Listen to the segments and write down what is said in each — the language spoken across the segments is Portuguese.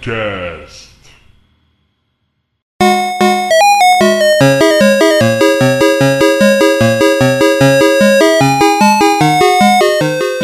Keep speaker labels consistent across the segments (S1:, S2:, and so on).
S1: Podcast.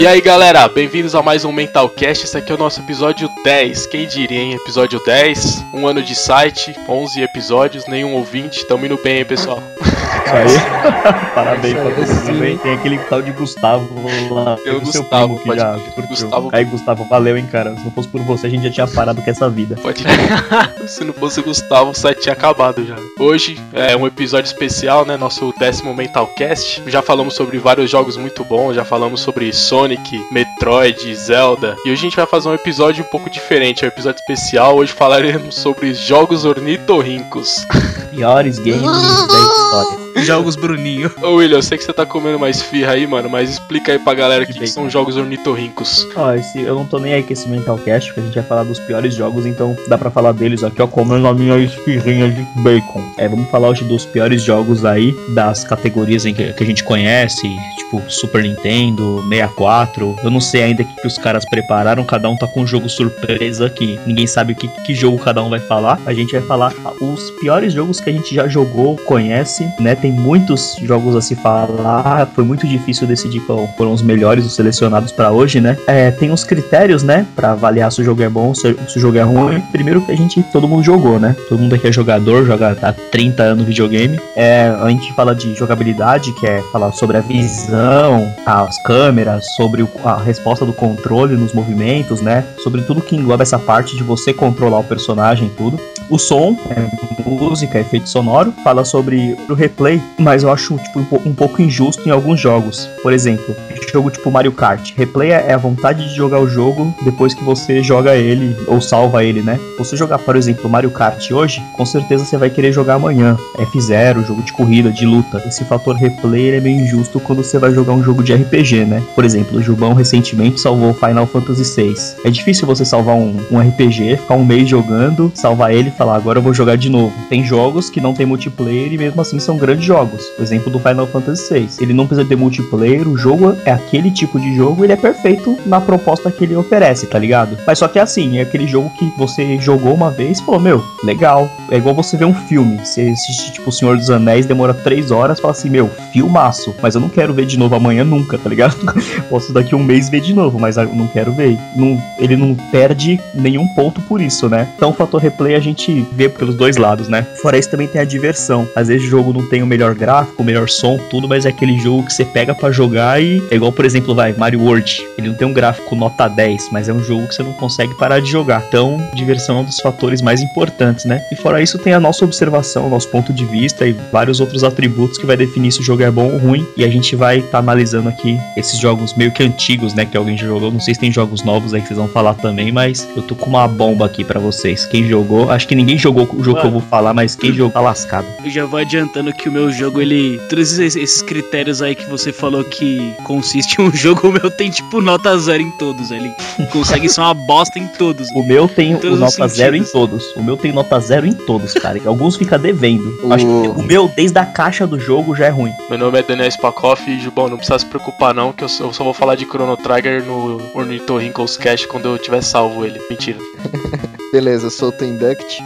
S2: E aí galera, bem-vindos a mais um Mentalcast. Esse aqui é o nosso episódio 10. Quem diria, hein? Episódio 10, um ano de site, 11 episódios, nenhum ouvinte. Tamo indo bem, hein, pessoal?
S3: Isso aí. Parabéns pra todo mundo, hein? Tem aquele tal de Gustavo lá.
S2: Eu, Gustavo,
S3: primo que
S2: pode
S3: já.
S2: Gustavo-
S3: Aí, Gustavo, valeu, hein, cara. Se não fosse por você, a gente já tinha parado com essa vida.
S2: Pode Se não fosse o Gustavo, o site tinha acabado já. Hoje é um episódio especial, né? Nosso décimo Mentalcast. Já falamos sobre vários jogos muito bons, já falamos sobre Sonic, Metroid, Zelda. E hoje a gente vai fazer um episódio um pouco diferente, é um episódio especial. Hoje falaremos sobre jogos ornitorrincos.
S3: Piores games da história.
S4: Jogos Bruninho.
S2: Ô William, eu sei que você tá comendo mais firra aí, mano, mas explica aí pra galera o que, que são jogos ornitorrincos.
S3: Ó, esse, eu não tô nem aí com esse Mentalcast, porque a gente vai falar dos piores jogos, então dá pra falar deles aqui, ó, comendo a minha esfirrinha de bacon. É, vamos falar hoje dos piores jogos aí, das categorias em que, que a gente conhece, tipo Super Nintendo, 64. Eu não sei ainda o que, que os caras prepararam, cada um tá com um jogo surpresa aqui. Ninguém sabe o que, que jogo cada um vai falar. A gente vai falar os piores jogos que a gente já jogou, conhece, né? Tem muitos jogos a se falar, foi muito difícil decidir qual foram os melhores, os selecionados pra hoje, né? É, tem uns critérios, né, Pra avaliar se o jogo é bom, se, se o jogo é ruim. Primeiro que a gente, todo mundo jogou, né? Todo mundo aqui é jogador, joga há 30 anos videogame. É, a gente fala de jogabilidade, que é falar sobre a visão, as câmeras, sobre o- a resposta do controle nos movimentos, né? Sobre tudo que engloba essa parte de você controlar o personagem e tudo. O som, é música, efeito sonoro, fala sobre o replay, mas eu acho tipo, um, um pouco injusto em alguns jogos. Por exemplo, jogo tipo Mario Kart. Replay é a vontade de jogar o jogo depois que você joga ele ou salva ele, né? Você jogar, por exemplo, Mario Kart hoje, com certeza você vai querer jogar amanhã. F0, jogo de corrida, de luta. Esse fator replay é meio injusto quando você vai jogar um jogo de RPG, né? Por exemplo, o Jubão recentemente salvou Final Fantasy VI. É difícil você salvar um, um RPG, ficar um mês jogando, salvar ele falar, agora eu vou jogar de novo. Tem jogos que não tem multiplayer e mesmo assim são grandes jogos. Por exemplo, do Final Fantasy VI. Ele não precisa ter multiplayer, o jogo é aquele tipo de jogo, ele é perfeito na proposta que ele oferece, tá ligado? Mas só que é assim, é aquele jogo que você jogou uma vez e falou, meu, legal. É igual você ver um filme. Você assiste, tipo, O Senhor dos Anéis, demora três horas, fala assim, meu, filmaço. Mas eu não quero ver de novo amanhã nunca, tá ligado? Posso daqui um mês ver de novo, mas eu não quero ver. Não, ele não perde nenhum ponto por isso, né? Então o fator replay a gente vê pelos dois lados, né? Fora isso também tem a diversão. Às vezes o jogo não tem o melhor gráfico, o melhor som, tudo, mas é aquele jogo que você pega pra jogar e é igual, por exemplo, vai, Mario World. Ele não tem um gráfico nota 10, mas é um jogo que você não consegue parar de jogar. Então, diversão é um dos fatores mais importantes, né? E fora isso tem a nossa observação, o nosso ponto de vista e vários outros atributos que vai definir se o jogo é bom ou ruim. E a gente vai estar analisando aqui esses jogos meio que antigos, né, que alguém já jogou. Não sei se tem jogos novos aí que vocês vão falar também, mas eu tô com uma bomba aqui pra vocês. Quem jogou, acho que ninguém jogou o jogo que eu vou falar, mas quem jogou tá lascado.
S4: Eu já vou adiantando que o meu jogo, ele. Todos esses, esses critérios aí que você falou que consiste em um jogo, o meu tem tipo nota zero em todos. Ele consegue ser uma bosta em todos.
S3: O meu tem o nota zero em todos. O meu tem nota zero em todos, cara. E alguns fica devendo. Acho que o meu, desde a caixa do jogo, já é ruim.
S2: Meu nome é Daniel Spakoff e, Jubão, não precisa se preocupar não, que eu só, eu só vou falar de Chrono Trigger no Ornitorrincles Cast quando eu tiver salvo ele. Mentira.
S5: Beleza, eu sou o Tenduct.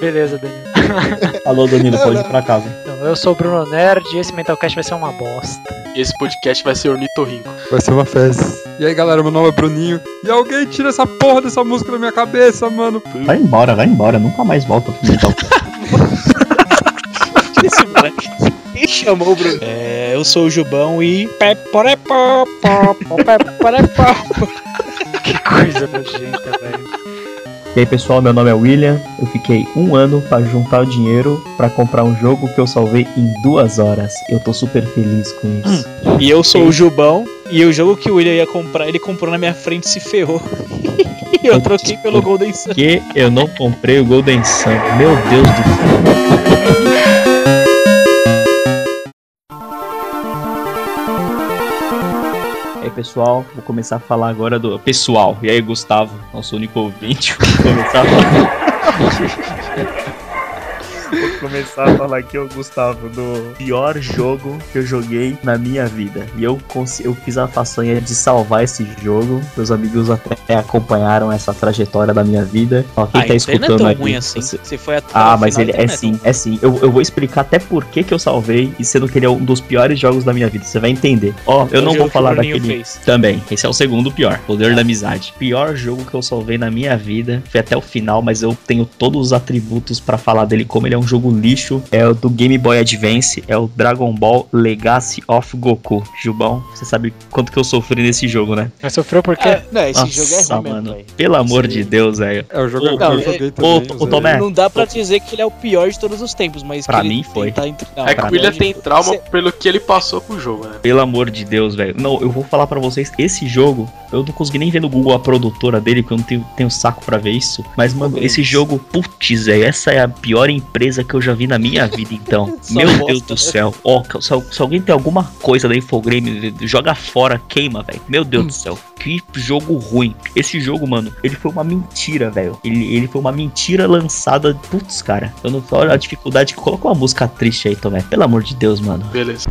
S6: Beleza, Danilo.
S3: Alô, Danilo, pode ir pra casa.
S6: Então, eu sou o Bruno Nerd e esse Mentalcast vai ser uma bosta.
S2: E esse podcast vai ser Ornitorrinco.
S7: Vai ser uma festa. E aí galera, meu nome é Bruninho. E alguém tira essa porra dessa música da minha cabeça, mano.
S3: Vai embora, vai embora. Nunca mais volta pro Metal.
S4: Esse moleque. Quem chamou o Bruno? É, eu sou o Jubão e.
S6: Que coisa nojenta, velho.
S3: E aí, pessoal, meu nome é William. Eu fiquei um ano pra juntar o dinheiro pra comprar um jogo que eu salvei em duas horas. Eu tô super feliz com isso.
S4: E eu sou o Jubão. E o jogo que o William ia comprar, ele comprou na minha frente e se ferrou. E eu troquei pelo Golden Sun.
S3: Que eu não comprei o Golden Sun. Meu Deus do céu. Pessoal, vou começar a falar agora do pessoal. E aí, Gustavo, nosso único ouvinte, vou começar a falar. Vou começar a falar aqui, ô Gustavo, do pior jogo que eu joguei na minha vida. E eu, eu fiz a façanha de salvar esse jogo. Meus amigos até acompanharam essa trajetória da minha vida. Ó, quem
S4: Ah,
S3: tá
S4: então ele não é
S3: escutando
S4: tão
S3: aí,
S4: ruim assim.
S3: você-
S4: Você foi até
S3: Ah,
S4: o
S3: mas
S4: final,
S3: ele
S4: então
S3: é
S4: não
S3: sim, é sim. Eu, eu vou explicar até por que, que eu salvei e sendo que ele é um dos piores jogos da minha vida. Você vai entender. Ó, eu
S4: O
S3: não vou
S4: o
S3: falar daquele.
S4: fez.
S3: Também. Esse é o segundo pior. Poder da amizade. Pior jogo que eu salvei na minha vida. Foi até o final, mas eu tenho todos os atributos pra falar dele. Como ele é um jogo lixo. É o do Game Boy Advance. É o Dragon Ball Legacy of Goku. Gilbão, você sabe quanto que eu sofri nesse jogo, né?
S6: Mas sofreu por quê?
S4: É, não, esse
S3: Nossa,
S4: jogo é ruim
S3: mano. Pelo amor
S4: Esse-
S3: de Deus, velho.
S7: É, o jogo
S3: Ô,
S7: eu
S4: não,
S7: joguei
S4: é-
S7: também.
S3: ô,
S7: eu
S3: ô,
S7: sei.
S3: Tomé.
S4: Não dá pra dizer que ele é o pior de todos os tempos, mas
S3: Pra
S4: que ele
S3: mim foi.
S4: Não,
S2: É que o William tem trauma
S4: Cê-
S2: pelo que ele passou com o jogo, né?
S3: Pelo amor de Deus, velho. Não, eu vou falar pra vocês, esse jogo, eu não consegui nem ver no Google a produtora dele, porque eu não tenho, tenho saco pra ver isso. Mas, mano, esse jogo, putz, velho, essa é a pior empresa que eu já vi na minha vida, então. Meu
S4: bosta,
S3: Deus do céu. Ó, se, se alguém tem alguma coisa da Infograme, joga fora, queima, velho. Meu Deus do céu. Que jogo ruim. Esse jogo, mano, ele foi uma mentira, velho. Ele, ele foi uma mentira lançada. Putz, cara. Eu não olha a dificuldade que coloca uma música triste aí, Tomé. Pelo amor de Deus, mano.
S2: Beleza.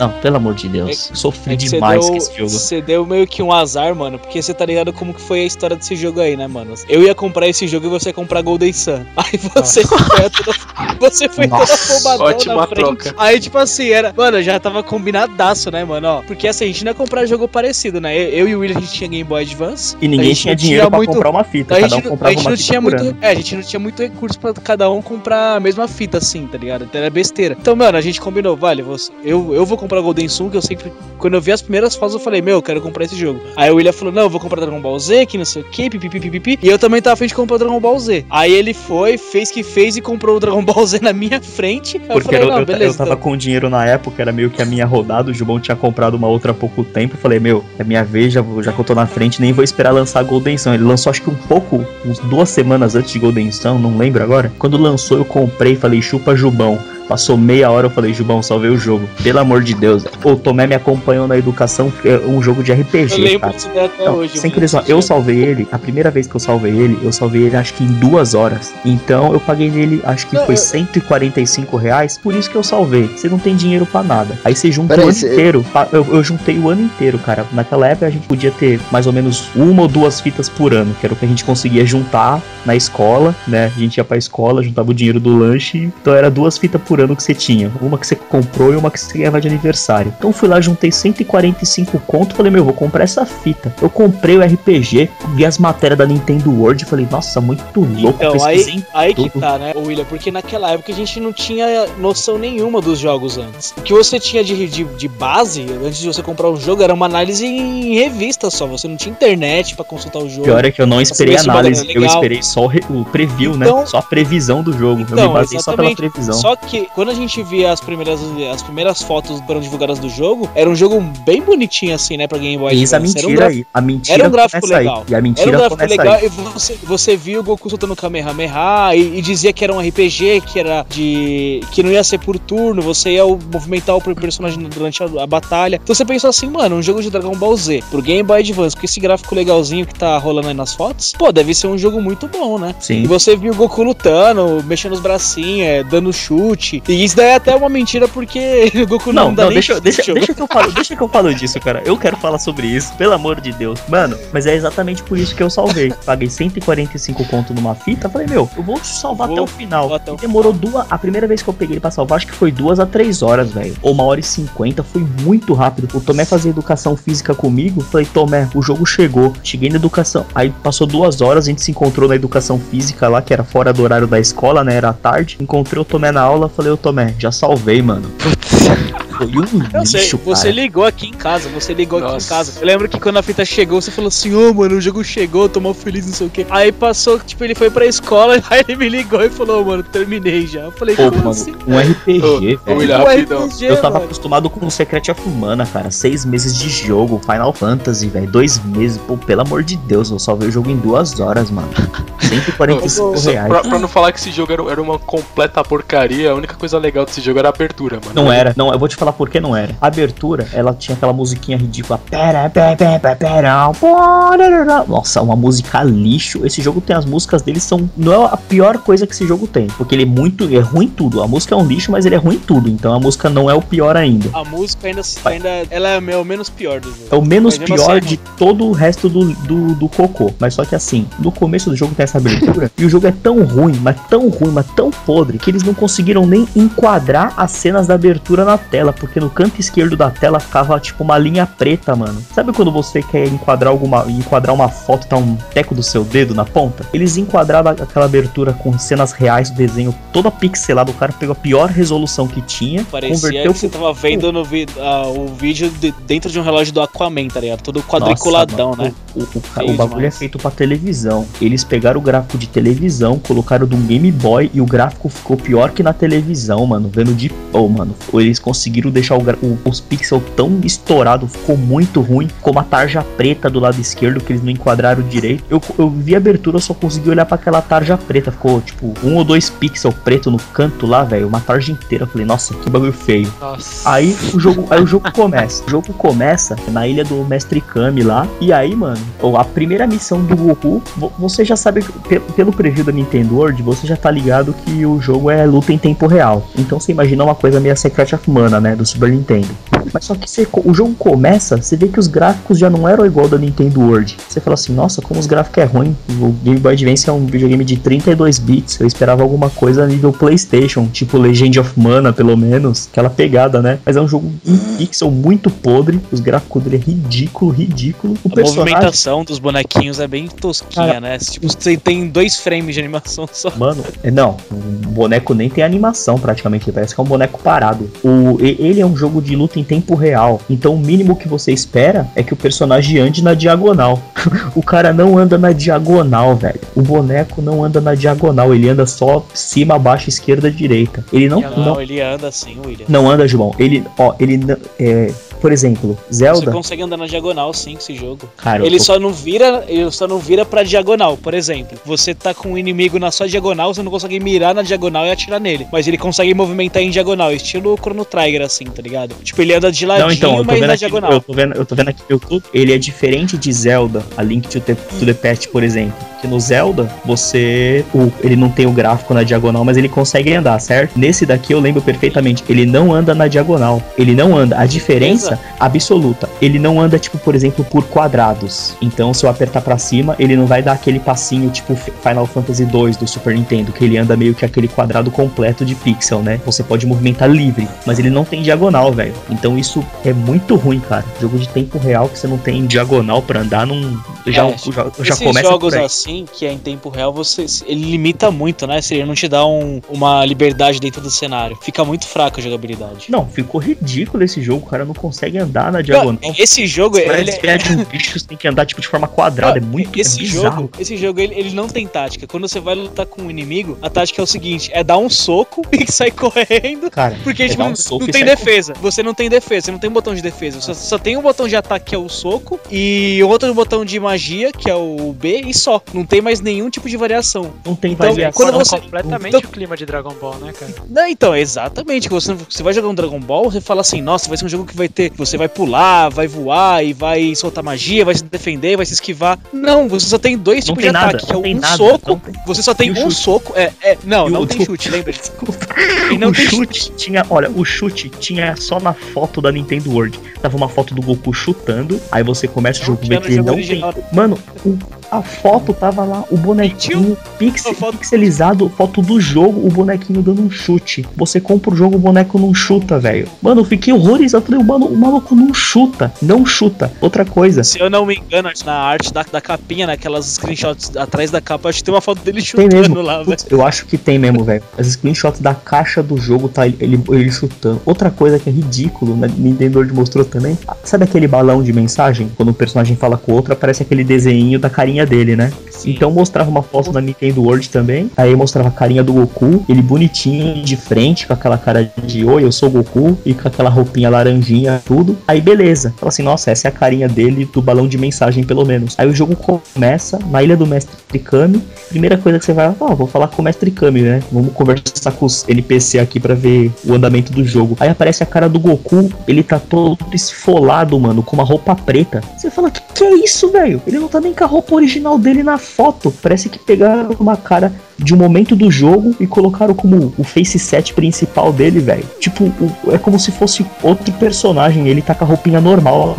S3: Não, pelo amor de Deus. Sofri
S4: É que você
S3: demais
S4: deu,
S3: com esse jogo.
S4: Você deu meio que um azar, mano, porque você tá ligado como que foi a história desse jogo aí, né, mano? Eu ia comprar esse jogo e você ia comprar Golden Sun. Aí você foi toda, você foi toda
S3: Nossa,
S4: afobadão
S2: ótima
S4: na frente.
S2: troca.
S4: Aí, tipo assim, era. Mano, já tava combinadaço, né, mano? Ó, porque assim, a gente não ia comprar jogo parecido, né? Eu, eu e o William, a gente tinha Game Boy Advance.
S3: E ninguém tinha dinheiro pra
S4: muito-
S3: comprar uma fita. Cada um comprava
S4: gente
S3: uma
S4: não
S3: fita
S4: tinha muito. É, a gente não tinha muito recurso pra cada um comprar a mesma fita, assim, tá ligado? Então era besteira. Então, mano, a gente combinou, vale, você, eu, eu vou comprar Golden Sun, que eu sempre. Quando eu vi as primeiras fotos, eu falei, meu, eu quero comprar esse jogo. Aí o William falou, não, eu vou comprar Dragon Ball Z, que não sei o que, pipipi, pipipi. E eu também tava afim de comprar o Dragon Ball Z. Aí ele foi, fez que fez e comprou o Dragon Ball Z na minha frente. Aí eu
S3: Porque
S4: falei,
S3: eu, eu,
S4: beleza.
S3: eu tava
S4: então.
S3: com dinheiro na época, era meio que a minha rodada. O Gilbão tinha comprado uma outra há pouco tempo. Eu falei, meu, é minha vez, já, já que eu tô na frente, nem vou esperar lançar Golden Sun. Ele lançou acho que um pouco, uns duas semanas antes de Golden Sun, não lembro agora. Quando lançou, eu comprei e falei, chupa Jubão. Passou meia hora, eu falei, Jubão, salvei o jogo. Pelo amor de Deus. O Tomé me acompanhou na educação, é um jogo de
S4: Eu
S3: RPG,
S4: lembro
S3: cara.
S4: disso daí até
S3: Não,
S4: hoje.
S3: sem querer só, eu salvei ele, a primeira vez que eu salvei ele, eu salvei ele acho que em duas horas. Então eu paguei nele, acho que
S4: Não,
S3: foi
S4: eu-
S3: 145 reais, por isso que eu salvei. Você não tem dinheiro pra nada. Aí você junta o ano
S5: você-
S3: inteiro. Eu, eu juntei o ano inteiro, cara. Naquela época a gente podia ter mais ou menos uma ou duas fitas por ano, que era o que a gente conseguia juntar na escola, né? A gente ia pra escola, juntava o dinheiro do lanche, então era duas fitas por ano que você tinha. Uma que você comprou e uma que você ganhava de aniversário. Então eu fui lá, juntei 145 conto, falei, meu, vou comprar essa fita. Eu comprei o RPG, vi as matérias da Nintendo World e falei, nossa, muito louco,
S4: Então, aí, aí que tá, né, William? Porque naquela época a gente não tinha noção nenhuma dos jogos antes. O que você tinha de, de, de base, antes de você comprar um jogo, era uma análise em revista só. Você não tinha internet pra consultar o jogo.
S3: Pior é que eu não esperei
S4: bagulho
S3: análise, eu esperei só o, re- o preview, né?
S4: Então-
S3: Só a previsão do jogo. eu
S4: Então,
S3: me basei só pela
S4: exatamente.
S3: previsão.
S4: Só que quando a gente via as primeiras, as primeiras fotos que foram divulgadas do jogo, era um jogo bem bonitinho assim, né, pra Game Boy
S3: Eis a
S4: um
S3: mentira
S4: graf-
S3: aí. A mentira
S4: era um gráfico legal.
S3: aí. E a mentira
S4: Era um gráfico legal
S3: aí.
S4: e você, você viu o Goku soltando Kamehameha e, e dizia que era um RPG, que era de. que não ia ser por turno, você ia movimentar o personagem durante a, a batalha. Então você pensou assim, mano, um jogo de Dragon Ball Z pro Game Boy Advance, com esse gráfico legalzinho que tá rolando aí nas fotos, pô, deve ser um jogo muito bom, né? E
S3: Sim.
S4: você viu o Goku lutando, mexendo os bracinhos, é, dando chute. E isso daí é até uma mentira porque o Goku não,
S3: Não,
S4: dá
S3: não,
S4: nem
S3: deixa, deixa, deixa que eu falo, deixa que eu falo disso, cara. Eu quero falar sobre isso, pelo amor de Deus. Mano, mas é exatamente por isso que eu salvei. Paguei 145 conto numa fita, falei, meu, eu vou salvar
S4: Vou-
S3: até o final.
S4: até o
S3: E demorou duas. A primeira vez que eu peguei pra salvar, acho que foi duas a três horas, velho. Ou uma hora e cinquenta, foi muito rápido. O Tomé fazia educação física comigo. Falei, Tomé, o jogo chegou. Cheguei na educação. Aí passou duas horas, a gente se encontrou na educação física lá, que era fora do horário da escola, né? Era tarde. Encontrei o Tomé na aula, falei, ô Tomé, já salvei, mano. Foi um
S4: Eu sei,
S3: lixo,
S4: você
S3: cara.
S4: ligou aqui em casa, você ligou aqui em
S2: Nossa.
S4: casa. Eu lembro que quando a fita chegou, você falou assim, ô mano, o jogo chegou, tô mal feliz, não sei o quê. Aí passou, tipo, ele foi pra escola, aí ele me ligou e falou, mano, terminei já. Eu falei,
S3: Pô,
S4: como
S3: mano,
S4: assim?
S3: um RPG,
S2: Ô,
S3: velho.
S4: Um. RPG,
S3: Eu tava
S4: mano.
S3: acostumado com o Secret of Mana, cara. Seis meses de jogo, Final Fantasy, velho. Dois meses. Pô, pelo amor de Deus, eu salvei o jogo em duas horas, mano. 145
S2: Só
S3: reais.
S2: pra, pra não falar que esse jogo era, era uma completa porcaria, a única coisa legal desse jogo era a abertura, mano.
S3: Não era. Não, eu vou te falar por que não era. A abertura, ela tinha aquela musiquinha ridícula. Pera, pera, pera, pera. Nossa, uma música lixo. Esse jogo tem as músicas dele são não é a pior coisa que esse jogo tem, porque ele é muito é ruim em tudo. A música é um lixo, mas ele é ruim em tudo. Então a música não é o pior ainda.
S4: A música ainda, ainda ela é o menos pior do jogo.
S3: É o menos
S4: Mas
S3: pior
S4: assim,
S3: de todo o resto do, do, do cocô. Mas só que assim, no começo do jogo tem essa abertura e o jogo é tão ruim, mas tão ruim, mas tão podre, que eles não conseguiram nem enquadrar as cenas da abertura na tela, porque no canto esquerdo da tela ficava tipo uma linha preta, mano. Sabe quando você quer enquadrar alguma enquadrar uma foto e tá um teco do seu dedo na ponta? Eles enquadraram aquela abertura com cenas reais do desenho toda pixelada, o cara pegou a pior resolução que tinha,
S4: Parecia
S3: converteu
S4: que você tava vendo no vi ah, o vídeo de- dentro de um relógio do Aquaman, tá ligado? Todo quadriculadão,
S3: Nossa,
S4: né?
S3: O, o,
S4: Feio
S3: o bagulho é feito pra televisão. Eles pegaram o gráfico de televisão, colocaram de um Game Boy e o gráfico ficou pior que na televisão, mano. Vendo de. Oh, mano. Eles conseguiram deixar o o- os pixels tão estourado, ficou muito ruim. Ficou uma tarja preta do lado esquerdo que eles não enquadraram direito. Eu, eu vi a abertura, eu só consegui olhar pra aquela tarja preta. Ficou tipo um ou dois pixels preto no canto lá, velho. Uma tarja inteira. Eu falei, nossa, que bagulho feio.
S6: Nossa.
S3: Aí o jogo, aí o jogo começa. O jogo começa na ilha do Mestre Kami lá. E aí, mano, a primeira missão do Goku, vo- você já sabe, pe- pelo preview da Nintendo World, você já tá ligado que o jogo é luta em tempo real. Então você imagina uma coisa meio Secret of Mana, né, do Super Nintendo. Mas só que você o jogo começa, você vê que os gráficos já não eram igual da Nintendo World. Você fala assim, nossa, como os gráficos é ruim. O Game Boy Advance é um videogame de 32 bits. Eu esperava alguma coisa nível PlayStation, tipo Legend of Mana, pelo menos, aquela pegada, né? Mas é um jogo em pixel muito podre. Os gráficos dele é ridículo, ridículo. O
S4: A
S3: personagem,
S4: movimentação dos bonequinhos é bem tosquinha,
S3: Cara,
S4: né? Tipo, você tem dois frames de animação só.
S3: Mano, é, não, o boneco nem tem animação praticamente, parece que é um boneco parado. O, ele é um jogo de luta em tempo real, então o mínimo que você espera é que o personagem ande na diagonal. o cara não anda na diagonal, velho. O boneco não anda na diagonal, ele anda só cima, baixo, esquerda, direita. Ele não,
S4: Não,
S3: não,
S4: ele anda assim, William.
S3: não anda, João. Ele, ó, ele não- é, por exemplo,
S4: Você
S3: Zelda,
S4: consegue andar na diagonal sim com esse jogo.
S3: cara,
S4: Ele só não vira, ele só não vira pra diagonal, por exemplo. Você tá com um inimigo na sua diagonal, você não consegue mirar na diagonal e atirar nele. Mas ele consegue movimentar em diagonal, estilo Chrono Trigger, assim, tá ligado? Tipo, ele anda de ladinho,
S3: Não, então,
S4: mas na
S3: aqui,
S4: diagonal.
S3: eu tô vendo, eu tô vendo aqui no YouTube, ele é diferente de Zelda, a Link to the, to the Past, por exemplo. Que no Zelda, você. O, ele não tem o gráfico na diagonal, mas ele consegue andar, certo? Nesse daqui eu lembro perfeitamente. Ele não anda na diagonal. Ele não anda. A diferença absoluta. Ele não anda, tipo, por exemplo, por quadrados. Então, se eu apertar pra cima, ele não vai dar aquele passinho, tipo Final Fantasy 2 do Super Nintendo, que ele anda meio que aquele quadrado completo de pixel, né? Você pode movimentar livre, mas ele não tem diagonal, velho. Então isso é muito ruim, cara. Jogo de tempo real que você não tem diagonal pra andar, não. Já,
S4: É,
S3: já, já
S4: Esses
S3: começa
S4: jogos assim, que é em tempo real, você ele limita muito, né? Se ele não te dá um- uma liberdade dentro do cenário. Fica muito fraca a jogabilidade.
S3: Não, ficou ridículo esse jogo, o cara não consegue andar na diagonal.
S4: Não, esse jogo,
S3: Parece
S4: ele,
S3: que é de um bicho, você tem que andar tipo de forma quadrada, é muito é
S4: esse
S3: bizarro.
S4: jogo, esse jogo ele, ele não tem tática. Quando você vai lutar com um inimigo, a tática é o seguinte: é dar um soco e sair correndo.
S3: Cara,
S4: Porque
S3: é
S4: tipo,
S3: um
S4: não,
S3: soco
S4: não tem defesa. Você não tem defesa, você não tem botão de defesa. Você só tem um botão de ataque que é o soco e outro botão de magia que é o B e só. Não tem mais nenhum tipo de variação.
S3: não tem
S4: Então,
S3: variação.
S4: Quando você-
S6: completamente
S4: então-
S6: o clima de Dragon Ball, né, cara?
S4: Não, então, exatamente. Você, você vai jogar um Dragon Ball, você fala assim, nossa, vai ser um jogo que vai ter. Você vai pular, vai voar e vai soltar magia, vai se defender, vai se esquivar. Não, você só tem dois tipos
S3: tem
S4: de
S3: nada,
S4: ataque, que é um
S3: nada,
S4: soco. Você só tem
S3: E o
S4: um
S3: chute?
S4: soco. É, é, não,
S3: E
S4: não
S3: o-
S4: tem chute, lembra? E
S3: o
S4: não tem
S3: chute tinha, olha, o chute tinha só na foto da Nintendo World. Tava uma foto do Goku chutando, aí você começa o jogo
S4: no
S3: que ele
S4: jogo
S3: não tem. Mano, o- a foto tava lá, o bonequinho pixel,
S4: foto-
S3: pixelizado, foto do jogo, o bonequinho dando um chute. Você compra o jogo, o boneco não chuta, velho. Mano, eu fiquei horrorizado. Falei, mano, o maluco não chuta, não chuta. Outra coisa,
S4: Se eu não me engano, na arte da, da capinha, naquelas screenshots atrás da capa, acho que tem uma foto dele
S3: Tem
S4: chutando
S3: mesmo.
S4: lá, velho.
S3: Eu acho que tem mesmo, velho. As screenshots da caixa do jogo tá ele, ele, ele chutando. Outra coisa que é ridículo, né? Nintendo World mostrou também. Sabe aquele balão de mensagem? Quando o personagem fala com o outro, aparece aquele desenho da carinha carinha dele, né?
S4: Sim.
S3: Então mostrava uma foto da Nintendo World também. Aí mostrava a carinha do Goku, ele bonitinho de frente, com aquela cara de oi, eu sou o Goku, e com aquela roupinha laranjinha, tudo. Aí beleza. Fala assim, nossa, essa é a carinha dele do balão de mensagem, pelo menos. Aí o jogo começa na ilha do Mestre Kami. Primeira coisa que você vai, ó, vou falar com o Mestre Kami, né? Vamos conversar com os NPC aqui pra ver o andamento do jogo. Aí aparece a cara do Goku, ele tá todo esfolado, mano, com uma roupa preta. Você fala, que que é isso, velho? Ele não tá nem com a roupa original dele na foto. Parece que pegaram uma cara de um momento do jogo e colocaram como o face set principal dele, velho. Tipo, o- é como se fosse outro personagem. Ele tá com a roupinha normal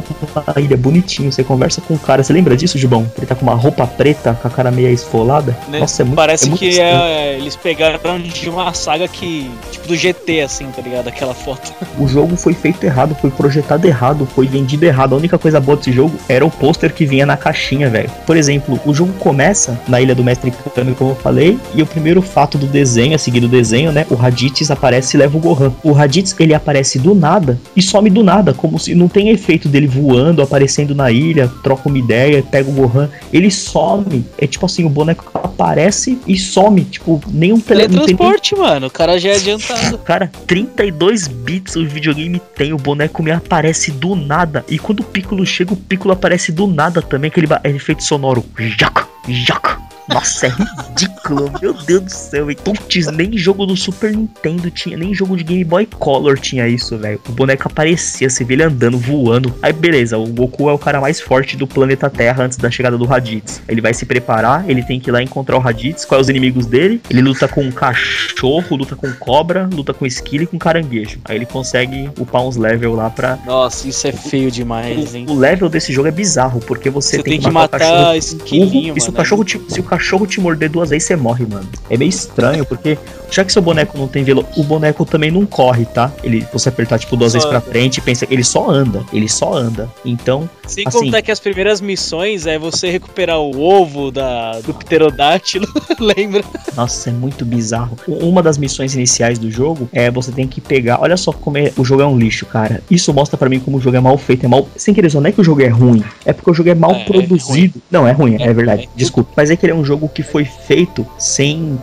S3: na ilha, bonitinho. Você conversa com o cara. Você lembra disso, Gibão? Ele tá com uma roupa preta, com a cara meio esfolada.
S4: Né?
S3: Nossa, é muito
S4: Parece
S3: é muito
S4: que é, eles pegaram de uma saga que. Tipo do GT, assim, tá ligado? Aquela foto.
S3: O jogo foi feito errado, foi projetado errado, foi vendido errado. A única coisa boa desse jogo era o pôster que vinha na caixinha, velho. Por exemplo, o jogo começa na Ilha do Mestre Kami, como eu falei, e o primeiro fato do desenho, a seguir do desenho, né? O Raditz aparece e leva o Gohan. O Raditz, ele aparece do nada e some do nada, como se não tem efeito dele voando, aparecendo na ilha, troca uma ideia, pega o Gohan. Ele some. É tipo assim, o boneco aparece e some. Tipo, nenhum tele... não tem nem
S4: Teletransporte, mano. O cara já é adiantado.
S3: Cara, 32 bits o videogame tem, o boneco me aparece do nada. E quando o Piccolo chega, o Piccolo aparece do nada também, aquele efeito sonoro. Jaca, jaca. Nossa, é ridículo, meu Deus do céu. E putz, nem jogo do Super Nintendo tinha, nem jogo de Game Boy Color tinha isso, velho. O boneco aparecia, você vê ele andando, voando. Aí beleza, o Goku é o cara mais forte do planeta Terra antes da chegada do Raditz. Ele vai se preparar, ele tem que ir lá encontrar o Raditz. Quais os inimigos dele? Ele luta com um cachorro, luta com cobra, luta com esquilo e com caranguejo. Aí ele consegue upar uns level lá pra.
S4: Nossa, isso é feio demais, hein?
S3: O, o level desse jogo é bizarro, porque você,
S4: Você
S3: tem,
S4: tem
S3: que
S4: que
S3: matar, o
S4: matar
S3: cachorro
S4: esquilinho,
S3: burro, e se o
S4: mano,
S3: cachorro
S4: é
S3: te, se o cachorro te morder duas vezes, você morre, mano. É meio estranho, porque já que seu boneco não tem velo, o boneco também não corre, tá? Ele, você apertar tipo duas
S4: Só
S3: vezes pra
S4: anda.
S3: frente, pensa que ele só anda, ele só anda. Então,
S4: Sem
S3: assim-
S4: contar que as primeiras missões é você recuperar o ovo da, do pterodátilo, lembra?
S3: Nossa, é muito bizarro. Uma das missões iniciais do jogo é você tem que pegar. Olha só como é, o jogo é um lixo, cara. Isso mostra pra mim como o jogo é mal feito. É mal. Sem querer, não é que o jogo é ruim. É porque o jogo é mal
S4: É, é
S3: produzido. não, é ruim, é,
S4: É,
S3: verdade.
S4: é.
S3: Desculpa. Mas é que ele é um jogo que foi feito sem.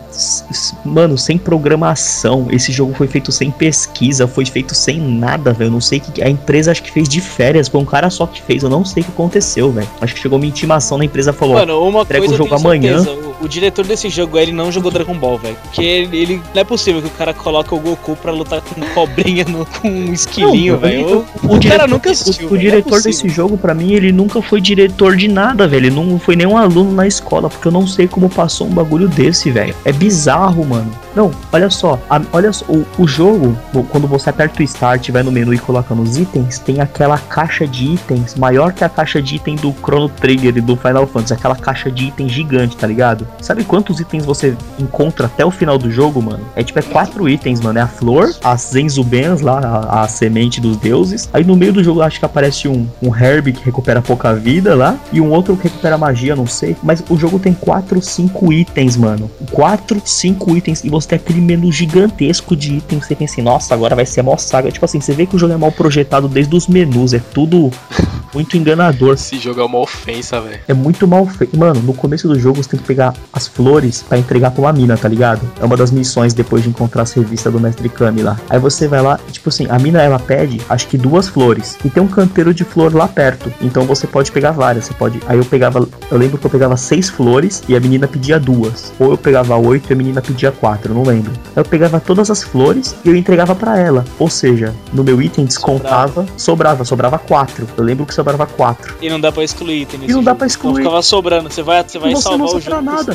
S3: Mano, sem programação. Esse jogo foi feito sem pesquisa. Foi feito sem nada, velho. Eu não sei o que. A empresa acho que fez de férias. Foi um cara só que fez. Eu não sei o que aconteceu, velho. Acho que chegou uma intimação na empresa e falou:
S4: Mano, uma
S3: entrega
S4: coisa
S3: o jogo amanhã.
S4: certeza, O, o diretor desse jogo, ele não jogou Dragon Ball, velho. Porque ele, ele- Não é possível que o cara coloque o Goku pra lutar com cobrinha no, com um esquilinho, velho.
S3: eu-
S4: O, o cara nunca assistiu,
S3: O, o
S4: é
S3: diretor
S4: possível.
S3: desse jogo, pra mim, ele nunca foi diretor de nada, velho. Ele não foi nenhum aluno na escola, porque eu não sei como passou um bagulho desse, velho. É bizarro, mano. Não, olha só. a- olha só, o, o jogo, o- quando você aperta o start, vai no menu e coloca nos itens, tem aquela caixa de itens maior que a caixa de item do Chrono Trigger e do Final Fantasy. Aquela caixa de item gigante, tá ligado? Sabe quantos itens você encontra até o final do jogo, mano? É tipo, é quatro itens, mano. É a flor, as Zenzubens lá, a, a semente dos deuses. Aí no meio do jogo acho que aparece um, um Herb que recupera pouca vida lá. E um outro que recupera magia, não sei. Mas o jogo tem quatro, cinco itens, mano. Quatro, cinco itens. E você tem aquele menu gigantesco de itens. Você pensa assim, nossa, agora vai ser a maior saga. Tipo assim, você vê que o jogo é mal projetado desde os menus. É tudo muito enganador.
S2: Esse jogo é uma ofensa, velho.
S3: É muito mal feito. Mano, no começo do jogo você tem que pegar as flores pra entregar pra uma mina, tá ligado? É uma das missões depois de encontrar as revistas do Mestre Kami lá. Aí você vai lá, e, tipo assim, a mina ela pede, acho que duas flores. E tem um canteiro de flor lá perto. Então você pode pegar várias. Você pode. Aí eu pegava. Eu lembro que eu pegava seis flores e a menina pedia duas. Ou eu pegava oito e a menina pedia quatro, não lembro. Aí eu pegava todas as flores e eu entregava pra ela. Ou seja, no meu item descontava, sobrava, sobrava quatro. Eu lembro que sobrava quatro.
S4: E não dá pra excluir item
S3: E não dá
S4: jogo.
S3: pra excluir.
S4: Não ficava sobrando. Você vai, você vai
S3: E você
S4: salvar
S3: não
S4: o jogo.
S3: nada.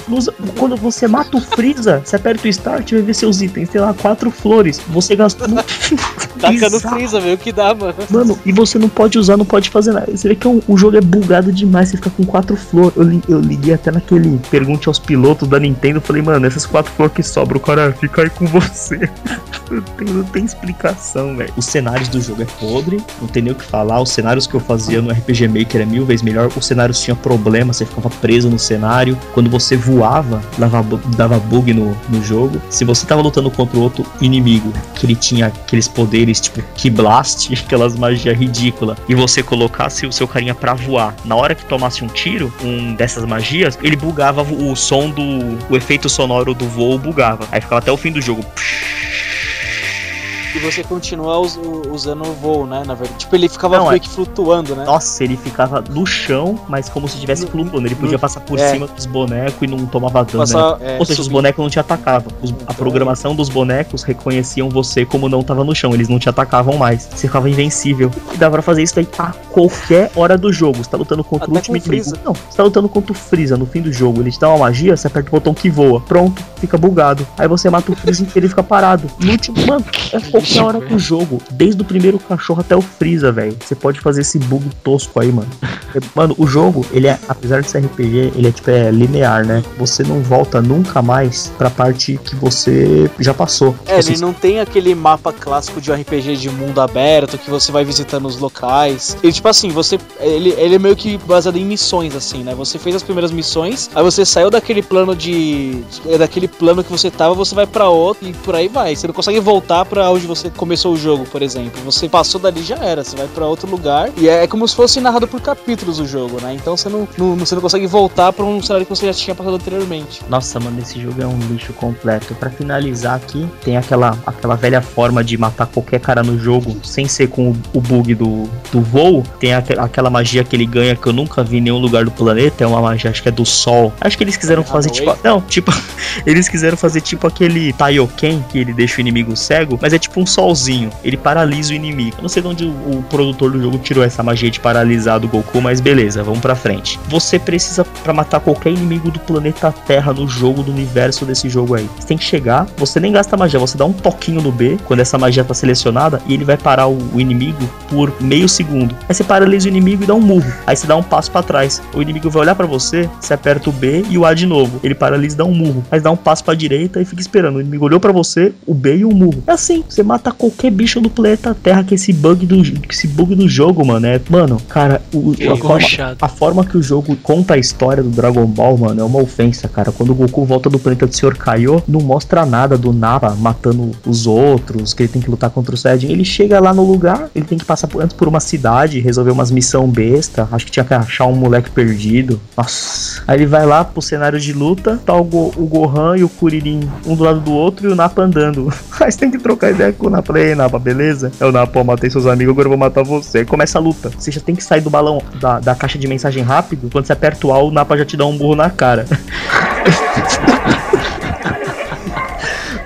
S3: Quando você mata o Freeza, você aperta o start e vai ver seus itens. Tem lá quatro flores. Você gastou.
S4: Taca no freeza, vê o que dá, mano.
S3: Mano, e você não pode usar, não pode fazer nada. Você vê que o, o jogo é bugado demais. Você fica com quatro flores. Eu, li- eu liguei até naquele Pergunte aos pilotos da Nintendo. Falei, mano, essas quatro flores que sobram, o cara fica aí com você. Não tem, não tem explicação, velho. Os cenários do jogo é podre, não tem nem o que falar. Os cenários que eu fazia no RPG Maker é mil vezes melhor. Os cenários tinham problema, você ficava preso no cenário. Quando você voava, dava, dava bug no, no jogo. Se você tava lutando contra outro inimigo, que ele tinha aqueles poderes tipo Key Blast, aquelas magias ridículas, e você colocasse o seu carinha pra voar, na hora que tomasse um tiro, um dessas magias, ele bugava o som do. o efeito sonoro do voo bugava. Aí ficava até o fim do jogo.
S4: E você continua us- usando o voo, né? Na verdade. Tipo, ele ficava
S3: Não,
S4: meio
S3: é-
S4: que flutuando, né?
S3: Nossa, ele ficava no chão, mas como se estivesse flutuando. Ele podia
S4: no-
S3: passar por
S4: é.
S3: cima dos bonecos e não tomava dano. né?
S4: É,
S3: Ou seja, os
S4: subir.
S3: bonecos não te atacavam. Os- a
S4: Então-
S3: programação dos bonecos reconheciam você como não tava no chão. Eles não te atacavam mais. Você ficava invencível. E dava pra fazer isso daí a qualquer hora do jogo. Você tá lutando contra o
S4: Até
S3: último
S4: o
S3: inimigo.
S4: Freeza.
S3: Não, você tá lutando contra o Freeza no fim do jogo. Ele te dá uma magia, você aperta o botão que voa. Pronto, fica bugado. Aí você mata o Freeza e ele fica parado. No último, mano, é qualquer hora do jogo. Desde o primeiro cachorro até o Freeza, velho. Você pode fazer esse bug tosco aí, mano. É, Mano, o jogo, ele é, apesar de ser RPG, ele é tipo é linear, né? Você não volta nunca mais pra parte que você já passou.
S4: É,
S3: Tipo
S4: ele não tem aquele mapa clássico de RPG de mundo aberto que você vai visitando os locais. Ele, tipo assim, você. Ele, ele é meio que baseado em missões, assim, né? Você fez as primeiras missões, aí você saiu daquele plano de. é, Daquele plano que você tava, você vai pra outro e por aí vai. Você não consegue voltar pra onde você começou o jogo, por exemplo. Você passou dali já era, você vai pra outro lugar. E é como se fosse narrado por capítulos o jogo, né? Então você não, não- você não consegue voltar pra um cenário que você já tinha passado anteriormente.
S3: Nossa, mano, esse jogo é um lixo completo. Pra finalizar aqui, tem aquela, aquela velha forma de matar qualquer cara no jogo sem ser com o, o bug do, do voo. Tem aque- aquela magia que ele ganha que eu nunca vi em nenhum lugar do planeta. É uma magia, acho que é do sol. Acho que eles quiseram fazer tipo. Não, tipo. Eles quiseram fazer tipo aquele Taioken, que ele deixa o inimigo cego, mas é tipo um solzinho. Ele paralisa o inimigo. Eu não sei de onde o, o produtor do jogo tirou essa magia de paralisar do Goku, mas beleza, vamos pra frente. Você precisa, pra matar qualquer inimigo do planeta Terra no jogo, do universo desse jogo aí. Você tem que chegar, você nem gasta magia, você dá um toquinho no B, quando essa magia tá selecionada, e ele vai parar o, o inimigo por meio segundo. Aí você paralisa o inimigo e dá um murro. Aí você dá um passo pra trás. O inimigo vai olhar pra você, você aperta o B e o A de novo. Ele paralisa e dá um murro. Aí dá um passo pra direita e fica esperando. O inimigo olhou pra você, o B e o murro. É assim, você mata qualquer bicho do planeta Terra que esse bug do, esse bug do jogo, mano. É, mano, cara, o, a, forma, a forma que o jogo conta a história do Dragon Ball, mano, é uma ofensa, cara. Quando o Goku volta do planeta do Sr. Kaiô, não mostra nada do Nappa matando os outros, que ele tem que lutar contra o Saiyajin. Ele chega lá no lugar, ele tem que passar por, antes por uma cidade, resolver umas missão besta. Acho que tinha que achar um moleque perdido. Nossa. Aí ele vai lá pro cenário de luta, tá o, Go- o Gohan e o Kuririn um do lado do outro e o Nappa andando. Você tem que trocar ideia Falei, "Ei, Nappa, beleza? Eu matei seus amigos, agora eu vou matar você. Começa a luta. Você já tem que sair do balão, da, da caixa de mensagem rápido. Quando você aperta o A, o Nappa já te dá um burro na cara.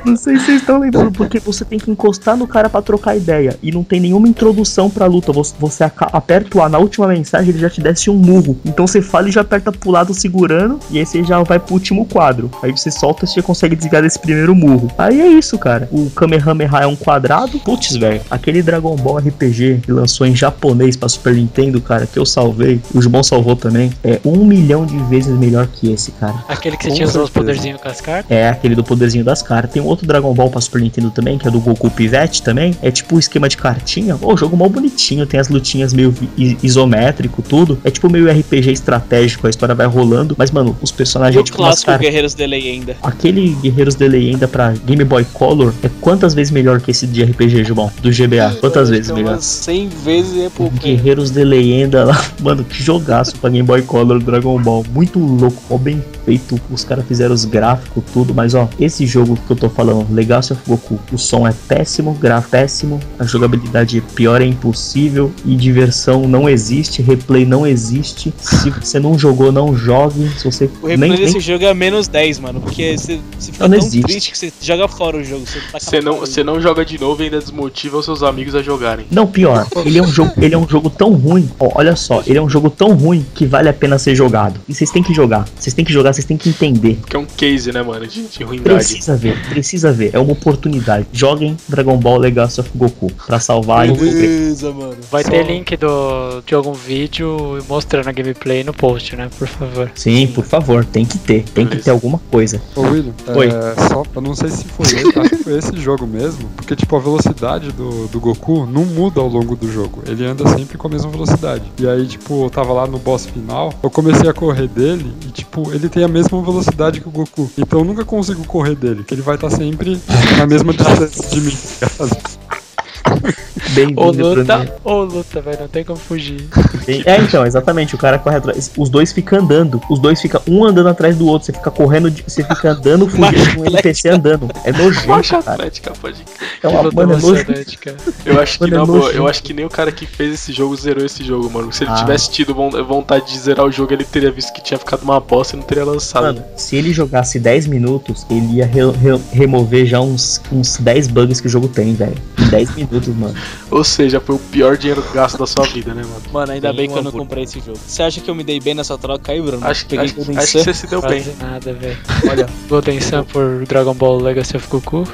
S3: Não sei se vocês estão lembrando, porque você tem que encostar no cara pra trocar ideia. E não tem nenhuma introdução pra luta. Você, você aperta o A na última mensagem, ele já te desce um murro. Então você fala e já aperta pro lado segurando. E aí você já vai pro último quadro. Aí você solta e você consegue desviar desse primeiro murro. Aí é isso, cara. O Kamehameha é um quadrado. Putz, velho. Aquele Dragon Ball RPG que lançou em japonês pra Super Nintendo, cara, que eu salvei. O Jubon salvou também. É um milhão de vezes melhor que esse, cara.
S6: Aquele que você
S5: Com
S6: tinha os poderzinhos com as cartas.
S3: É aquele do poderzinho das cartas. Tem um outro Dragon Ball pra Super Nintendo também, que é do Goku Pivete também. É tipo um esquema de cartinha. Ô, jogo mal bonitinho, tem as lutinhas meio isométrico, tudo. É tipo meio RPG estratégico, a história vai rolando. Mas, mano, os
S4: E
S3: personagens
S4: o
S3: é tipo
S4: clássico
S3: car-
S4: Guerreiros de Leyenda.
S3: Aquele Guerreiros de Leyenda pra Game Boy Color é quantas vezes melhor que esse de RPG, Gilbão? Do GBA? Quantas vezes
S4: é
S3: melhor?
S4: umas 100 vezes é pouco.
S3: Guerreiros de Leyenda lá. Mano, que jogaço pra Game Boy Color Dragon Ball. Muito louco, ó, bem feito. Os caras fizeram os gráficos, tudo. Mas ó, esse jogo que eu tô falando, Legacy of Goku, o som é péssimo, gráfico péssimo, a jogabilidade pior é impossível e diversão não existe, replay não existe. Se você não jogou, não jogue. Se você
S4: O replay desse jogo é menos 10, mano. Porque você, você fica
S3: Não, não
S4: tão
S3: existe.
S4: triste que você joga fora o jogo. Você, taca
S2: Você não, você não joga de novo e ainda desmotiva os seus amigos a jogarem.
S3: Não, pior, ele é um jogo, ele é um jogo tão ruim. Ó, olha só, ele é um jogo tão ruim que vale a pena ser jogado. E vocês têm que jogar. Vocês têm que jogar, vocês têm que entender.
S2: Porque é um case, né, mano, de, de ruindade.
S3: Precisa ver, precisa precisa ver, é uma oportunidade. Joguem Dragon Ball Legacy of Goku pra salvar e
S4: Beleza, mano.
S6: Vai
S4: Só-
S6: ter link do, de algum vídeo mostrando a gameplay no post, né? Por favor.
S3: Sim, por favor, tem que ter, tem que
S2: Beleza.
S3: ter alguma coisa.
S7: Ô William,
S3: Oi.
S7: é, só, eu não sei se foi acho que foi esse jogo mesmo, porque tipo, a velocidade do, do Goku não muda ao longo do jogo, ele anda sempre com a mesma velocidade. E aí, tipo, eu tava lá no boss final, eu comecei a correr dele e tipo, ele tem a mesma velocidade que o Goku. Então eu nunca consigo correr dele, porque ele vai estar sempre na mesma distância de mim.
S3: Bem-vindo,
S6: luta, ou luta, velho. Não tem como fugir.
S3: É, então, exatamente, o cara corre atrás. Os dois ficam andando. Os dois ficam um andando atrás do outro. Você fica correndo, você fica andando, fugindo com o NPC andando. É nojento, cara.
S2: Atlética, pode.
S3: É uma,
S6: emocionante, cara.
S2: Eu acho que,
S3: Mano, é
S2: boa, eu acho que nem o cara que fez esse jogo zerou esse jogo, mano. Se ele
S3: Ah.
S2: tivesse tido von- vontade de zerar o jogo, ele teria visto que tinha ficado uma bosta e não teria lançado.
S3: Mano, se ele jogasse 10 minutos, ele ia re- re- remover já uns, uns 10 bugs que o jogo tem, velho. Em 10 minutos, mano.
S2: Ou seja, foi o pior dinheiro gasto da sua vida, né, mano?
S4: Mano, ainda
S3: Tem
S4: bem que eu não comprei esse jogo. Você acha que eu me dei bem nessa troca aí, Bruno?
S2: Acho,
S4: Peguei
S2: acho, acho que você se deu bem.
S6: Nada, velho.
S3: Olha,
S6: Golden Sun por Dragon Ball Legacy of Goku.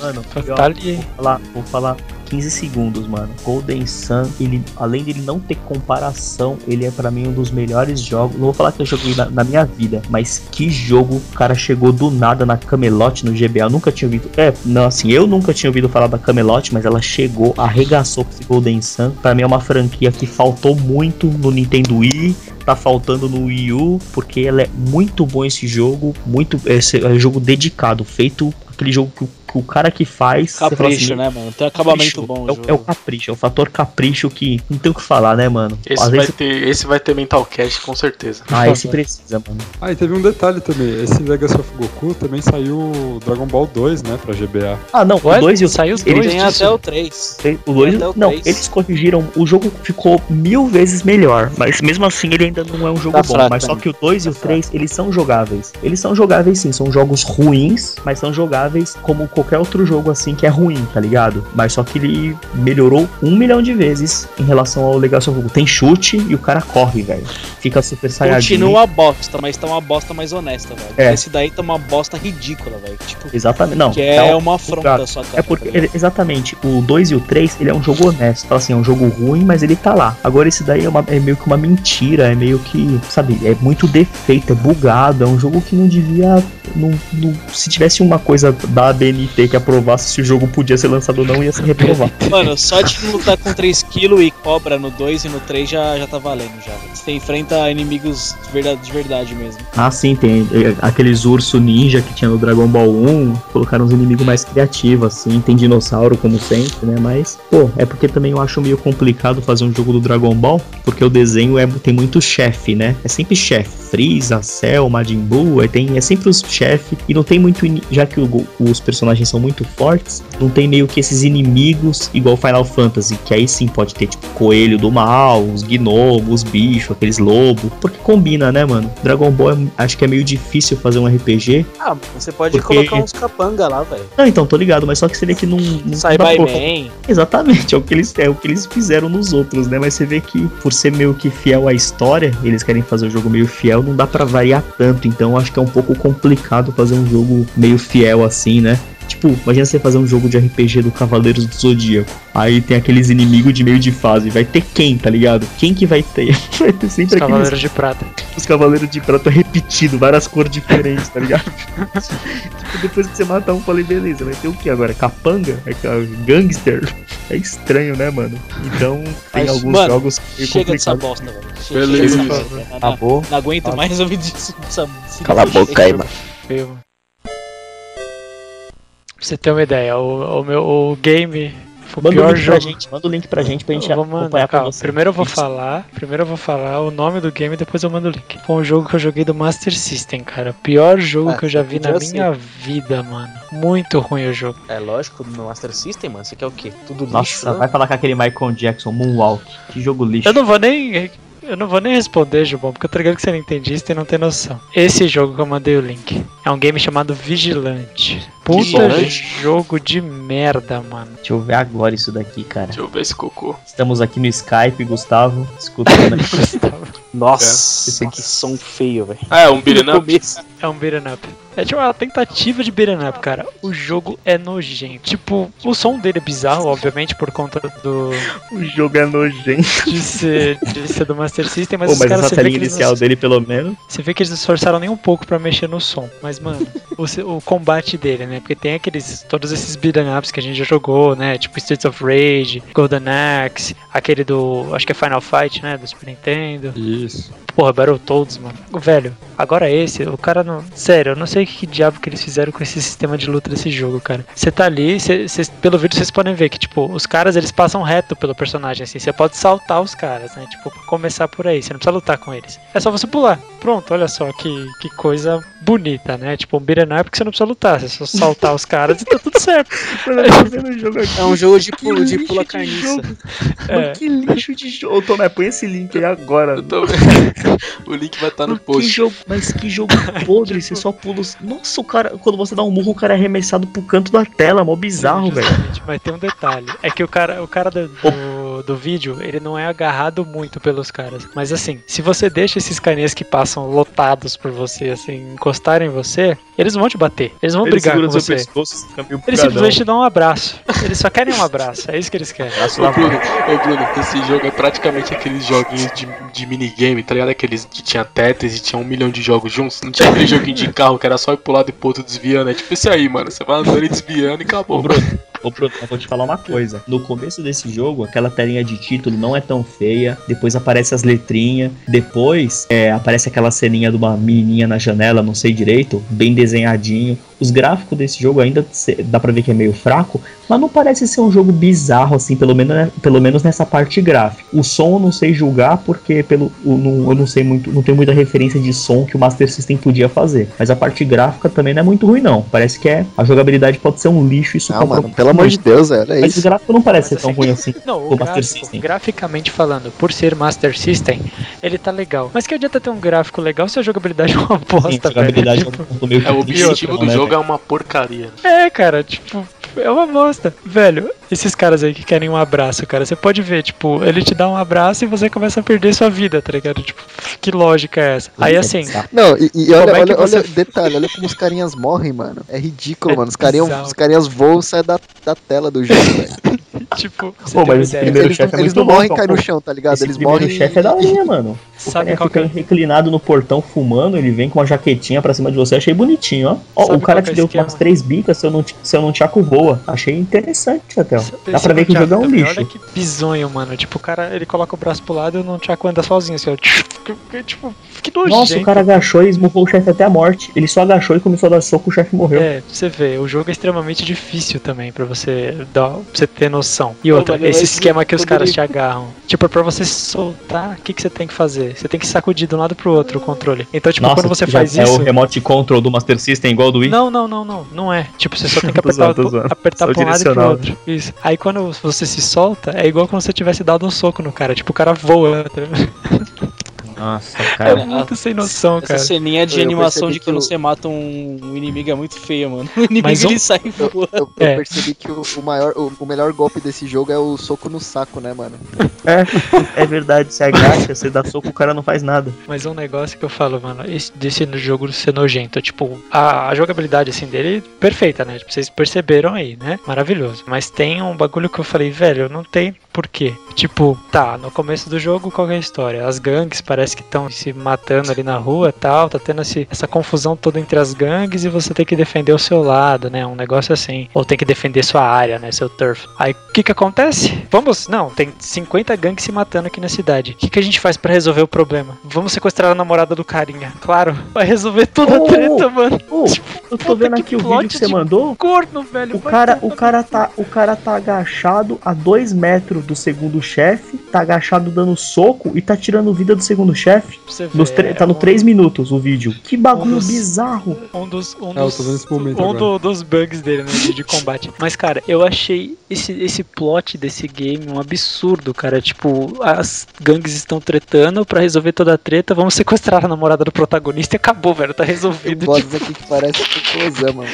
S3: mano,
S6: Tá tá ali,
S3: vou falar, vou falar 15 segundos, mano. Golden Sun, ele, além dele não ter comparação, ele é pra mim um dos melhores jogos. Não vou falar que eu joguei na, na minha vida, mas que jogo o cara chegou do nada na Camelot no GBA. Eu nunca tinha ouvido. É, não, assim, eu nunca tinha ouvido falar da Camelot, mas ela chegou, arregaçou com esse Golden Sun. Pra mim é uma franquia que faltou muito no Nintendo Wii. Tá faltando no Wii U, porque ela é muito bom esse jogo, muito esse é um jogo dedicado, feito aquele jogo que o, o cara que faz,
S4: Capricho,
S3: assim,
S4: né, mano? Tem um acabamento
S3: capricho.
S4: bom o
S3: É o,
S4: jogo.
S3: é o capricho, é o fator capricho que não tem o que falar, né, mano?
S2: Esse
S3: Às
S2: vai,
S3: vezes.
S2: ter, esse vai ter Mental Cast, com certeza.
S3: Ah, esse precisa, mano.
S7: Ah, e teve um detalhe também, esse Legacy of Goku também saiu o Dragon Ball 2, né, pra GBA.
S3: Ah, não,
S6: What?
S3: o 2 e o
S6: Saiu os
S3: eles
S6: dois
S4: Tem
S6: disso.
S4: até o 3.
S3: O dois,
S4: até o
S3: não,
S4: três.
S3: eles corrigiram. O jogo ficou mil vezes melhor. Mas mesmo assim, ele ainda não é um jogo
S4: Tá
S3: bom.
S4: fraco
S3: mas só que o 2 e o
S4: Tá
S3: 3, eles são jogáveis. Eles são jogáveis sim. São jogos ruins, mas são jogáveis como qualquer outro jogo assim que é ruim, tá ligado? Mas só que ele melhorou um milhão de vezes em relação ao Legacy of Goku. Tem chute e o cara corre, velho. Fica super saiyajin.
S4: Continua uma bosta, mas tá uma bosta mais honesta, velho.
S3: É.
S4: Esse daí tá uma bosta ridícula, velho. Tipo,
S3: Exatamente. Não,
S4: que
S3: tá
S4: é
S3: um-
S4: uma afronta só, cara.
S3: É porque,
S4: tá
S3: exatamente, o 2 e o 3, ele é um jogo honesto. Fala assim, é um jogo ruim, mas ele tá lá. Agora esse daí é, uma- é meio que uma mentira, é meio que, sabe, é muito defeito, é bugado, é um jogo que não devia. Não, não- se tivesse uma coisa da ABNT que aprovasse se o jogo podia ser lançado ou não, ia se reprovar.
S4: Mano, só de lutar com 3kg e cobra no 2 e no 3 já, já tá valendo já. Você enfrenta inimigos de verdade, de verdade mesmo.
S3: ah, sim, tem é, aqueles urso ninja que tinha no Dragon Ball 1, colocaram uns inimigos mais criativos, assim, tem dinossauro como sempre, né? Mas, pô, é porque também eu acho meio complicado fazer um jogo do Dragon Ball, porque o desenho é, tem muito chefe, né? É sempre chefe. Freeza, Cell, Majin Buu, aí tem, é sempre os chefes, e não tem muito, já que o- os personagens são muito fortes, não tem meio que esses inimigos igual Final Fantasy, que aí sim pode ter, tipo, coelho do mal, os gnomos, os bichos, aqueles lobos, porque combina, né, mano? Dragon Ball, é- acho que é meio difícil fazer um RPG.
S4: Ah, você pode
S3: Porque-
S4: colocar uns capanga lá, velho.
S3: Não, então, tô ligado, mas só que você vê que não... não
S4: Sai by
S3: colocar-
S4: Man.
S3: Exatamente, é o, que eles, é o que eles fizeram nos outros, né? Mas você vê que, por ser meio que fiel à história, eles querem fazer o jogo meio fiel, não dá pra variar tanto. Então acho que é um pouco complicado fazer um jogo meio fiel assim, né? Tipo, imagina você fazer um jogo de RPG do Cavaleiros do Zodíaco. Aí tem aqueles inimigos de meio de fase. Vai ter quem, tá ligado? Quem que vai ter? Vai ter
S6: Os
S3: sempre aqueles
S6: Cavaleiros de Prata.
S3: os Cavaleiros de Prata repetido, várias cores diferentes, tá ligado? tipo, depois que você matar um, falei, beleza, vai ter o que agora? Capanga? É gangster? É estranho, né, mano? Então, tem
S4: Mas,
S3: alguns
S4: mano,
S3: jogos meio
S4: Chega dessa bosta, velho. Chega,
S2: Beleza.
S4: chega dessa bosta. Não,
S3: Acabou.
S4: não aguento
S3: Fala.
S4: mais ouvir disso.
S5: Cala a boca aí, mano.
S6: Feio. Pra você ter uma ideia, o, o meu o game foi o
S3: Manda o
S6: pior
S3: link pra
S6: jogo.
S3: gente, manda o link pra gente pra gente
S6: Eu vou mandar, calma.
S3: você.
S6: Primeiro eu vou
S3: Isso.
S6: falar, primeiro eu vou falar o nome do game, depois eu mando o link. Foi um jogo que eu joguei do Master System, cara. O pior jogo
S4: Ah,
S6: que eu já vi na minha vida, mano. Muito ruim o jogo.
S4: É lógico, no Master System, mano, você quer o quê? Tudo lixo,
S3: Nossa,
S4: né?
S3: vai falar com aquele Michael Jackson, Moonwalk. Que jogo lixo.
S6: Eu não vou nem. Eu não vou nem responder, Gilbão, porque eu tô ligado que você não entende isso e não tem noção. Esse jogo que eu mandei o link é um game chamado Vigilante. Puta jogo de merda, mano.
S3: Deixa eu ver agora isso daqui, cara.
S2: Deixa eu ver esse cocô.
S3: Estamos aqui no Skype, Gustavo, escutando aqui.
S6: Gustavo.
S4: Nossa,
S3: Esse aqui.
S4: que som feio, velho.
S2: Ah, é um beat'em up?
S6: É um beat'em up. É tipo uma tentativa de beat'em up, cara. O jogo é nojento. Tipo, o som dele é bizarro, obviamente, por conta do.
S3: O jogo é nojento.
S6: de ser, de ser do Master System, mas
S3: Pô,
S6: os
S3: mas
S6: caras
S3: essa
S6: que eles
S3: inicial
S6: não,
S3: dele, pelo menos.
S6: você vê que eles não esforçaram nem um pouco pra mexer no som. Mas, mano, o, o combate dele, né? Porque tem aqueles. Todos esses beat'em ups que a gente já jogou, né? Tipo Streets of Rage, Golden Axe, aquele do. Acho que é Final Fight, né? Do Super Nintendo.
S7: Isso.
S6: Porra, Battletoads, mano. Velho, agora esse, o cara não. Sério, eu não sei que, que diabo que eles fizeram com esse sistema de luta desse jogo, cara. Você tá ali, cê, cê- pelo vídeo vocês podem ver que, tipo, os caras eles passam reto pelo personagem, assim. Você pode saltar os caras, né? Tipo, começar por aí. Você não precisa lutar com eles. É só você pular. Pronto, olha só que, que coisa bonita, né? Tipo, um beat'em up que você não precisa lutar. Você só saltar os caras e tá tudo certo.
S4: É um jogo de, pula, de pula carniça.
S6: É.
S3: Que lixo de jogo. Ô, Tomé, põe esse link aí agora.
S2: Tô... o link vai estar no
S3: Que
S2: post.
S3: jogo, mas que jogo podre, você só pula os... Nossa, o cara, quando você dá um murro, o cara é arremessado pro canto da tela, mó bizarro, velho.
S6: Mas tem um detalhe. É que o cara, o cara do, do, do vídeo, ele não é agarrado muito pelos caras. Mas assim, se você deixa esses carinhas que passam lotados por você, assim, encostarem em você, eles vão te bater. Eles vão
S3: Ele
S6: brigar com você.
S3: pescoço,
S6: Eles simplesmente te dão um abraço. Eles só querem um abraço. É isso que eles querem.
S2: Ô Bruno, ô Bruno, esse jogo é praticamente aqueles joguinhos de, de minigame, tá ligado? Aqueles que tinha Tetris e tinha um milhão de jogos juntos. Não tinha aquele joguinho de carro que era só ir pro lado e pro outro desviando. É tipo esse aí, mano. Você vai andando e desviando e acabou.
S3: Bruno, ô, Bruno, eu vou te falar uma coisa. No começo desse jogo, aquela telinha de título não é tão feia. Depois aparece as letrinhas. Depois é, aparece aquela ceninha de uma menininha na janela, não sei direito, bem desenhadinho. Os gráficos desse jogo ainda dá pra ver que é meio fraco, mas não parece ser um jogo bizarro, assim, pelo menos, né, pelo menos nessa parte gráfica. O som eu não sei julgar, porque pelo, o- não- eu não sei muito, não tenho muita referência de som que o Master System podia fazer. Mas a parte gráfica também não é muito ruim, não. Parece que é. A jogabilidade pode ser um lixo, isso
S5: Não, mano, pelo amor de Deus, velho, é
S3: Mas o gráfico não parece ser tão
S6: assim-
S3: ruim assim.
S6: Não,
S3: O
S6: gráfico,
S3: System.
S6: graficamente falando, por ser Master System, ele tá legal. Mas que adianta ter um gráfico legal se a jogabilidade é uma bosta,
S3: Sim, a
S6: velho?
S3: jogabilidade é
S6: Tipo,
S3: um
S2: É, o objetivo do
S3: né,
S2: jogo
S3: velho?
S2: é uma porcaria.
S6: É, cara, tipo, é uma bosta. Velho, esses caras aí que querem um abraço, cara, você pode ver, tipo, ele te dá um abraço e você começa a perder sua vida, tá ligado? Tipo, que lógica é essa? Aí assim,
S5: Não, e, e olha,
S6: é que
S5: olha,
S6: você-
S5: olha, detalhe, olha como os carinhas morrem, mano. É ridículo,
S6: É
S5: mano. Os carinhas, os carinhas voam e saem da, da tela do jogo, velho.
S6: tipo, você
S3: Pô, mas esse primeiro
S5: Eles,
S3: chefe
S5: não,
S3: é
S5: eles
S3: muito
S5: não morrem e caem no chão, tá ligado?
S3: Esse
S5: Eles
S3: primeiro
S5: morrem.
S3: chefe é da linha, mano. O
S6: Sabe
S3: cara
S6: qual
S3: fica
S6: é?
S3: reclinado no portão fumando, ele vem com uma jaquetinha pra cima de você, achei bonitinho, ó. Ó, o cara
S6: é
S3: te
S6: o
S3: deu
S6: esquema?
S3: umas três bicas se eu não, te- se eu não te voa. Achei interessante até, ó. Dá pra ver que o jogo é um
S6: também,
S3: lixo.
S6: Olha que bizonho, mano. Tipo, o cara, ele coloca o braço pro lado e o Nunchaku anda sozinho, assim, ó. Tipo, que nojento.
S3: Nossa, o cara agachou e esmurrou o chefe até a morte. Ele só agachou e começou a dar soco, o chefe morreu.
S6: É, você vê, o jogo é extremamente difícil também pra você dar, pra você ter noção. E outra,
S4: mano,
S6: esse esquema que os
S4: quando
S6: caras te agarram. Tipo, pra você soltar, o que, que você tem que fazer? Você tem que sacudir de um lado pro outro o controle. Então, tipo,
S3: Nossa,
S6: quando você faz
S3: é
S6: isso.
S3: o remote control do Master System igual do Wii.
S6: Não, não, não, não, não é. Tipo, você só tem que apertar,
S3: zoando,
S6: apertar pra um lado e pro outro. Isso. Aí quando você se solta, é igual como se você tivesse dado um soco no cara. Tipo, o cara voa.
S3: Nossa,
S6: É
S3: cara.
S6: muito sem noção,
S4: Essa
S6: cara.
S4: ceninha de
S5: Eu
S4: animação de
S5: que
S4: quando
S5: o-
S4: você mata um, um inimigo é muito feia, mano. O inimigo
S6: Mas um-
S4: ele sai voando.
S5: Eu, eu
S6: É.
S5: percebi que o, o maior, o, o melhor golpe desse jogo é o soco no saco, né, mano?
S3: É, é verdade, você agacha, você dá soco, o cara não faz nada.
S6: Mas é um negócio que eu falo, mano, esse, desse jogo ser nojento. Tipo, a, a jogabilidade assim dele, perfeita, né? Tipo, vocês perceberam aí, né? Maravilhoso. Mas tem um bagulho que eu falei, velho, não tem porquê. Tipo, tá, no começo do jogo, qual é a história? As gangues parece que estão se matando ali na rua e tal, tá tendo esse, essa confusão toda entre as gangues e você tem que defender o seu lado, né? Um negócio assim. Ou tem que defender sua área, né? Seu turf. Aí o que que acontece? Vamos, não, tem 50 gangues se matando aqui na cidade. O que que a gente faz pra resolver o problema? Vamos sequestrar a namorada do carinha. Claro, vai resolver toda a
S3: Oh!
S6: treta, mano.
S3: Ô, eu tô
S6: Puta,
S3: vendo aqui o vídeo que você mandou.
S6: Corno, velho.
S3: O cara, o cara tá, o cara tá agachado a dois metros do segundo chefe, tá agachado dando soco e tá tirando vida do segundo chefe. tre- tá no
S6: um-
S3: 3 minutos o vídeo. Que bagulho
S6: Um dos-
S3: bizarro.
S6: Um dos, um
S7: É, eu
S6: dos,
S7: tô vendo esse momento
S6: um do- dos bugs dele, né, de, de combate. Mas, cara, eu achei esse, esse plot desse game um absurdo, cara. Tipo, as gangues estão tretando pra resolver toda a treta, vamos sequestrar a namorada do protagonista e acabou, velho, tá resolvido. Tipo,
S5: aqui que parece que mano.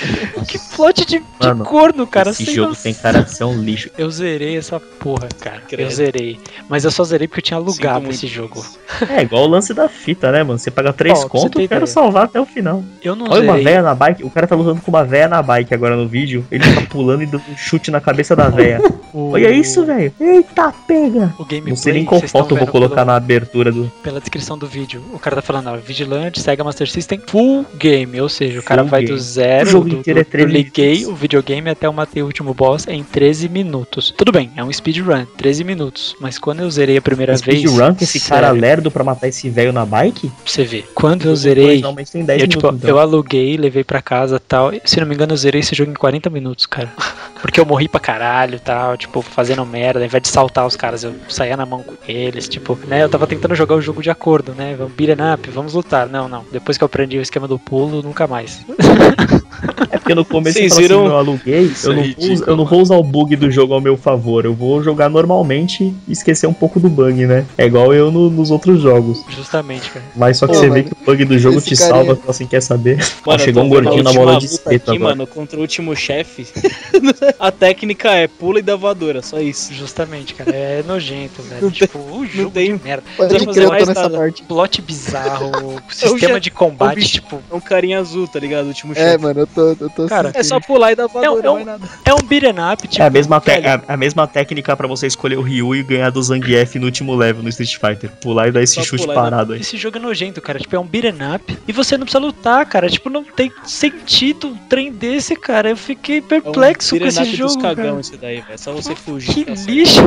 S6: que plot de, de
S3: Mano,
S6: corno, cara.
S3: Esse
S6: sem
S3: jogo
S6: noção.
S3: tem cara de ser um lixo.
S6: Eu zerei essa porra. Cara. Eu
S4: Credo.
S6: zerei. Mas eu só zerei porque eu tinha alugado esse jogo.
S3: É igual o lance da fita, né, mano? Você paga 3
S6: Ó, pra você
S3: conto,
S6: ter
S3: eu quero
S6: ideia.
S3: salvar até o final.
S6: Eu não
S3: Olha uma
S6: zerei.
S3: véia na bike, o cara tá lutando com uma véia na bike agora no vídeo. Ele tá pulando e dando um chute na cabeça da véia.
S6: o...
S3: Olha isso, velho. Eita, pega.
S6: O gameplay.
S3: Não sei nem qual foto eu vou colocar
S6: pelo-
S3: na abertura do.
S6: pela descrição do vídeo. O cara tá falando, ó, Vigilante, Sega Master System, full game. Ou seja, o cara
S3: Full
S6: vai
S3: game.
S6: do zero,
S3: O jogo
S6: do,
S3: inteiro é
S6: do, eu
S3: 13
S6: liguei o videogame até eu matei o último boss em 13 minutos. Tudo bem, é um speedrun, 13 minutos. Mas quando eu zerei a primeira vez.
S3: Speedrun que esse cara
S6: sério,
S3: lerdo pra matar esse velho na bike?
S6: Você vê. Quando eu zerei.
S3: Originalmente tem 10
S6: Eu, tipo,
S3: minutos.
S6: eu
S3: então.
S6: aluguei, levei pra casa e tal. Se não me engano, eu zerei esse jogo em 40 minutos, cara. Porque eu morri pra caralho e tal, tipo, fazendo merda. Ao invés de saltar os caras, eu saía na mão com eles, tipo, né? Eu tava tentando jogar o jogo de acordo, né? Vamos beat up, vamos lutar. Não, não. Depois que eu aprendi o esquema do pulo, nunca mais.
S3: É porque no começo
S4: Vocês
S3: eu falei
S4: viram-
S3: assim, eu aluguei,
S2: Isso
S3: eu
S2: é
S3: não,
S2: ridículo,
S3: vou, eu não vou usar o bug do jogo ao meu favor. Eu vou jogar normalmente e esquecer um pouco do bug, né? É igual eu no- nos outros jogos.
S6: Justamente, cara.
S3: Mas só que
S5: Pô,
S3: você
S5: mano,
S3: vê que o bug do jogo te salva, então assim, quer saber?
S4: Mano,
S3: chegou
S4: eu
S3: um gordinho na bola de
S4: luta
S3: espeto
S4: aqui,
S3: agora.
S4: mano, contra o último chefe. a técnica é pula e dá voadora, só isso.
S6: Justamente, cara. É nojento, velho.
S4: Não
S6: tipo, o jogo
S4: tem-
S6: de merda.
S5: Pode
S4: Deixa eu fazer mais
S5: nessa
S4: nada.
S5: parte.
S6: Plot bizarro, sistema
S4: já-
S6: de combate,
S4: bicho-
S6: tipo,
S4: É um carinha azul, tá ligado? O último
S5: É,
S4: chefe.
S5: Mano, eu tô, eu tô
S6: Cara,
S4: É só pular e dar voadora,
S6: é um-
S4: não é nada.
S6: é um beat'em up, tipo.
S3: É a mesma, te- a, a mesma técnica pra você escolher o Ryu e ganhar do Zangief no último level no Street Fighter. Pular e dar esse
S4: Só
S3: chute parado aí.
S6: Esse jogo é nojento, cara. Tipo, é um beat'em up e você não precisa lutar, cara. Tipo, não tem sentido um trem desse, cara. Eu fiquei
S4: É um
S6: perplexo com esse
S4: dos
S6: jogo,
S4: cagão
S6: cara.
S4: esse daí, velho. É só você fugir.
S6: Que
S4: tá
S6: lixo.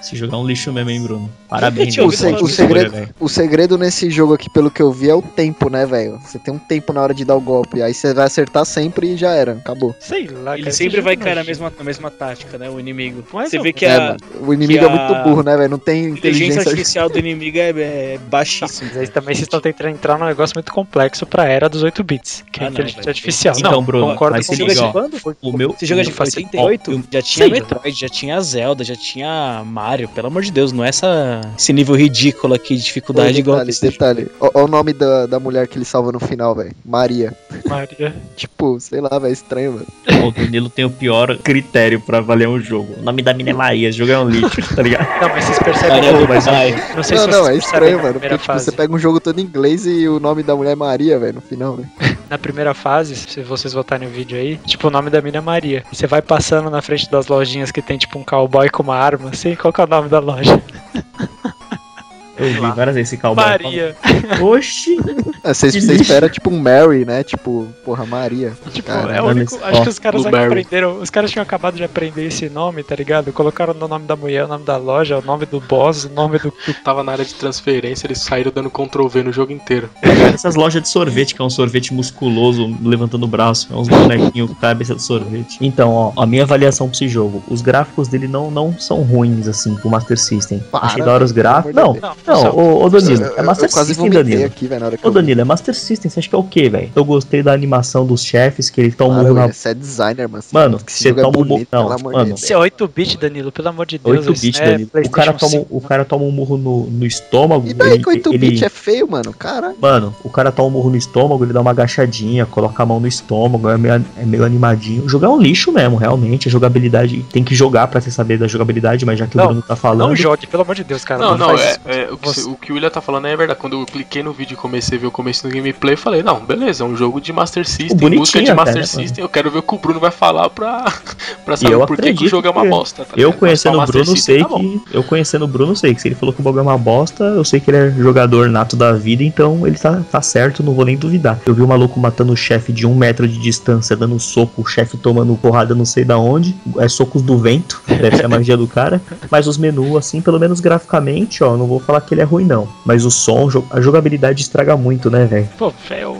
S3: Esse jogo é um lixo mesmo, hein, Bruno? Parabéns,
S5: O, se- o segredo, o segredo nesse jogo aqui, pelo que eu vi, é o tempo, né, velho? Você tem um tempo na hora de dar o golpe. Aí você vai acertar sempre e já era. Acabou.
S6: Sei lá,
S4: Ele
S6: cara.
S4: sempre vai
S6: é
S4: cair na mesma, na mesma tática, né? O inimigo.
S6: Mais
S4: Você vê que
S5: É,
S4: a.
S5: O inimigo
S4: que
S5: é muito burro, né, velho? Não tem
S4: inteligência
S5: inteligência.
S4: artificial do inimigo é, é baixíssima.
S6: Mas aí também vocês estão tentando entrar num negócio muito complexo pra era dos 8 bits, que é
S4: Ah,
S6: a
S4: não,
S6: inteligência
S4: velho.
S6: artificial.
S3: Então,
S6: não,
S3: Bruno,
S6: concordo
S3: mas
S6: com
S4: Você
S3: liga,
S4: quando?
S3: O meu,
S4: Você joga de
S3: meu faz-
S4: 88? Já tinha
S6: Sei.
S4: Metroid, já tinha Zelda, já tinha Mario. Pelo amor de Deus, não é essa, esse nível ridículo aqui de dificuldade igual
S5: detalhe, detalhe. Ó o nome da, da mulher que ele salva no final, velho. Maria.
S6: Maria.
S5: Tipo, sei lá, velho, estranho, mano.
S3: o Danilo tem o pior critério pra valer um jogo. O nome da mina é Maria, esse jogo é um lixo, tá ligado?
S6: Não, mas vocês percebem eu- mas
S4: Pai.
S6: não sei
S5: não,
S6: se
S5: não,
S6: vocês
S5: é estranho,
S6: na
S5: mano.
S6: primeira
S5: Porque tipo,
S6: fase.
S5: você pega um jogo todo em inglês e o nome da mulher é Maria, velho, no final, velho.
S6: Na primeira fase, se vocês voltarem o vídeo aí, tipo, o nome da mina é Maria. Você vai passando na frente das lojinhas que tem, tipo, um cowboy com uma arma, assim, qual que é o nome da loja?
S3: Eu vi várias vezes esse cowboy.
S6: Maria.
S3: Oxi!
S5: É, Você
S3: Que lixo.
S5: espera, tipo, um Mary, né? Tipo, porra, Maria.
S6: Tipo,
S5: Cara,
S6: é o único.
S3: ó,
S6: Acho que os caras aprenderam. Os caras tinham acabado de aprender esse nome, tá ligado? Colocaram no nome da mulher, o nome da loja, o nome do boss, o nome do.
S2: Tava na área de transferência, eles saíram dando Ctrl V no jogo inteiro.
S3: Essas lojas de sorvete, que é um sorvete musculoso, levantando o braço, é uns bonequinhos com cabeça de sorvete. Então, ó, a minha avaliação pra esse jogo, os gráficos dele não, não são ruins, assim, pro Master System.
S5: Para,
S3: Achei da hora os gráficos. Não,
S6: Não,
S3: não, ô, ô Danilo,
S5: Eu-
S3: é Master
S5: eu
S3: System, Danilo.
S5: aqui, velho, na hora que
S3: Ô
S5: eu vi.
S3: Danilo, é Master System, você acha que é o quê, velho? Eu gostei da animação dos chefes, que eles estão
S5: Para,
S3: murro na.
S5: Você é designer, mano.
S3: Mano, você
S5: é
S3: toma um mo- não, mano.
S6: Isso é 8-bit, Danilo, pelo amor de Deus.
S3: 8
S6: isso
S3: bits,
S6: não é
S3: Danilo. O cara, toma, um-
S6: 5,
S3: o cara toma um murro no, no estômago.
S5: E daí
S3: ele-
S5: que 8-bit
S3: ele-
S5: é feio, mano? Caralho.
S3: Mano, o cara toma um murro no estômago, ele dá uma agachadinha, coloca a mão no estômago, é meio, é meio animadinho. O jogo é um lixo mesmo, realmente. A jogabilidade tem que jogar pra você saber da jogabilidade, mas já que
S6: Não,
S3: o Bruno tá falando.
S6: Não jogue, pelo amor de Deus, cara.
S2: Não, não,
S6: faz
S2: é,
S6: isso.
S2: é, que,
S6: Você-
S2: o que o William tá falando é verdade. Quando eu cliquei no vídeo e comecei a ver o começo do gameplay, eu falei, não, beleza, é um jogo de Master System,
S3: Bonitinho
S2: música de
S3: até,
S2: Master
S3: né,
S2: System. Eu quero ver o que o Bruno vai falar pra, pra saber por que, que o jogo é uma bosta. tá
S3: Eu conhecendo o Bruno,
S2: System
S3: sei
S2: tá
S3: que. Eu conhecendo o Bruno, sei que se ele falou que o bagulho é uma bosta, eu sei que ele é jogador nato da vida, então ele tá, tá certo, não vou nem duvidar. Eu vi o maluco matando o chefe de um metro de distância, dando soco, o chefe tomando porrada não sei da onde. É socos do vento, deve ser a magia do cara. Mas os menus, assim, pelo menos graficamente, ó, não vou falar que ele é ruim, não. Mas o som, a jogabilidade estraga muito, né, velho?
S6: Pô,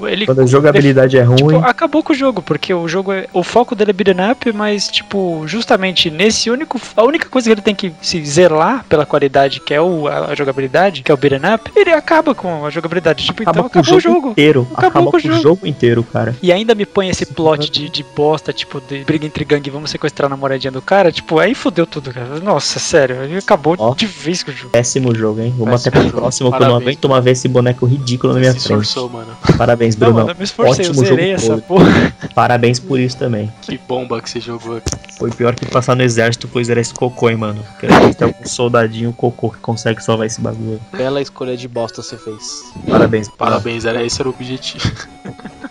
S6: ele.
S3: Quando a jogabilidade é ruim.
S6: Tipo, acabou com o jogo, porque o jogo é. O foco dele é beat'em up, mas, tipo, justamente nesse único. A única coisa que ele tem que se zelar pela qualidade, que é o, a, a jogabilidade, que é o beat'em up, ele acaba com a jogabilidade. Tipo,
S3: Acaba
S6: então
S3: com o
S6: acabou
S3: jogo,
S6: o jogo.
S3: inteiro.
S6: Acabou
S3: acaba
S6: com o
S3: o
S6: jogo.
S3: jogo inteiro, cara.
S6: E ainda me põe esse plot de, de bosta, tipo, de briga entre gangue, vamos sequestrar a namoradinha do cara, tipo, aí fudeu tudo, cara. Nossa, sério, aí acabou
S3: Ó.
S6: de vez com o jogo.
S3: Péssimo jogo, hein? Vou
S6: Péssimo
S3: até pro próximo, que eu não
S2: Parabéns.
S3: aguento mais ver esse boneco ridículo na minha
S2: Se
S3: frente.
S2: esforçou, mano.
S3: Parabéns,
S6: Não,
S3: Bruno.
S6: mano, eu me esforcei, eu
S3: Ótimo
S6: zerei
S3: jogo
S6: essa
S3: todo.
S6: porra.
S3: Parabéns por isso também.
S2: Que bomba que você jogou aqui.
S3: Foi pior que passar no exército foi zerar esse cocô, hein, mano. Quero ter algum soldadinho cocô que consegue salvar esse bagulho.
S4: Bela escolha de bosta você fez.
S3: Parabéns.
S2: Parabéns, era esse era o objetivo.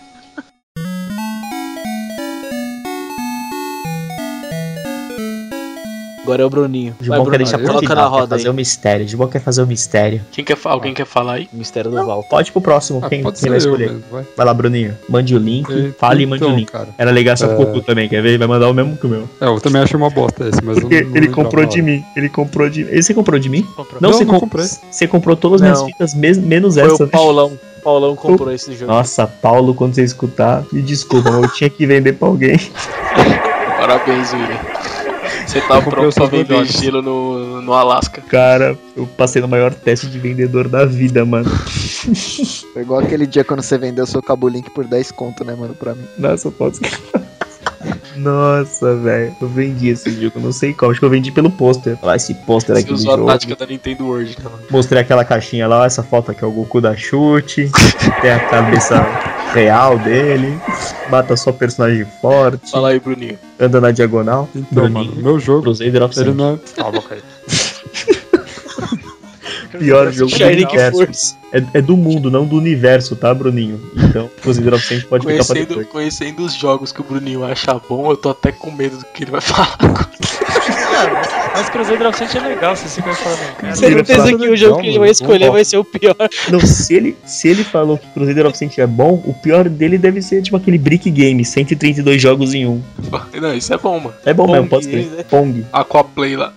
S4: Agora é o Bruninho.
S3: De bom quer deixar pro
S4: coloca
S3: final,
S4: na
S3: quer
S4: roda
S3: fazer o mistério. De bom quer fazer o mistério.
S2: Quem quer, alguém quer falar aí?
S4: Mistério do Val.
S3: Pode ir pro próximo,
S7: Ah,
S3: quem, quem vai escolher?
S7: mesmo, vai.
S3: Vai lá, Bruninho. Mande o link,
S7: E-
S3: fale e mande o
S7: então,
S3: link.
S7: cara.
S3: Era legal só
S7: É.
S3: também, quer ver? Ele vai mandar o mesmo que o meu.
S7: É, eu também achei uma bosta esse, mas eu
S3: Porque
S7: não, não
S3: ele comprou de mim. Ele comprou de Esse você comprou de mim?
S6: Comprou.
S7: Não,
S3: você
S7: não
S3: comp-
S7: comprei.
S3: Você comprou todas as minhas
S4: Não.
S3: fitas, menos
S4: Foi
S3: essa.
S4: o Paulão. Paulão comprou esse jogo.
S3: Nossa, Paulo, quando você escutar, me desculpa, mas eu tinha que vender pra alguém.
S2: Parabéns, William. Você tá pronto pra vender
S7: melhores.
S2: gelo no, no Alasca.
S3: Cara, eu passei no maior teste de vendedor da vida, mano.
S5: Foi igual aquele dia quando você vendeu seu Cabo Link por 10 conto, né, mano, pra mim.
S3: Nossa, eu posso. Nossa, velho. Eu vendi esse jogo, não sei como. Acho que eu vendi pelo pôster. Olha esse pôster
S2: Você
S3: aqui do
S2: usou a tática da Nintendo World, mano?
S3: Mostrei aquela caixinha lá, essa foto aqui é o Goku da chute. Tem a cabeça real dele. Mata só personagem forte.
S2: Fala aí, Bruninho.
S3: Anda na diagonal.
S7: Então,
S3: Bruninho.
S7: mano, meu jogo,
S3: Crusader of
S7: ele não é... Calma, cara.
S3: Pior jogo do
S4: Shining
S3: universo.
S4: Force.
S3: É, é do mundo, não do universo, tá, Bruninho? Então, of Saints pode ficar pra
S2: Conhecendo,
S3: depois.
S2: conhecendo os jogos que o Bruninho acha bom, eu tô até com medo do que ele vai falar agora.
S6: Mas Cruzeiro of Saints é legal, você fica falando, cara.
S4: Certeza
S7: Ele
S4: que
S7: fala
S4: o jogo que ele vai escolher
S3: Ó.
S4: vai ser o pior.
S3: Não, se ele, se ele falou que Crusader of Saints é bom, o pior dele deve ser tipo aquele Brick Game, 132 jogos em um.
S2: Não, isso é bom, mano.
S3: É bom
S4: Pong,
S3: mesmo, pode crer.
S4: né?
S3: Pong.
S2: Aquaplay lá.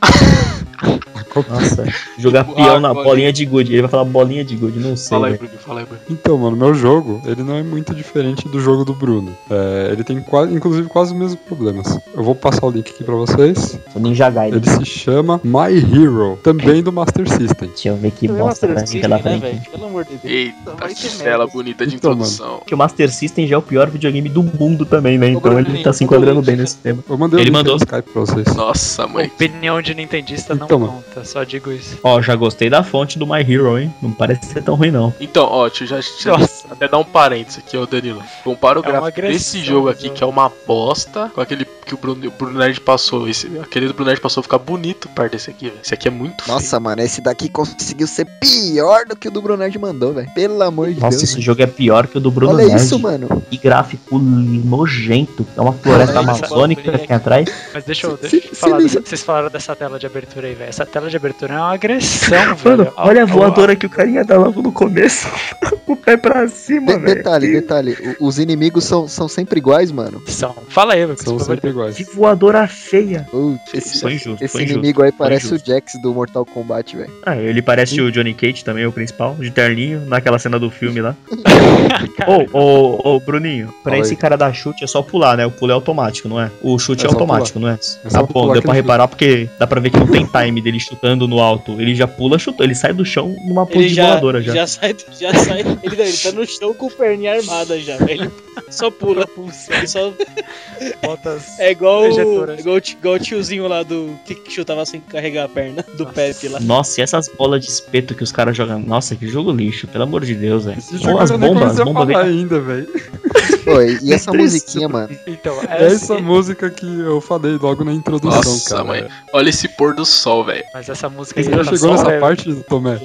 S3: Nossa, jogar
S2: Tipo,
S3: peão na
S2: água
S3: bolinha de good. Ele vai falar bolinha de good, não sei.
S2: Fala aí,
S3: velho.
S2: Bruninho, fala aí, Bruninho.
S7: Então, mano, meu jogo, ele não é muito diferente do jogo do Bruno. É, ele tem quase, inclusive quase os mesmos problemas. Eu vou passar o link aqui pra vocês.
S3: O Ninja Gaiden.
S7: Ele se chama My Hero, também do Master System.
S3: Deixa eu ver que
S4: é
S3: bosta pra mim
S4: System,
S3: pela
S4: né,
S3: frente.
S4: velho? Pelo amor de Deus.
S2: Eita,
S4: ter
S2: que tela bonita de
S7: Então,
S2: introdução.
S3: Porque o Master System já é o pior videogame do mundo também, né? Então ele tá se enquadrando bem nesse tema.
S7: Eu mandei
S3: Ele
S7: o link
S3: mandou.
S7: Skype pra vocês.
S2: Nossa, mãe.
S6: Opinião de nintendista não
S7: Então, mano.
S6: conta, só digo isso.
S3: Ó, já gostei da fonte do My Hero, hein? Não parece ser tão ruim, não.
S2: Então, ó, deixa eu já deixa eu
S6: Nossa.
S2: até dar um parênteses aqui, ó, Danilo. Compara o
S6: É
S2: gráfico
S6: agressão,
S2: desse jogo aqui,
S6: jogo.
S2: que é uma bosta, com aquele que o Bruno, o Bruno Nerd passou. Esse, aquele do Bruno Nerd passou ficar bonito perto desse aqui, velho. Esse aqui é muito feio.
S5: Nossa, mano, esse daqui conseguiu ser pior do que o do Brunard mandou, velho. Pelo amor de
S3: Nossa,
S5: Deus.
S3: esse
S5: velho.
S3: jogo é pior que o do Bruno
S5: Olha
S3: Nerd.
S5: isso, mano.
S3: Que gráfico nojento. É uma floresta
S6: Olha
S3: amazônica tem atrás.
S6: Mas deixa eu, deixa eu falar, vocês falaram dessa tela de abertura aí, velho. Essa tela de abertura é uma agressão,
S3: Mano,
S6: velho.
S3: olha a voadora que o carinha dá logo no começo. o pé pra cima,
S5: De-
S3: velho.
S5: detalhe, detalhe. Os inimigos são, são sempre iguais, mano.
S6: São. Fala aí, Lucas,
S7: São sempre iguais.
S3: Que voadora feia.
S5: Putz, esse
S3: Foi injusto,
S5: esse
S3: foi injusto.
S5: inimigo aí parece
S3: injusto.
S5: o Jax do Mortal Kombat, velho.
S3: Ah, ele parece o Johnny Cage também, o principal, de terninho, naquela cena do filme lá. Ô, ô, ô, Bruninho, pra
S7: Fala
S3: esse cara dar chute é só pular, né? O pulo é automático, não é? O chute é,
S7: É
S3: automático, não é?
S7: só
S3: Ah, bom,
S7: pular
S3: deu pra reparar porque dá pra ver que não tem time dele chutando no alto. Ele já pula, chutou. Ele sai do chão numa pose
S4: Ele
S3: de
S4: já,
S3: voadora já.
S4: já sai, já sai ele, ele tá no chão com perninha armada já, velho. Só pula. Ele só,
S6: bota as-
S4: é igual, o- igual, igual o tiozinho lá do que que chutava sem carregar a perna, do Pepe lá.
S3: Nossa, e essas bolas de espeto que os caras jogam. Nossa, que jogo lixo, pelo amor de Deus, velho. As bombas, as bombas vem.
S7: ainda, velho.
S5: Pô, e, essa musiquinha, mano?
S6: Então,
S7: É
S6: essa,
S7: essa música que eu falei logo na introdução,
S2: Nossa,
S7: cara.
S2: mãe. Olha esse pôr do sol, velho.
S6: mas essa música
S7: Você já
S6: tá
S7: chegou nessa parte, Tomé?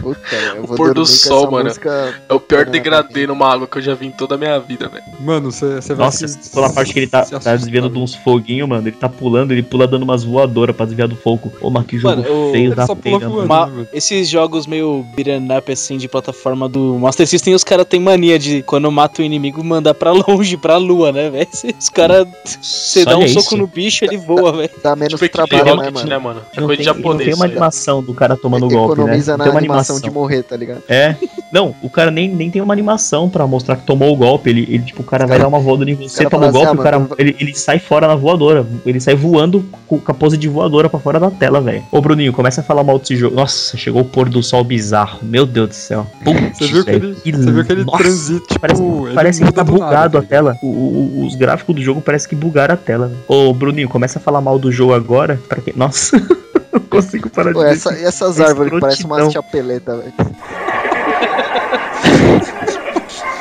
S5: Puta, eu vou
S2: pôr do sol, mano.
S5: música-
S2: É o pior degradê numa água que eu já vi em toda a minha vida, velho.
S7: Mano, você vai
S3: Nossa,
S7: se-
S3: pela parte que ele tá, tá desviando de uns foguinhos, mano. Ele tá pulando, ele pula dando umas voadoras pra desviar do fogo. Ô, mas que jogo
S4: Mano,
S3: feio da
S7: voando.
S3: mano.
S4: Ma-
S7: né, velho?
S4: esses jogos meio beat'em up assim de plataforma do Master System, os caras têm mania de quando mata o inimigo mandar pra longe, pra lua, né, velho? Os caras. Você dá um
S3: Olha
S4: soco
S3: isso.
S4: no bicho, ele voa, velho.
S5: Dá menos
S2: Tipo Equipe
S5: trabalho, né,
S2: Rocket,
S5: mano?
S3: Não
S2: coisa
S3: tem,
S2: de
S3: e não tem
S2: japonês.
S3: uma animação do cara tomando golpe, né?
S5: Economiza
S3: Não
S5: na
S3: tem uma
S5: animação
S3: animação.
S5: de morrer, tá ligado?
S3: É. Não, o cara nem, nem tem uma animação pra mostrar que tomou o golpe. Ele, ele tipo, o cara vai dar uma voadora em você,
S5: cara
S3: toma o
S5: assim,
S3: golpe,
S5: ah,
S3: o cara
S5: mano,
S3: ele, ele sai fora na voadora. Ele sai voando com a pose de voadora pra fora da tela, velho. Ô, Bruninho, começa a falar mal desse jogo. Nossa, chegou o pôr do sol bizarro. Meu Deus do céu. Putz,
S7: Você viu que ele, você viu que ele
S3: nossa,
S7: transita, tipo,
S3: Parece,
S7: ele
S3: parece que tá
S7: do nada,
S3: bugado a tela. O- o- os gráficos do jogo parece que bugaram a tela. Ô, Bruninho, começa a falar mal do jogo agora. Pra que... Nossa, consigo parar
S5: Pô, essa, e essas árvores que parecem
S3: escrotidão.
S5: umas chapeletas, velho.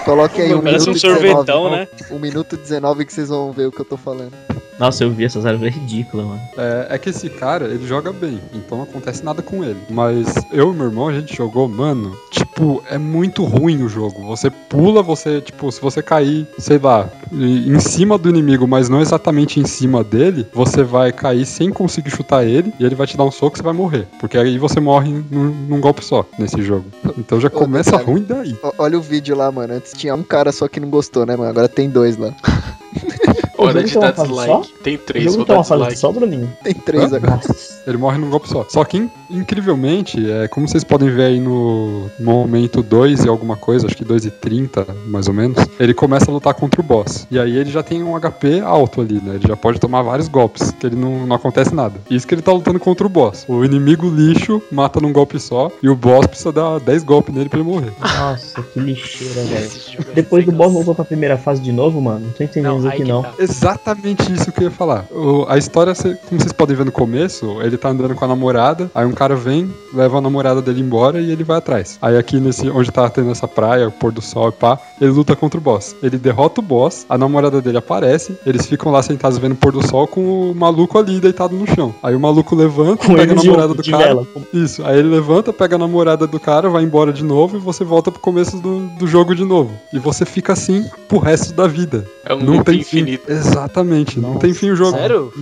S5: Coloque aí um
S4: Parece
S5: minuto
S4: um
S5: e 19.
S4: sorvetão, né?
S5: Um minuto e 19 que vocês vão ver o que eu tô falando.
S3: Nossa, eu vi essas árvores é ridículas, mano.
S7: É, é que esse cara, ele joga bem, então não acontece nada com ele. Mas eu e meu irmão, a gente jogou, mano, tipo, é muito ruim o jogo. Você pula, você, tipo, se você cair, sei lá, em cima do inimigo, mas não exatamente em cima dele, você vai cair sem conseguir chutar ele, e ele vai te dar um soco e você vai morrer. Porque aí você morre num, num golpe só, nesse jogo. Então já
S5: Ô,
S7: começa
S5: cara.
S7: ruim daí.
S5: Olha o vídeo lá, mano. Antes tinha um cara só que não gostou, né, mano? Agora tem dois lá.
S2: Hora de
S3: tem
S2: dar dislike. Tem
S3: O
S2: três,
S3: jogo
S2: vou
S3: tem
S2: dar
S3: uma fase
S2: dislike.
S3: só, Bruninho?
S5: Tem três
S7: Hã?
S5: agora.
S7: Ele morre num golpe só. Só que, in- incrivelmente, é, como vocês podem ver aí no momento 2 e alguma coisa, acho que 2 e 30, mais ou menos, ele começa a lutar contra o boss. E aí ele já tem um HP alto ali, né? Ele já pode tomar vários golpes, que ele não, não acontece nada. Isso que ele tá lutando contra o boss. O inimigo lixo mata num golpe só, e o boss precisa dar 10 golpes nele pra ele morrer.
S3: Nossa, que lixeira, velho.
S6: É
S3: Depois do boss voltou pra primeira fase de novo, mano? Não tô entendendo
S6: Não,
S3: aqui não.
S6: tá.
S7: Exatamente isso que eu ia falar. O- a história, como vocês podem ver no começo, ele tá andando com a namorada, aí um cara vem, leva a namorada dele embora e ele vai atrás. Aí aqui nesse, onde tá tendo essa praia, o pôr do sol e pá, ele luta contra o boss. Ele derrota o boss, a namorada dele aparece, eles ficam lá sentados vendo o pôr do sol com o maluco ali deitado no chão. Aí o maluco levanta,
S3: Com
S7: pega a
S3: de,
S7: namorada do
S3: de
S7: cara.
S3: vela.
S7: Isso, aí ele levanta, pega a namorada do cara, vai embora de novo e você volta pro começo do, do jogo de novo. E você fica assim pro resto da vida.
S2: É um
S7: não tem
S2: infinito.
S7: fim. Exatamente, não
S3: Nossa.
S7: tem fim o jogo.
S4: Sério?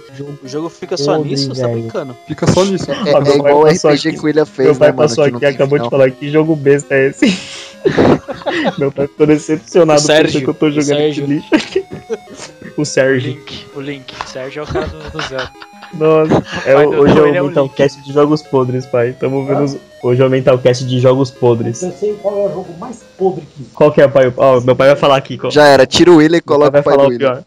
S4: O jogo fica só nisso? Você tá brincando?
S7: Fica só nisso.
S5: É, é
S3: pai
S5: igual o
S3: passou
S5: RPG
S3: aqui-
S5: que o William fez,
S3: Meu pai
S5: né, mano?
S3: passou
S5: que não
S3: aqui e acabou de falar que jogo besta é esse. Meu pai ficou decepcionado
S4: O Sérgio,
S3: porque eu tô
S4: o
S3: jogando esse lixo aqui. O
S6: O
S3: Sérgio.
S6: Link, o Link. Sérgio é o cara do, do Zero.
S3: Nossa, é, o- hoje é
S6: é
S3: o
S6: o
S3: Mentalcast de jogos podres, pai. Tamo vendo os- Hoje é o Mentalcast de jogos podres.
S1: Eu sei qual é o jogo mais podre que
S3: Qual que é, pai? Ó, meu pai vai falar aqui. Qual...
S5: Já era, tira o William e
S3: pai
S5: coloca
S3: vai
S5: o pai
S3: falar
S5: do
S3: o pior.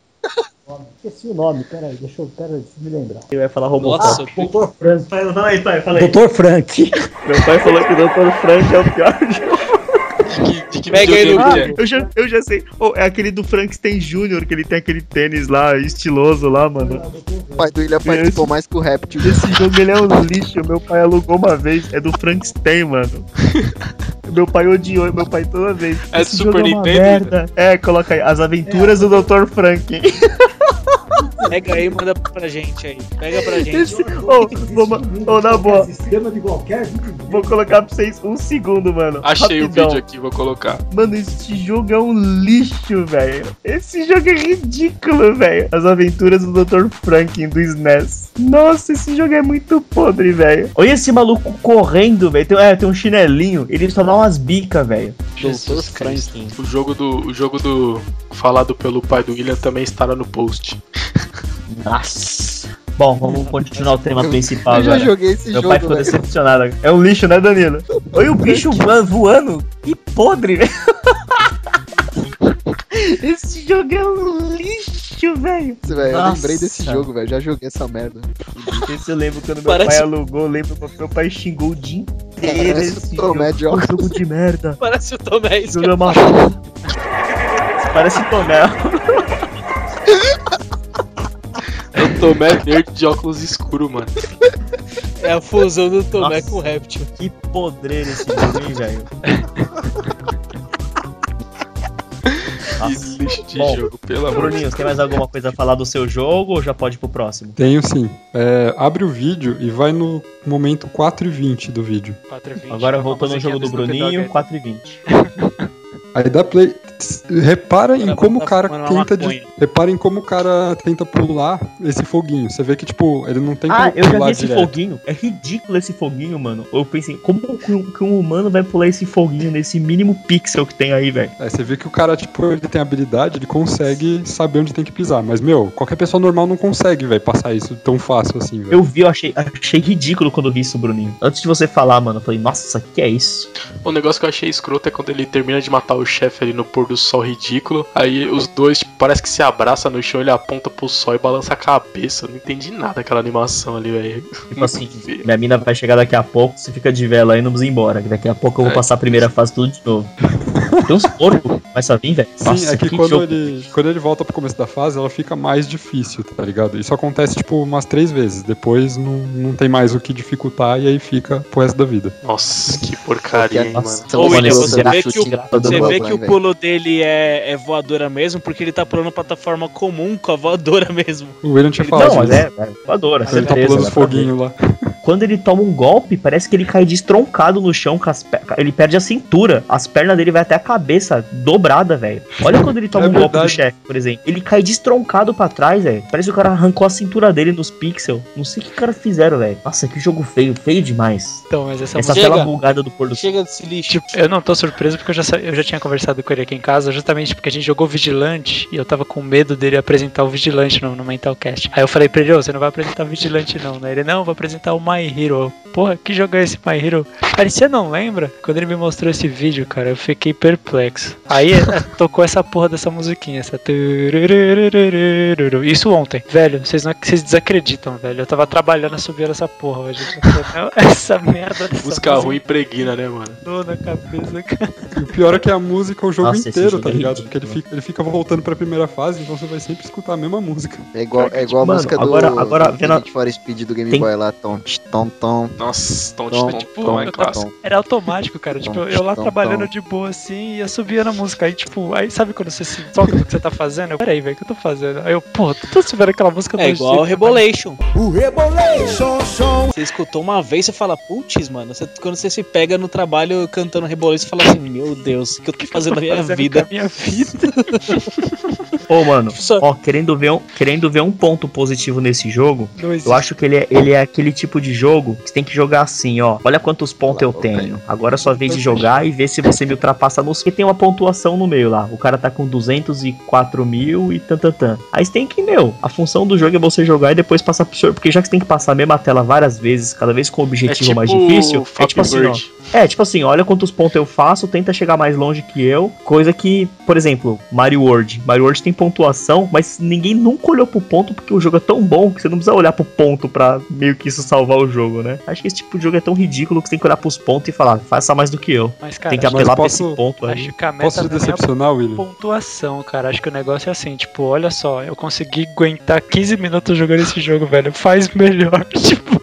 S1: Esqueci o nome, peraí, deixa eu, peraí, deixa eu me lembrar.
S3: Ele vai falar
S4: Nossa,
S3: Robocop.
S1: Doutor Frank.
S3: Fala aí, pai, fala aí.
S1: Doutor Frank.
S3: Meu pai falou que o Dr. Frank é o pior jogo.
S2: De que, de que
S4: Pega
S2: que é?
S3: Eu já, eu já sei. Oh, é aquele do Frankenstein Jr., que ele tem aquele tênis lá, estiloso lá, mano.
S5: O pai do William participou mais que o Reptil.
S3: Esse jogo ele é um lixo. Meu pai alugou uma vez. É do Frankenstein, mano. Meu pai odiou, meu pai toda vez.
S2: É
S3: Esse
S2: Super
S3: jogo é uma
S2: Nintendo?
S3: merda. É, coloca aí. As aventuras do Dr. Frank.
S4: Pega aí e manda pra gente aí. Pega pra gente.
S3: Esse... Ô, vou, na boa.
S1: Sistema de qualquer vídeo.
S3: Vou colocar pra vocês um segundo, mano.
S2: Achei o
S3: Rapidão.
S2: vídeo aqui, vou colocar.
S3: Mano, esse jogo é um lixo, velho. Esse jogo é ridículo, velho. As aventuras do Dr. Franklin do SNES. Nossa, esse jogo é muito podre, velho. Olha esse maluco correndo, velho. Tem, é, tem um chinelinho. Ele só dá umas bicas, velho.
S6: Jesus Cristo.
S2: O jogo do. O jogo do. Falado pelo pai do William também estará no post.
S3: Nossa. Bom, vamos continuar o tema principal
S5: Eu já
S3: agora.
S5: joguei esse
S3: Meu
S5: jogo,
S3: pai ficou
S5: velho.
S3: decepcionado. É um lixo, né, Danilo? Olha o bicho voa- voando. Que podre, velho. Esse jogo é um lixo, velho.
S5: Eu lembrei desse jogo, velho. Já joguei essa merda.
S3: Esse eu lembro quando meu
S4: Parece-
S3: pai alugou, eu lembro que meu pai xingou o dia inteiro
S5: Parece
S3: esse
S5: o Tomé
S3: jogo.
S5: de óculos.
S3: Jogo de merda.
S4: Parece o Tomé.
S3: Esse jogo é uma... Parece Tomé.
S2: É o Tomé verde de óculos escuro, mano.
S4: É a fusão do Tomé
S3: Nossa.
S4: com o Reptil.
S3: Que podreiro esse jogo, hein, velho.
S2: Que
S3: Nossa.
S2: lixo de
S3: Bom,
S2: jogo, pelo amor de
S3: Bruninho, você tem mais alguma coisa a falar do seu jogo ou já pode ir pro próximo?
S7: Tenho sim. É, abre o vídeo e vai no momento 4 e 20 do vídeo.
S6: 4,20.
S3: Agora
S6: Uma
S3: voltando no
S6: musiquinha
S3: jogo do Bruninho,
S6: aí.
S3: 4 e 20.
S7: Aí dá play. Repara em como o cara tenta. De... Repara em como o cara tenta pular esse foguinho. Você vê que, tipo, ele não tem
S3: Ah,
S7: como
S3: eu já
S7: pular
S3: vi esse
S7: direto.
S3: foguinho. É ridículo esse foguinho, mano. Eu pensei, como que um, que um humano vai pular esse foguinho nesse mínimo pixel que tem aí, velho?
S7: Aí você vê que o cara, tipo, ele tem habilidade, ele consegue saber onde tem que pisar. Mas, meu, qualquer pessoa normal não consegue, velho, passar isso tão fácil assim, velho.
S3: Eu vi, eu achei, achei ridículo quando eu vi isso, Bruninho. Antes de você falar, mano, eu falei, nossa, que é isso?
S2: O negócio que eu achei escroto é quando ele termina de matar o chefe ali no pôr do sol ridículo. Aí os dois, tipo, parece que se abraçam no chão, ele aponta pro sol e balança a cabeça. Eu não entendi nada daquela animação ali, velho.
S3: Tipo assim, minha mina vai chegar daqui a pouco, você fica de vela aí e não vamos embora. Que daqui a pouco eu vou
S2: É.
S3: passar a primeira fase tudo de novo. Tem uns porcos, começa a vir, velho.
S7: Sim,
S3: Nossa,
S7: é que,
S3: que
S7: quando,
S3: jogo.
S7: ele, quando ele volta pro começo da fase, ela fica mais difícil, tá ligado? Isso acontece, tipo, umas três vezes. Depois não, não tem mais o que dificultar e aí fica pro resto da vida.
S2: Nossa, que porcaria, hein, mano.
S5: São
S4: Ô, William, você vê que o, você vê que o pulo dele é, é voadora mesmo, porque ele tá pulando plataforma comum com a voadora mesmo.
S7: O William tinha falado
S3: Não, mas é, é voadora,
S7: Ele tá pulando os
S3: ver.
S7: foguinhos lá.
S3: Quando ele toma um golpe, parece que ele cai destroncado no chão, com as pe- ele perde a cintura. As pernas dele vai até a cabeça, dobrada, velho. Olha quando ele toma
S7: É
S3: um golpe do chefe, por exemplo. Ele cai destroncado pra trás, velho. Parece que o cara arrancou a cintura dele nos pixels. Não sei o que o cara fizeram, velho. Nossa, que jogo feio, feio demais.
S6: Então, mas essa,
S3: Essa tela bugada do pôr do.
S4: Chega desse lixo.
S6: Tipo, eu não tô surpreso porque eu já, sa- eu já tinha conversado com ele aqui em casa, justamente porque a gente jogou Vigilante e eu tava com medo dele apresentar o Vigilante no, no Mentalcast. Aí eu falei pra ele, ô, você não vai apresentar o Vigilante não, né? Ele, não, vou apresentar o My Hero. Porra, que jogo é esse My Hero? Aí você não lembra? Quando ele me mostrou esse vídeo, cara, eu fiquei perplexo. Aí eh, tocou essa porra dessa musiquinha, essa... Isso ontem. Velho, vocês não vocês desacreditam, velho. Eu tava trabalhando assobiando essa porra, velho. Não, Essa merda dessa
S2: Música ruim pregna, né, mano?
S6: Dor na cabeça, cara.
S7: E o pior é que a música é o jogo
S3: Nossa,
S7: inteiro, tá
S3: é
S7: ligado? Porque ele fica, ele fica voltando pra primeira fase, então você vai sempre escutar a mesma música.
S5: É igual, é igual a
S3: Mano,
S5: música do,
S3: agora- agora,
S5: do
S3: vendo a-
S5: Need for Speed do Game
S3: Tem-
S5: Boy lá, tom, tom, tom,
S2: Nossa, tom,
S5: tom,
S2: tom,
S6: tipo,
S2: tom, é
S6: eu
S5: tom.
S6: Era automático, cara. Tipo, eu lá
S5: Tom,
S6: trabalhando
S5: tom.
S6: de boa assim e assobiando a música. Aí, tipo, aí sabe quando você se toca no que você tá fazendo? Eu, peraí, velho, o que eu tô fazendo? Aí eu, pô, tô assobiando aquela música
S4: É
S6: do
S4: igual o
S6: jeito,
S4: Rebolation. O Rebolation Você escutou uma vez e fala, putz, mano, você- quando você se pega no trabalho cantando Rebolation, você fala assim, meu Deus, o que eu tô fazendo na minha vida?
S6: minha vida.
S3: Ô, mano,
S4: Só-
S3: ó, querendo ver, um, querendo ver um ponto positivo nesse jogo, eu acho que ele é, ele é aquele tipo de jogo que você tem que jogar assim, ó. Olha quantos pontos eu tenho. Agora é sua vez de jogar e ver se você me ultrapassa nos que tem uma pontuação no meio lá. O cara tá com 204 mil e tantantan. Aí você tem que, meu, a função do jogo é você jogar e depois passar pro senhor. Porque já que você tem que passar a mesma tela várias vezes, cada vez com o
S2: É
S3: objetivo
S2: tipo
S3: mais difícil, é tipo assim, ó. É, tipo assim, olha quantos pontos eu faço, tenta chegar mais longe que eu. Coisa que, por exemplo, Mario World. Mario World tem pontuação, mas ninguém nunca olhou pro ponto porque o jogo é tão bom que você não precisa olhar pro ponto pra meio que isso salvar o jogo, né? Acho que esse tipo de jogo é tão ridículo que você tem que olhar pros pontos e falar, faça mais do que eu.
S6: Mas, cara,
S3: tem que apelar pra
S7: posso-
S3: esse ponto aí.
S6: acho que a meta
S7: Posso te
S6: é a
S7: decepcionar, William?
S6: pontuação, cara. Acho que o negócio é assim, tipo, olha só, eu consegui aguentar 15 minutos jogando esse jogo, velho. Faz melhor. Tipo,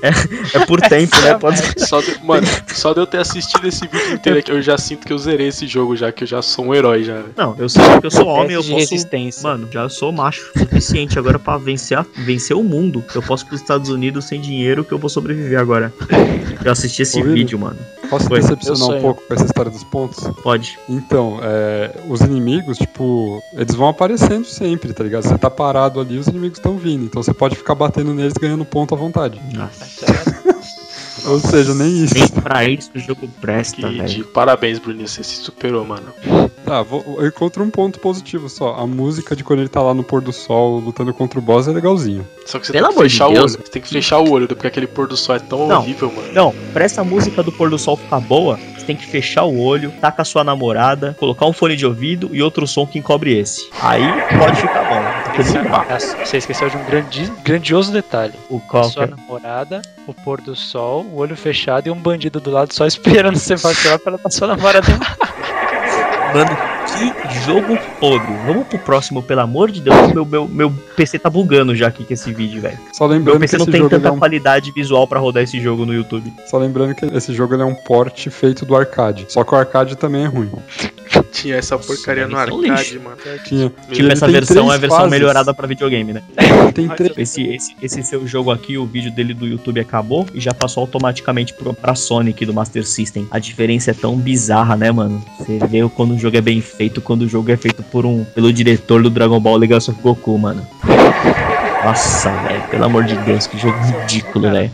S3: É por tempo, né? Pode
S2: Só de, mano, só de eu ter assistido esse vídeo inteiro aqui, eu já sinto que eu zerei esse jogo já, que eu já sou um herói já. velho.
S3: Não, eu sei que eu sou homem, eu
S4: de
S3: posso. Mano, já sou macho suficiente agora pra vencer, a- vencer o mundo. Eu posso ir pros Estados Unidos sem dinheiro que eu vou sobreviver agora. Eu assisti esse
S7: William.
S3: vídeo, mano.
S7: Posso
S3: Foi.
S7: Decepcionar um pouco com essa história dos pontos?
S3: Pode.
S7: Então, é, os inimigos, tipo, eles vão aparecendo sempre, tá ligado? Você tá parado ali, os inimigos estão vindo. Então você pode ficar batendo neles ganhando ponto à vontade. Ou seja, nem isso.
S3: Nem pra isso o jogo presta,
S2: Que
S3: velho.
S2: Parabéns, Bruninho, você se superou, mano.
S7: Tá, vou, eu encontro um ponto positivo só. A música de quando ele tá lá no pôr do sol lutando contra o boss é legalzinho.
S2: Só que você
S3: Pelo
S2: tem que
S3: amor de
S2: fechar o olho. Você tem que fechar o olho, porque aquele pôr do sol é tão
S3: Não.
S2: horrível, mano.
S3: Não, pra essa música do pôr do sol ficar boa, tem que fechar o olho, tá com a sua namorada, colocar um fone de ouvido e outro som que encobre esse. Aí pode ficar bom. Dá.
S6: Você esqueceu de um grandi- grandioso detalhe.
S3: O qual
S6: Sua
S3: é?
S6: namorada, o pôr do sol, o olho fechado e um bandido do lado só esperando você passar pra ela pra sua namorada.
S3: Mano, que jogo podre. Vamos pro próximo, pelo amor de Deus. Meu, meu, meu PC tá bugando já aqui com esse vídeo, velho.
S7: Só
S3: Meu
S7: lembrando que
S3: PC não
S7: esse
S3: tem tanta
S7: é um,
S3: qualidade visual pra rodar esse jogo no YouTube.
S7: só lembrando que esse jogo ele é um port feito do arcade. Só que o arcade também é ruim.
S2: Tinha essa porcaria no
S3: eles são
S2: arcade,
S3: lixo.
S2: mano.
S7: Tinha.
S3: Tipo, essa versão é a versão
S7: fases.
S3: melhorada pra videogame, né?
S7: Tem três.
S3: Esse, esse, esse seu jogo aqui, o vídeo dele do YouTube acabou e já passou automaticamente pro, pra Sonic do Master System. A diferença é tão bizarra, né, mano? Você vê quando o jogo é bem feito, quando o jogo é feito por um pelo diretor do Dragon Ball Legacy of Goku, mano. Nossa, velho, pelo amor de Deus, que jogo ridículo, velho.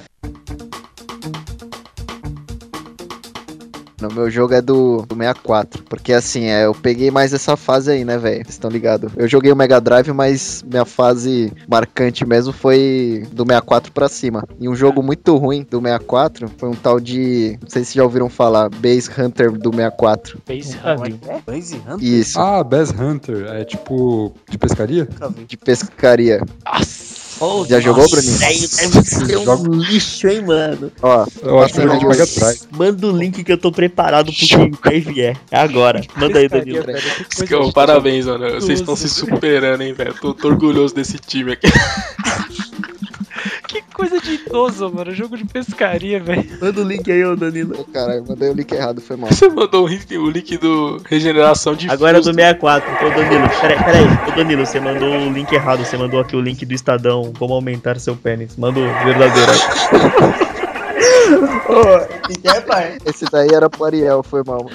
S5: No meu jogo é do, do 64. Porque assim, é, eu peguei mais essa fase aí, né, velho? Vocês estão ligados? Eu joguei o Mega Drive, mas minha fase marcante mesmo foi do 64 pra cima. E um jogo muito ruim do 64 foi um tal de. Não sei se já ouviram falar, Base Hunter do 64.
S6: Base Hub.
S4: Base Hunter?
S5: Isso,
S7: Ah, Bass Hunter. É tipo de pescaria?
S5: de pescaria.
S6: Nossa.
S3: Pô,
S5: Já jogou, Bruninho?
S3: Deve ser um
S7: Jogo-
S3: lixo, hein, mano.
S5: Ó,
S7: Eu acho que eu joguei de Mega Drive.
S3: Manda o link que eu tô preparado pro que aí vier. É agora. Manda aí, Danilo.
S2: Scão, parabéns, mano. Vocês estão se superando, hein, velho. Tô, tô orgulhoso desse time aqui.
S6: Que coisa de idoso, mano. Jogo de pescaria, velho.
S3: Manda o link aí, ô Danilo.
S5: Ô, caralho, mandei o link errado, foi mal.
S2: Você mandou o link, do Regeneração de
S3: Agora é do 64. Ô Danilo, peraí, peraí. Ô Danilo, você mandou o link errado. Você mandou aqui o link do Estadão. Como aumentar seu pênis. Manda o verdadeiro. Ô, que que é, pai?
S5: Esse daí era pro Ariel, foi mal.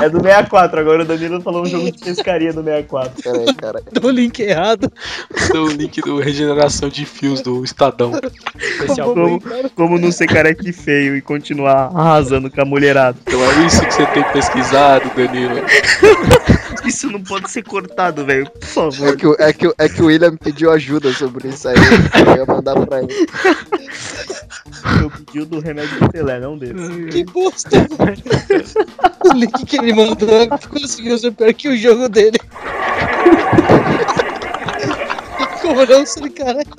S3: É do 64. Agora o Danilo falou um jogo de pescaria do 64.
S5: Pera aí, cara.
S4: Deu o link errado.
S2: Mandou o link do Regeneração de Fios do Estadão.
S6: Especial.
S3: Como, como não ser careca feio e continuar arrasando com a mulherada.
S2: Então é isso que você tem pesquisado, Danilo.
S3: Isso não pode ser cortado, velho. Por favor.
S5: É que, o- é, que, é que o William pediu ajuda sobre isso aí. Eu ia mandar pra ele.
S3: Eu pedi o do remédio do Telé, não dele.
S4: Que bosta, velho. O link que ele mandou conseguiu ser pior que o jogo dele. Como não ser careca?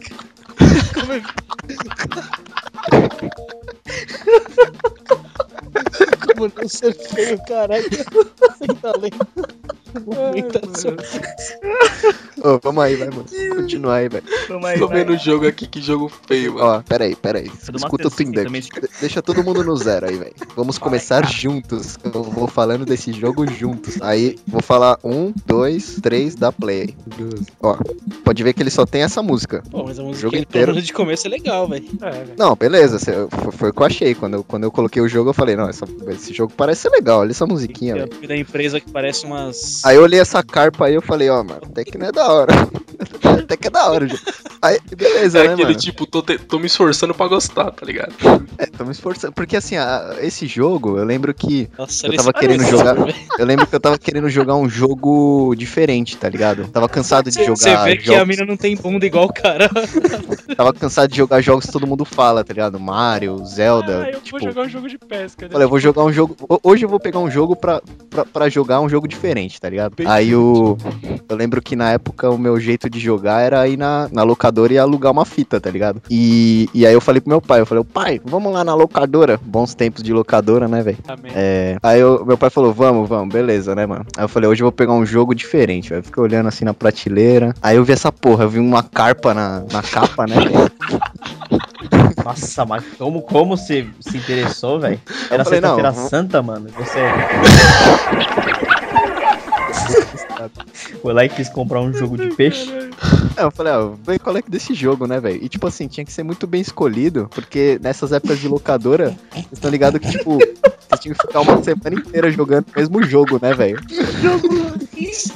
S4: Como é... Como não ser feio, careca? Sem talento. Movimentação.
S5: Ô, vamos aí, vai, mano. Continuar aí, velho.
S3: Vamos aí,
S2: Tô
S3: vai.
S2: vendo o jogo aqui, que jogo feio, mano.
S5: Ó, pera aí, pera aí.
S3: do
S5: Escuta o Deck.
S3: também.
S5: De- Deixa todo mundo no zero aí, velho. Vamos começar juntos. Eu vou falando desse jogo juntos. Aí, vou falar um, dois, três, dá play aí. Ó, pode ver que ele só tem essa música.
S4: Pô, mas a música
S5: Jogo
S4: pelo
S5: inteiro.
S4: menos de começo é legal, velho.
S6: É, velho.
S5: Não, beleza, cê- foi, foi o que eu achei. Quando eu, quando eu coloquei o jogo, eu falei, não, essa- esse jogo parece ser legal, olha essa musiquinha, velho.
S4: da empresa que parece umas.
S5: Aí eu olhei essa carpa aí eu falei, ó, mano, até que não é da hora. até que é da hora, gente. Aí, beleza,
S2: É
S5: né,
S2: aquele
S5: mano?
S2: tipo, tô, te- tô me esforçando pra gostar, tá ligado?
S5: É, tô me esforçando. Porque assim, a- esse jogo, eu lembro que.
S4: Nossa,
S5: Eu tava querendo jogar-. Eu lembro que eu tava querendo jogar um jogo diferente, tá ligado? Tava cansado de
S4: Você
S5: jogar
S4: vê que a
S5: jogos.
S4: mina não tem bunda igual o cara.
S5: Tava cansado de jogar jogos que todo mundo fala, tá ligado? Mario, Zelda.
S6: Ah, eu
S5: tipo,
S6: vou jogar um jogo de pesca, né?
S5: Olha, eu vou jogar um jogo. ho- Hoje eu vou pegar um jogo pra, pra, pra jogar um jogo diferente, tá ligado? Aí o. Eu lembro que na época o meu jeito de jogar era ir na, na locadora e alugar uma fita, tá ligado? E, e aí eu falei pro meu pai, eu falei, pai, vamos lá na locadora. Bons tempos de locadora, né, velho? É, aí eu- meu pai falou, vamos, vamos, beleza, né, mano? Aí eu falei, hoje eu vou pegar um jogo diferente, velho. Eu Fiquei olhando assim na prateleira. Aí eu vi essa porra, eu vi uma carpa na, na capa, né?
S3: Nossa, mas como, como você se interessou, velho? Era sexta-feira santa, mano. Você. Foi lá e quis comprar um jogo de peixe.
S5: É, eu falei, ó, ver qual é que desse jogo, né, velho? E tipo assim, tinha que ser muito bem escolhido, porque nessas épocas de locadora, vocês estão ligados que, tipo, vocês tinham que ficar uma semana inteira jogando o mesmo jogo, né, velho?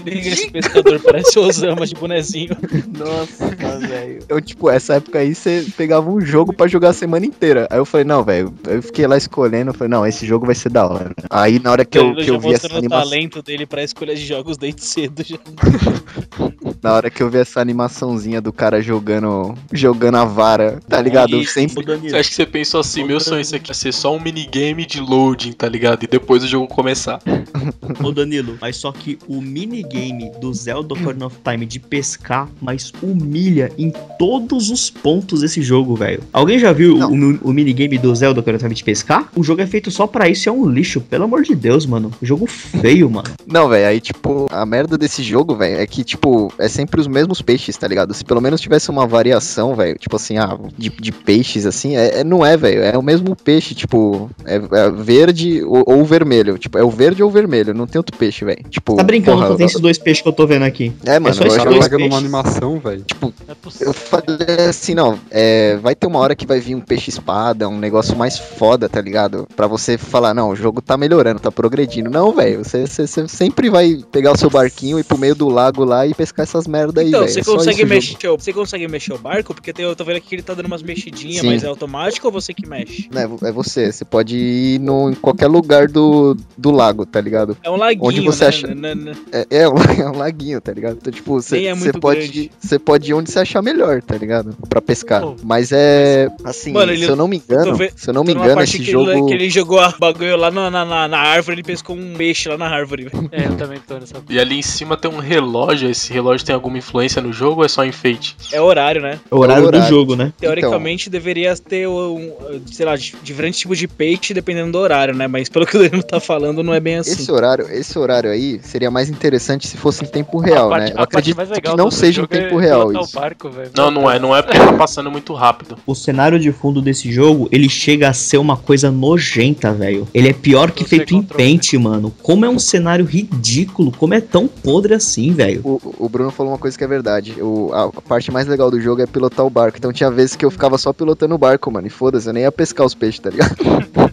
S4: Liga, esse pescador parece Osama de bonezinho.
S3: Nossa, velho.
S5: Então, tipo, essa época aí você pegava um jogo pra jogar a semana inteira. Aí eu falei, não, velho, eu fiquei lá escolhendo, eu falei, não, esse jogo vai ser da hora. Aí na hora que eu,
S4: Ele
S5: que eu vi essa
S4: mostrando o
S5: animação.
S4: talento dele pra escolha de jogos desde cedo já.
S5: Na hora que eu vi essa animaçãozinha do cara jogando. jogando a vara, tá ligado?
S4: Isso.
S5: Sempre.
S3: Danilo,
S2: acha que você pensou assim, meu sonho isso aqui é ser só um minigame de loading, tá ligado? E depois o jogo começar.
S3: ô Danilo, mas só que o minigame do Zelda Ocarina of Time de pescar, mas humilha em todos os pontos esse jogo, velho. Alguém já viu
S5: Não.
S3: o, o minigame do Zelda Ocarina of Time de pescar? O jogo é feito só pra isso e é um lixo, pelo amor de Deus, mano. Jogo feio, mano.
S5: Não, velho, aí, tipo, a merda desse jogo, velho, é que, tipo, é sempre os mesmos peixes, tá ligado? Se pelo menos tivesse uma variação, velho, tipo assim, ah, de, de peixes, assim, é, é- não é, velho, é o mesmo peixe, tipo, é, é verde ou, ou vermelho, tipo, é o verde ou o vermelho, não tem outro peixe, velho. Tipo,
S3: Tá brincando
S5: porra,
S3: que tem esses dois peixes que eu tô vendo aqui.
S5: É, mano,
S3: só
S5: eu,
S3: esses
S7: O
S5: eu-
S7: cara
S3: dois
S7: pega numa animação, velho.
S6: Não é possível.
S5: eu falei assim, não, é, vai ter uma hora que vai vir um peixe espada, um negócio mais foda, tá ligado? Pra você falar, não, o jogo tá melhorando, tá progredindo. Não, velho, você, você- você sempre vai pegar o seu barquinho e ir pro meio do lago lá e pescar essas merda aí,
S4: Então, você
S5: É
S4: consegue, mexer, o- você consegue mexer o barco? Porque tem- eu tô vendo aqui que ele tá dando umas mexidinhas,
S5: Sim.
S4: mas é automático ou você que mexe?
S5: É, é você, você pode ir no, em qualquer lugar do, do lago, tá ligado?
S4: É um laguinho,
S5: Onde você
S4: né?
S5: acha-
S4: Né, né?
S5: É, é um, é um laguinho, tá ligado? Então, tipo, você
S4: é
S5: pode, você pode ir onde você achar melhor, tá ligado? Pra pescar.
S6: Pô.
S5: Mas é, assim,
S4: Mano, ele-
S5: se eu não me engano,
S4: ve-
S5: se eu não me engano, esse
S4: que,
S5: jogo...
S4: ele, que ele jogou a bagulho lá na, na, na, na árvore, ele pescou um peixe lá na árvore.
S6: É, eu também tô nessa.
S2: E ali em cima tem um relógio, esse relógio tem alguma influência no jogo ou é só enfeite?
S4: É horário, né?
S3: É o horário,
S5: horário.
S3: do jogo, né?
S4: Teoricamente deveria ter um, sei lá, diferentes tipos de peixe dependendo do horário, né? Mas pelo que o Danilo tá falando, não é bem assim.
S5: Esse horário, esse horário aí seria mais interessante se fosse em tempo real,
S6: a parte,
S5: né? Eu acredito que não seja em
S6: é
S5: tempo real
S6: pilotar
S5: isso.
S6: Barco.
S2: Não, não é. Não é porque tá passando muito rápido.
S3: O cenário de fundo desse jogo, ele chega a ser uma coisa nojenta, velho. Ele é pior que feito em. Paint, mano. Como é um cenário ridículo, como é tão podre assim, velho.
S5: O, o Bruno falou uma coisa que é verdade. O, a, a parte mais legal do jogo é pilotar o barco. Então tinha vezes que eu ficava só pilotando o barco, mano. E foda-se, eu nem ia pescar os peixes, tá ligado?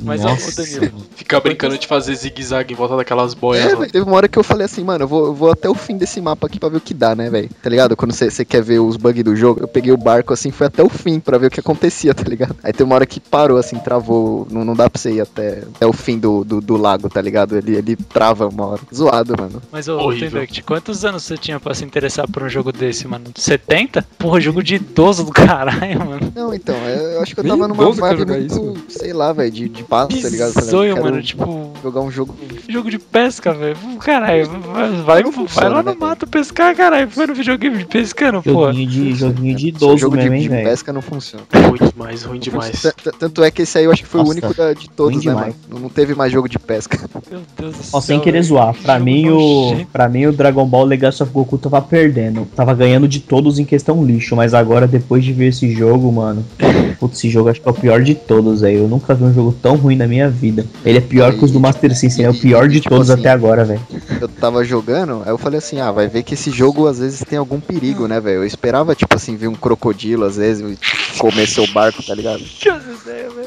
S6: Mas, ó,
S3: Nossa.
S6: Danilo,
S2: Ficar brincando de fazer zigue-zague em volta daquelas boias.
S5: É, velho, teve uma hora que eu falei assim, mano, eu vou, eu vou até o fim desse mapa aqui pra ver o que dá, né, velho? Tá ligado? Quando você quer ver os bugs do jogo, eu peguei o barco assim, fui até o fim pra ver o que acontecia, tá ligado? Aí tem uma hora que parou, assim, travou. Não, não dá pra você ir até, até o fim do, do, do lago, tá ligado? Ele, ele trava uma hora. Zoado, mano.
S6: mas ô,
S2: Horrível.
S6: Tendect, quantos anos você tinha pra se interessar por um jogo desse, mano? 70? Porra, jogo de idoso do caralho, mano.
S5: Não, então, é, eu acho que eu tava numa vibe muito,
S7: isso,
S5: sei lá, velho, de, de paz, tá ligado?
S6: Sonho, mano, tipo,
S5: Jogar um jogo.
S6: jogo de pesca, velho. Caralho, vai, vai,
S5: Não
S6: vai
S5: funciona,
S6: lá
S5: né,
S6: no mato pescar, caralho. Foi no videogame de pescando, pô.
S3: Joguinho de, joguinho de idoso
S5: jogo
S3: mesmo,
S5: de, de pesca não funciona.
S2: Ruim demais, ruim demais.
S5: Tanto é que esse aí eu acho que foi
S3: Nossa,
S5: o único da- de todos, né, mano? Não- teve mais jogo de pesca.
S6: Meu Deus do
S3: Ó,
S6: céu.
S3: sem querer zoar, pra mim, o, pra mim o Dragon Ball Legacy of Goku tava perdendo. Tava ganhando de todos em questão lixo, mas agora, depois de ver esse jogo, mano. Putz, esse jogo acho que é o pior de todos, aí. Eu nunca vi um jogo tão ruim na minha vida. Ele é pior que os do Master System, ele é o pior de
S5: Tipo
S3: todos
S5: assim,
S3: até agora, velho.
S5: Eu tava jogando, aí eu falei assim, ah, vai ver que esse jogo às vezes tem algum perigo, né, velho? Eu esperava, tipo assim, ver um crocodilo às vezes comer seu barco, tá ligado?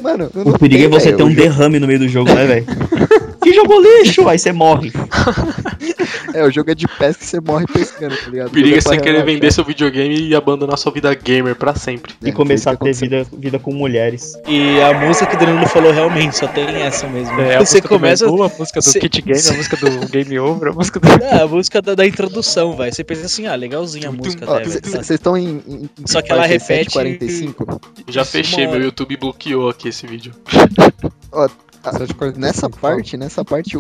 S5: Mano,
S3: O perigo é
S5: tem,
S3: você
S5: velho,
S3: ter um derrame no meio do jogo, né, velho? que jogo lixo! Aí você morre.
S5: É, o jogo é de pesca e você morre pescando, tá ligado?
S2: O perigo é você querer
S5: relaxar.
S2: vender seu videogame e abandonar sua vida gamer pra sempre.
S5: É,
S3: E começar a
S5: foi
S3: ter vida, vida com mulheres.
S4: E a música que o Danilo falou realmente, só tem essa mesmo.
S6: É, a
S4: você
S6: música
S4: começa.
S6: do a música do
S4: cê-
S6: Kit Game, a música do Game Over, a música do...
S4: É, a música da, da introdução, vai. Você pensa assim, ah, legalzinha a música
S5: Ó,
S4: velho.
S5: c- Vocês estão em, em, em
S4: Só que ela
S5: 47,
S4: repete-
S5: 45?
S2: Já fechei, meu. YouTube bloqueou aqui esse vídeo.
S5: Ah,
S7: 7h45,
S5: Nessa
S7: fala.
S5: parte, nessa parte,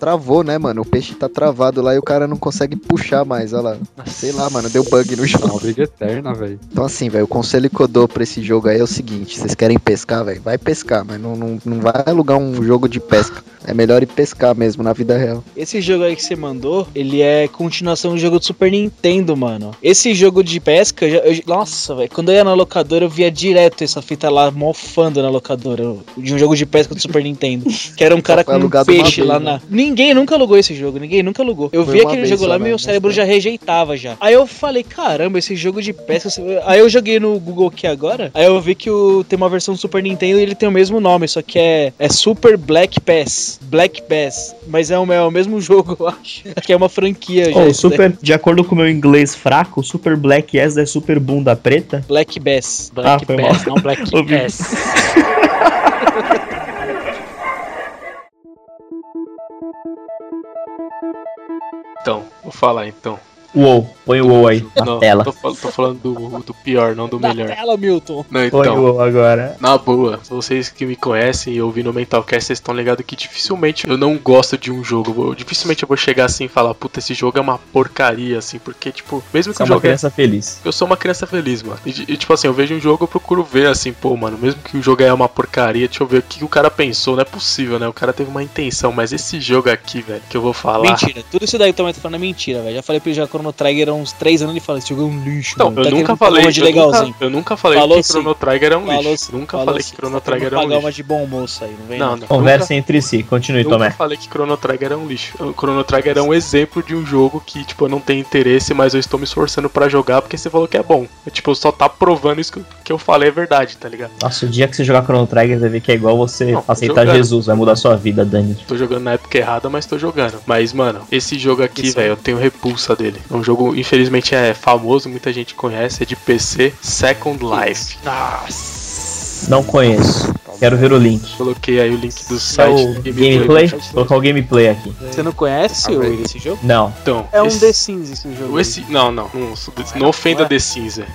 S5: travou, né, mano? O peixe tá travado lá e o cara não consegue puxar mais, olha lá. Sei lá, mano, deu bug no
S7: É
S5: jogo.
S7: uma briga eterna, velho.
S5: Então assim, velho, o conselho que eu dou pra esse jogo aí é o seguinte, vocês querem pescar, velho, vai pescar, mas não, não, não vai alugar um jogo de pesca. É melhor ir pescar mesmo, na vida real.
S4: Esse jogo aí que você mandou, ele é continuação do jogo do Super Nintendo, mano. Esse jogo de pesca, eu eu- nossa, velho, quando eu ia na locadora, eu via direto essa fita lá mofando na locadora de um jogo de pesca do Super Nintendo. Que era um cara com um peixe
S5: vez,
S4: lá
S5: né?
S4: na. Ninguém nunca alugou esse jogo, ninguém nunca alugou. Eu
S5: Foi
S4: vi aquele jogo lá, meu cérebro já rejeitava já. Aí eu falei, caramba, esse jogo de pesca. Aí eu joguei no Google aqui agora, aí eu vi que o, tem uma versão do Super Nintendo e ele tem o mesmo nome, só que é, é Super Black Pass. Black Pass. Mas é o, é o mesmo jogo, eu acho. Que é uma franquia já.
S3: Ô, o
S4: isso daí.
S3: super, de acordo com o meu inglês fraco, o Super Black S é Super Bunda Preta.
S4: Black Bass.
S6: Black
S3: Ah, foi
S6: Pass, não Black
S3: Ouvi.
S2: Então, vou falar então.
S3: Uou, põe o uou aí na
S2: não,
S3: tela.
S2: Tô, fal- tô falando do, do pior, não do
S4: Na
S2: melhor.
S4: tela, Milton.
S2: Não,
S3: Põe o
S2: então.
S3: uou agora.
S2: Na boa, vocês que me conhecem e ouvindo o Mentalcast, vocês estão ligados que dificilmente eu não gosto de um jogo. Eu- dificilmente eu vou chegar assim e falar, puta, esse jogo é uma porcaria, assim, porque, tipo, mesmo que
S3: Você é
S2: o
S3: uma
S2: jogo é
S3: criança feliz.
S2: Eu sou uma criança feliz, mano. E, e, tipo assim, eu vejo um jogo, eu procuro ver assim, pô, mano, mesmo que o jogo é uma porcaria, deixa eu ver o que o cara pensou. Não é possível, né? O cara teve uma intenção, mas esse jogo aqui, velho, que eu vou falar.
S4: Mentira. Tudo isso daí que eu tô falando é mentira, velho. Já falei pro já Chrono Trigger há uns 3 anos ele fala: esse jogo é um lixo.
S2: Então,
S4: mano.
S2: eu
S4: Tá
S2: nunca falei
S4: de
S2: eu nunca-
S4: legalzinho.
S2: Eu nunca falei
S4: Falou
S2: que
S4: sim.
S2: Chrono Trigger é um
S4: Falou
S2: lixo.
S4: sim,
S2: Nunca
S4: falou
S2: falei
S4: sim.
S2: que Chrono Trigger é um
S4: pagar uma
S2: lixo.
S4: de bom moço aí, não vem
S2: Não,
S4: não.
S2: não.
S3: Conversem entre si, continue,
S2: Nunca
S3: Tomé.
S2: falei que Chrono Trigger é um lixo. O Chrono Trigger é um exemplo de um jogo que, tipo, eu não tenho interesse, mas eu estou me esforçando pra jogar porque você falou que é bom. É, tipo, só tá provando isso que eu- que eu falei é verdade, tá ligado?
S3: Nossa, o dia que você jogar Chrono Trigger, você vai ver que é igual você
S2: Não,
S3: aceitar
S2: jogando.
S3: Jesus, vai mudar sua vida, Dani.
S2: Tô jogando na época errada, mas tô jogando. Mas, mano, esse jogo aqui, velho, eu tenho repulsa dele. É um jogo, infelizmente, é famoso, muita gente conhece, é de PC, Second Life.
S6: Nossa.
S3: Não conheço. Quero ver o link.
S2: Coloquei aí o link do
S3: É
S2: site.
S3: o
S2: do
S3: gameplay? Vou colocar o gameplay aqui.
S4: Você não conhece
S5: Ah,
S4: o- esse jogo?
S3: Não.
S2: Então,
S4: É um
S2: esse,
S4: The Sims esse jogo.
S2: esse Não, não, não, não ofenda
S4: Ué?
S2: The Sims, velho.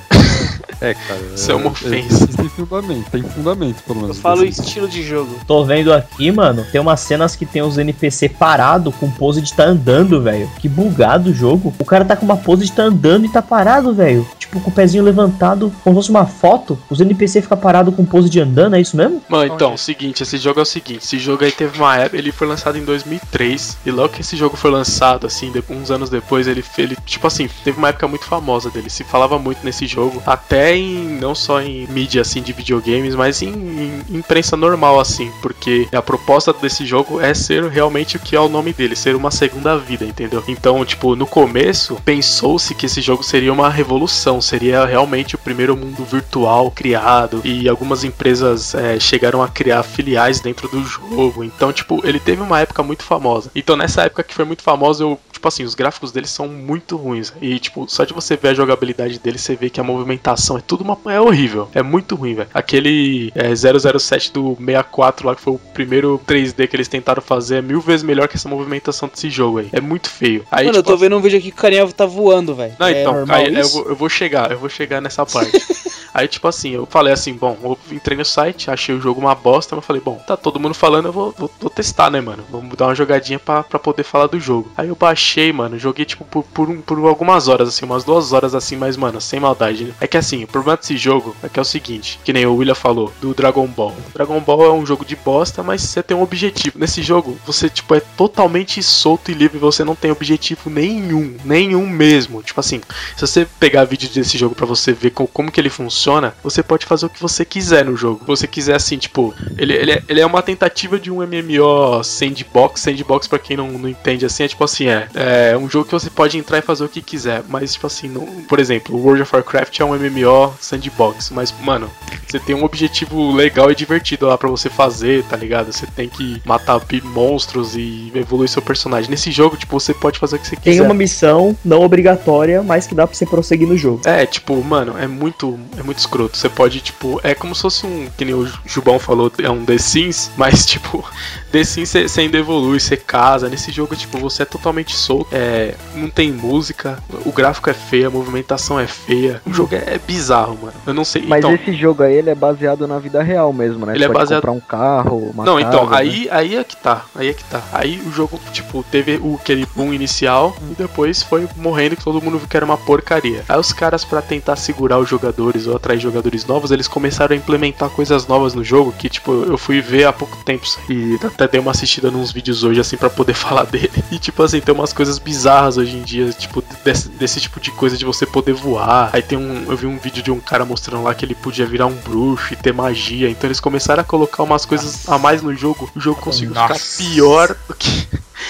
S7: É, cara.
S2: Isso é uma
S7: é-
S2: ofensa.
S7: Isso tem fundamento, tem fundamento, pelo
S4: Eu
S7: menos.
S4: falo
S7: desse-
S4: estilo de jogo.
S3: Tô vendo aqui, mano, tem umas cenas que tem os NPC parado com pose de tá andando, velho. Que bugado o jogo. O cara tá com uma pose de tá andando e tá parado, velho. Tipo, com o pezinho levantado, como se fosse uma foto. Os NPC ficam parados com pose de andando, é isso mesmo?
S2: Mano, então, seguinte, esse jogo é o seguinte, esse jogo aí teve uma época, ele foi lançado em 2003, e logo que esse jogo foi lançado, assim, de- uns anos depois, ele, ele, tipo assim, teve uma época muito famosa dele, se falava muito nesse jogo, até em, não só em mídia, assim, de videogames, mas em, em imprensa normal, assim, porque a proposta desse jogo é ser realmente o que é o nome dele, ser uma segunda vida, entendeu? Então, tipo, no começo, pensou-se que esse jogo seria uma revolução, seria realmente o primeiro mundo virtual criado, e algumas empresas é, chegaram a criar filiais dentro do jogo. Então, tipo, ele teve uma época muito famosa. Então, nessa época que foi muito famosa, eu, tipo assim, os gráficos dele são muito ruins. E, tipo, só de você ver a jogabilidade dele, você vê que a movimentação é tudo uma. É horrível. É muito ruim, velho. Aquele é, 007 do 64 lá, que foi o primeiro 3D que eles tentaram fazer, é mil vezes melhor que essa movimentação desse jogo aí. É muito feio. Aí,
S4: Mano, eu
S2: tipo,
S4: tô vendo um vídeo aqui que o carinha tá voando, velho.
S2: não,
S4: é
S2: então, aí eu vou, eu vou chegar, eu vou chegar nessa parte. aí, tipo assim, eu falei assim, bom, eu entrei no site, achei o jogo uma bosta, mas falei, bom, tá todo mundo falando, eu vou, vou, vou testar, né, mano? Vamos dar uma jogadinha pra, pra poder falar do jogo. Aí eu baixei, mano, joguei, tipo, por, por, um- por algumas horas, assim, umas duas horas, assim, mas, mano, sem maldade, né? É que, assim, o problema desse jogo é que é o seguinte, que nem o William falou, do Dragon Ball. Dragon Ball é um jogo de bosta, mas você tem um objetivo. Nesse jogo, você, tipo, é totalmente solto e livre, você não tem objetivo nenhum, nenhum mesmo. Tipo assim, se você pegar vídeo desse jogo pra você ver co- como que ele funciona, você pode fazer o que você quiser no jogo. Você quiser, assim, tipo, ele, ele, é, ele é uma tentativa de um MMO sandbox. Sandbox, pra quem não, não entende assim, é tipo assim, é, é um jogo que você pode entrar e fazer o que quiser. Mas, tipo assim, não- por exemplo, World of Warcraft é um MMO sandbox. Mas, mano, você tem um objetivo legal e divertido lá pra você fazer, tá ligado? Você tem que matar monstros e evoluir seu personagem. Nesse jogo, tipo, você pode fazer o que você quiser.
S3: Tem uma missão não obrigatória, mas que dá pra você prosseguir no jogo.
S2: É, tipo, mano, é muito, é muito escroto. Você pode, tipo, é como se fosse um, que nem o Jubão falou, é um The Sims, mas, tipo, The Sims você ainda evolui, você casa. Nesse jogo, tipo, você é totalmente solto, é, não tem música, o gráfico é feio, a movimentação é feia. O jogo é, é bizarro, mano. Eu não sei.
S5: Mas
S2: então,
S5: esse jogo aí, ele é baseado na vida real mesmo, né?
S2: Ele
S5: Você
S2: é baseado-
S5: comprar um carro, uma
S2: não,
S5: casa,
S2: então,
S5: né?
S2: aí, aí é que tá, aí é que tá. Aí o jogo, tipo, teve o aquele boom inicial e depois foi morrendo que todo mundo viu que era uma porcaria. Aí os caras, pra tentar segurar os jogadores ou atrair jogadores novos, eles começaram a implementar coisas novas no jogo que, tipo, eu fui ver há pouco tempo. E até dei uma assistida nos vídeos hoje, assim, pra poder falar dele. E, tipo, assim, tem umas coisas bizarras hoje em dia, tipo, desse, desse tipo de coisa de você poder voar. Aí tem um. Eu vi um vídeo de um cara mostrando lá que ele podia virar um bruxo e ter magia. Então eles começaram a colocar umas coisas a mais no jogo. O jogo conseguiu
S3: Nossa.
S2: ficar pior do que.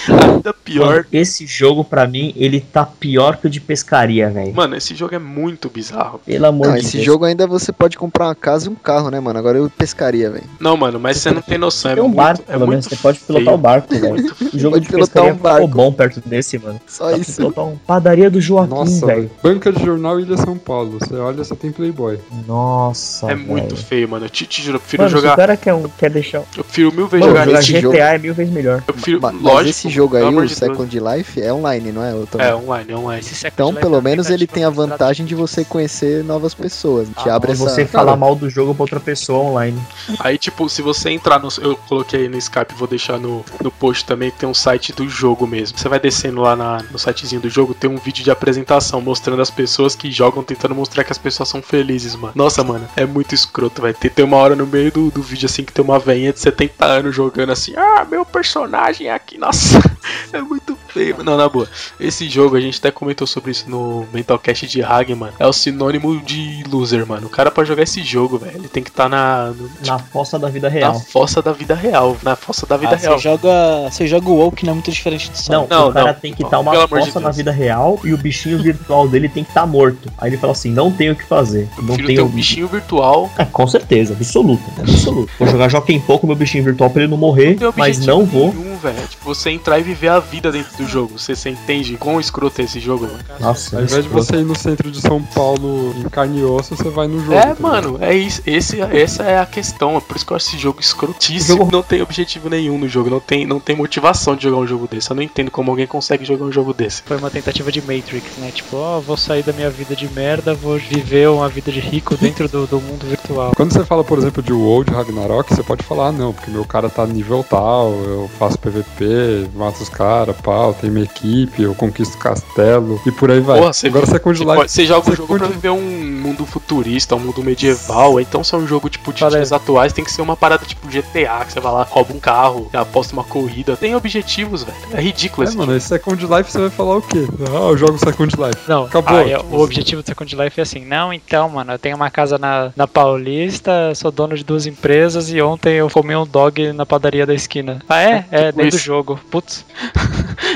S2: Ainda pior.
S3: Mano, esse jogo, pra mim, ele tá pior que o de pescaria, velho.
S2: Mano, esse jogo é muito bizarro.
S3: Pelo amor
S5: Não,
S3: de
S5: esse
S3: Deus.
S5: jogo ainda você pode comprar uma casa e um carro, né, mano? Agora eu pescaria, velho.
S2: Não, mano, mas você não tem noção. É
S3: Tem um
S2: muito,
S3: barco,
S2: é
S3: pelo menos.
S2: muito
S3: Você pode pilotar o barco, velho. O jogo
S5: Pode
S3: de
S5: pilotar
S3: pescaria
S5: um barco.
S3: ficou bom perto desse, mano.
S5: Só
S3: Dá
S5: isso.
S3: pilotar um padaria do Joaquim, velho.
S7: banca de jornal Ilha São Paulo. Você olha, só tem Playboy.
S3: Nossa,
S2: É muito
S3: velho.
S2: feio, mano. Eu te, te juro, eu prefiro
S3: Mano, se o
S2: jogar.
S3: cara quer, um- quer deixar...
S2: Eu prefiro mil vezes
S3: Mano,
S2: jogar
S3: jogar GTA
S5: jogo-
S3: é mil vezes melhor.
S2: Eu prefiro,
S5: Mas,
S2: lógico.
S5: Esse jogo aí, o
S2: de Deus.
S5: Second Life, é online, não é? Tô-
S2: É, online, é online.
S6: Esse Second
S5: Então,
S6: Life
S5: pelo
S6: é
S5: menos ele tem a vantagem de você conhecer novas pessoas. Te
S3: Ah,
S5: abre essa...
S3: você falar mal do jogo pra outra pessoa online.
S2: Aí, tipo, se você entrar no. Eu coloquei aí no Skype, vou deixar no, no post também, que tem um site do jogo mesmo. Você vai descendo lá na- no sitezinho do jogo, tem um vídeo de apresentação mostrando as pessoas que jogam, tentando mostrar que as pessoas são felizes, mano. Nossa, mano, é muito escroto, vai ter, tem uma hora no meio do, do vídeo assim que tem uma veinha de 70 anos jogando assim, ah, meu personagem é aqui, nossa, é muito feio. Não, na boa. Esse jogo, a gente até comentou sobre isso no Mentalcast de Hagen, mano. É o sinônimo de loser, mano. O cara pra jogar esse jogo, velho, ele tem que estar na, no-
S3: Na fossa da vida
S2: na
S3: real.
S2: fossa da vida real. Na fossa da vida
S4: Ah,
S2: real.
S4: Você joga, você joga o WoW que não é muito diferente disso.
S3: Não,
S2: Não,
S3: o cara
S2: não.
S3: tem que estar uma
S2: pelo amor de
S3: fossa na vida real e o bichinho virtual dele tem que estar morto. Aí ele fala assim: não tenho o que fazer.
S2: Eu
S3: Não tenho.
S2: um bichinho virtual.
S3: É, com certeza, absoluto, absoluto. Vou jogar Joaquim pouco meu bichinho virtual pra ele não morrer,
S2: Não
S3: mas não vou.
S2: nenhum, velho. Tipo, você entrar e viver a vida dentro do jogo. Você, você entende quão escroto é esse jogo, mano?
S3: Nossa,
S7: Ao invés de você ir no centro de São Paulo em carne e osso, você vai no jogo.
S2: É,
S7: tá
S2: mano, é isso. Esse, essa é a questão. É por isso que eu acho esse jogo escrotíssimo.
S3: Jogo-
S2: Não tem objetivo nenhum no jogo. Não tem, não tem motivação de jogar um jogo desse. Eu não entendo como alguém consegue jogar um jogo desse.
S6: Foi uma tentativa de Matrix, né? Tipo, ó, vou sair da minha vida de merda, vou viver uma vida de rico dentro do, do mundo virtual.
S7: Quando você fala, por exemplo, de WoW de Ragnarok, você pode falar, ah, não, porque meu cara tá nível tal, eu faço PVP, mato os caras, pau, tenho minha equipe, eu conquisto castelo, e por aí vai.
S2: Porra,
S7: Agora
S2: você,
S7: Life.
S2: pode- você joga
S7: você
S2: jogo pra viver um mundo futurista, um mundo medieval. Então, se é um jogo tipo de dias atuais, tem que ser uma parada tipo GTA, que você vai lá, rouba um carro, aposta uma corrida. Tem objetivos, velho. É ridículo
S7: É,
S2: esse
S7: mano, esse Second Life você vai falar o quê? Ah, eu jogo Second Life.
S6: Não,
S7: Acabou.
S6: ah, é,
S7: Tipo,
S6: o objetivo do Second Life é assim, não, então, mano, eu tenho uma casa na, na Paulista, sou dono de duas empresas e ontem eu comi um dog na padaria da esquina. Ah, é? É,
S2: Tipo
S6: dentro do jogo. Putz.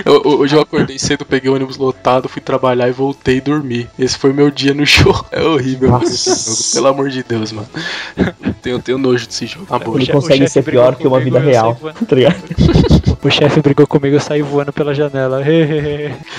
S2: Eu- eu- Hoje eu acordei cedo, peguei o ônibus lotado, fui trabalhar e voltei e dormi. Esse foi meu dia no jogo. É horrível jogo, pelo amor de Deus, mano. Tenho, tenho nojo desse jogo.
S6: Che- o
S3: consegue ser pior que uma vida
S6: eu
S3: real. Tá ligado?
S6: O chefe brigou comigo, eu saí voando pela janela.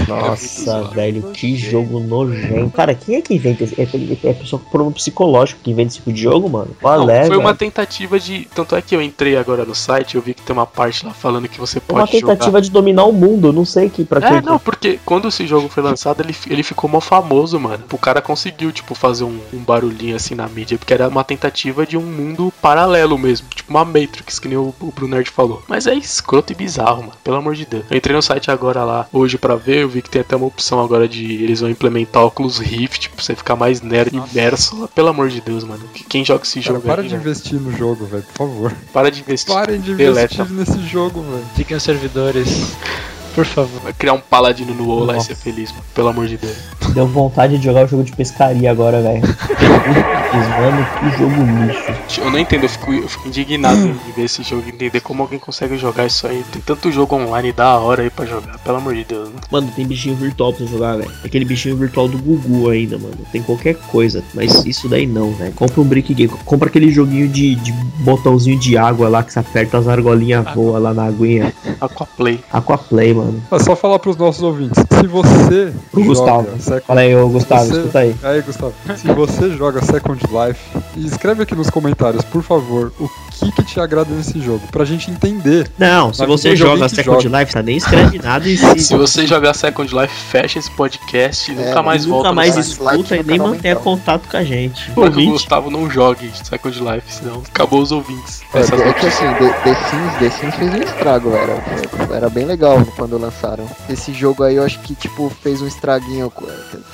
S3: Nossa,
S2: zoado.
S3: velho, que jogo nojento. Cara, quem é que inventa esse? É, é pessoa com problema psicológico que inventa esse tipo de jogo, mano? Qual é,
S2: foi uma tentativa de. Tanto é que eu entrei agora no site eu vi que tem uma parte lá falando que você
S3: É uma
S2: pode
S3: tentativa
S2: jogar.
S3: de dominar o mundo, não sei que pra
S2: É,
S3: que.
S2: não, porque quando esse jogo foi lançado, ele, ele ficou mó famoso, mano. O cara conseguiu, tipo, fazer um, um barulhinho assim na mídia, porque era uma tentativa de um mundo paralelo mesmo. Tipo uma Matrix, que nem o, o Brunerd falou. Mas é escroto e bizarro, mano. Pelo amor de Deus. Eu entrei no site agora lá, hoje pra ver, eu vi que tem até uma opção agora de. Eles vão implementar óculos Rift, pra você ficar mais nerd imerso. Pelo amor de Deus, mano. Que- Quem joga esse
S7: Cara,
S2: jogo
S7: para
S2: aí,
S7: de
S2: velho?
S7: investir no jogo, velho, por favor.
S2: Para de investir.
S7: Parem de
S2: Deleta.
S7: investir nesse jogo, velho.
S6: Fiquem os servidores. Por favor.
S2: Vai criar um paladino no WoW lá e ser feliz, mano. Pelo amor de Deus.
S3: Deu vontade de jogar o jogo de pescaria agora, velho. Mano, que jogo lixo.
S2: Eu não entendo, eu fico, eu fico indignado de ver esse jogo, entender como alguém consegue jogar isso aí. Tem tanto jogo online da hora aí pra jogar, pelo amor de Deus. Né?
S3: Mano, tem bichinho virtual pra jogar, velho. Aquele bichinho virtual do Gugu ainda, mano. Tem qualquer coisa, mas isso daí não, velho. Compra um Brick Game. Compra aquele joguinho de, de botãozinho de água lá que você aperta as argolinhas voam lá na aguinha.
S2: Aquaplay.
S3: Aquaplay, mano.
S7: É só falar pros nossos ouvintes. Se você joga
S3: Gustavo.
S7: Second
S3: Fala aí, ô Gustavo,
S7: Você-
S3: escuta aí.
S7: Aí, Gustavo, se você joga Second Life, escreve aqui nos comentários, por favor, o que que te agrada nesse jogo, pra gente entender.
S3: Não, se você joga Second
S7: joga.
S3: Life, tá nem escreve nada e se,
S2: Se você jogar Second Life, fecha esse podcast e
S5: É,
S2: nunca mais
S3: nunca
S2: volta. no
S3: mais escuta e nem mantenha
S5: mental.
S3: contato com a gente.
S2: Que o Gustavo não jogue Second Life, senão acabou os ouvintes.
S5: É, é que assim, The, The Sims, The Sims fez um estrago, era, era bem legal quando lançaram. Esse jogo aí eu acho que, tipo, fez um estraguinho,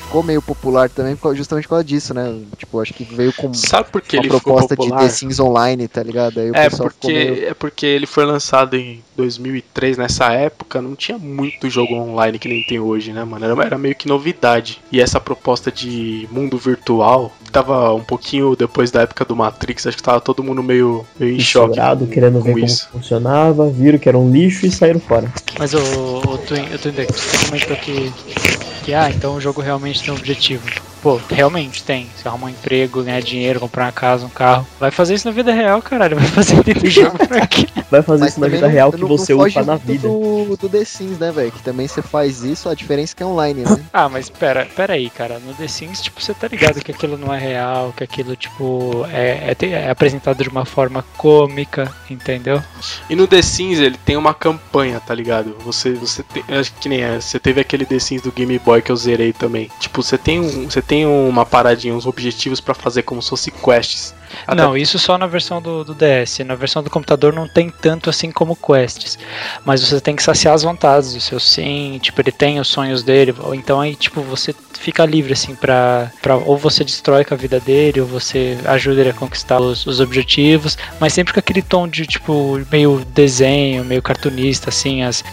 S5: ficou meio popular também, justamente por causa disso, né? Tipo, acho que veio com
S2: Sabe por que
S5: uma
S2: ele ficou
S5: proposta de? The Sims Online, tá ligado? Aí o
S2: É
S5: pessoal
S2: porque,
S5: ficou meio...
S2: é porque ele foi lançado em 2003, nessa época não tinha muito jogo online que nem tem hoje, né, mano? Era, era meio que novidade. E essa proposta de mundo virtual tava um pouquinho depois da época do Matrix, acho que tava todo mundo meio, meio em choque.
S3: fissurado, querendo
S2: com
S3: ver como
S2: isso.
S3: funcionava, viram que era um lixo e saíram fora.
S6: Mas o, o Twin, o Twin Deck, você comentou que, que, ah, então o jogo realmente tem um objetivo. Pô, realmente tem. Você arrumar um emprego, ganhar dinheiro, comprar uma casa, um carro. Vai fazer isso na vida real, caralho. Vai fazer dentro do jogo pra quê?
S3: Vai fazer
S5: Mas
S3: isso na vida
S5: não-
S3: real que
S5: não-
S3: você
S5: não
S3: upa na vida.
S5: Do, do The Sims, né, velho? Que também você faz isso, a diferença é que é online, né?
S6: Ah, mas pera, pera aí, cara. No The Sims, tipo, você tá ligado que aquilo não é real, que aquilo, tipo, é, é, é apresentado de uma forma cômica, entendeu?
S2: E no The Sims ele tem uma campanha, tá ligado? Você, você tem, acho que nem é, você teve aquele The Sims do Game Boy que eu zerei também. Tipo, você tem um, você tem uma paradinha, uns objetivos pra fazer como se fosse quests. Até
S6: Não, isso só na versão do, do DS. Na versão do computador não tem tanto assim como quests. Mas você tem que saciar as vontades do seu sim. Tipo, ele tem os sonhos dele. Então aí, tipo, você fica livre, assim, pra, pra. Ou você destrói com a vida dele, ou você ajuda ele a conquistar os, os objetivos. Mas sempre com aquele tom de, tipo, meio desenho, meio cartunista, assim, as.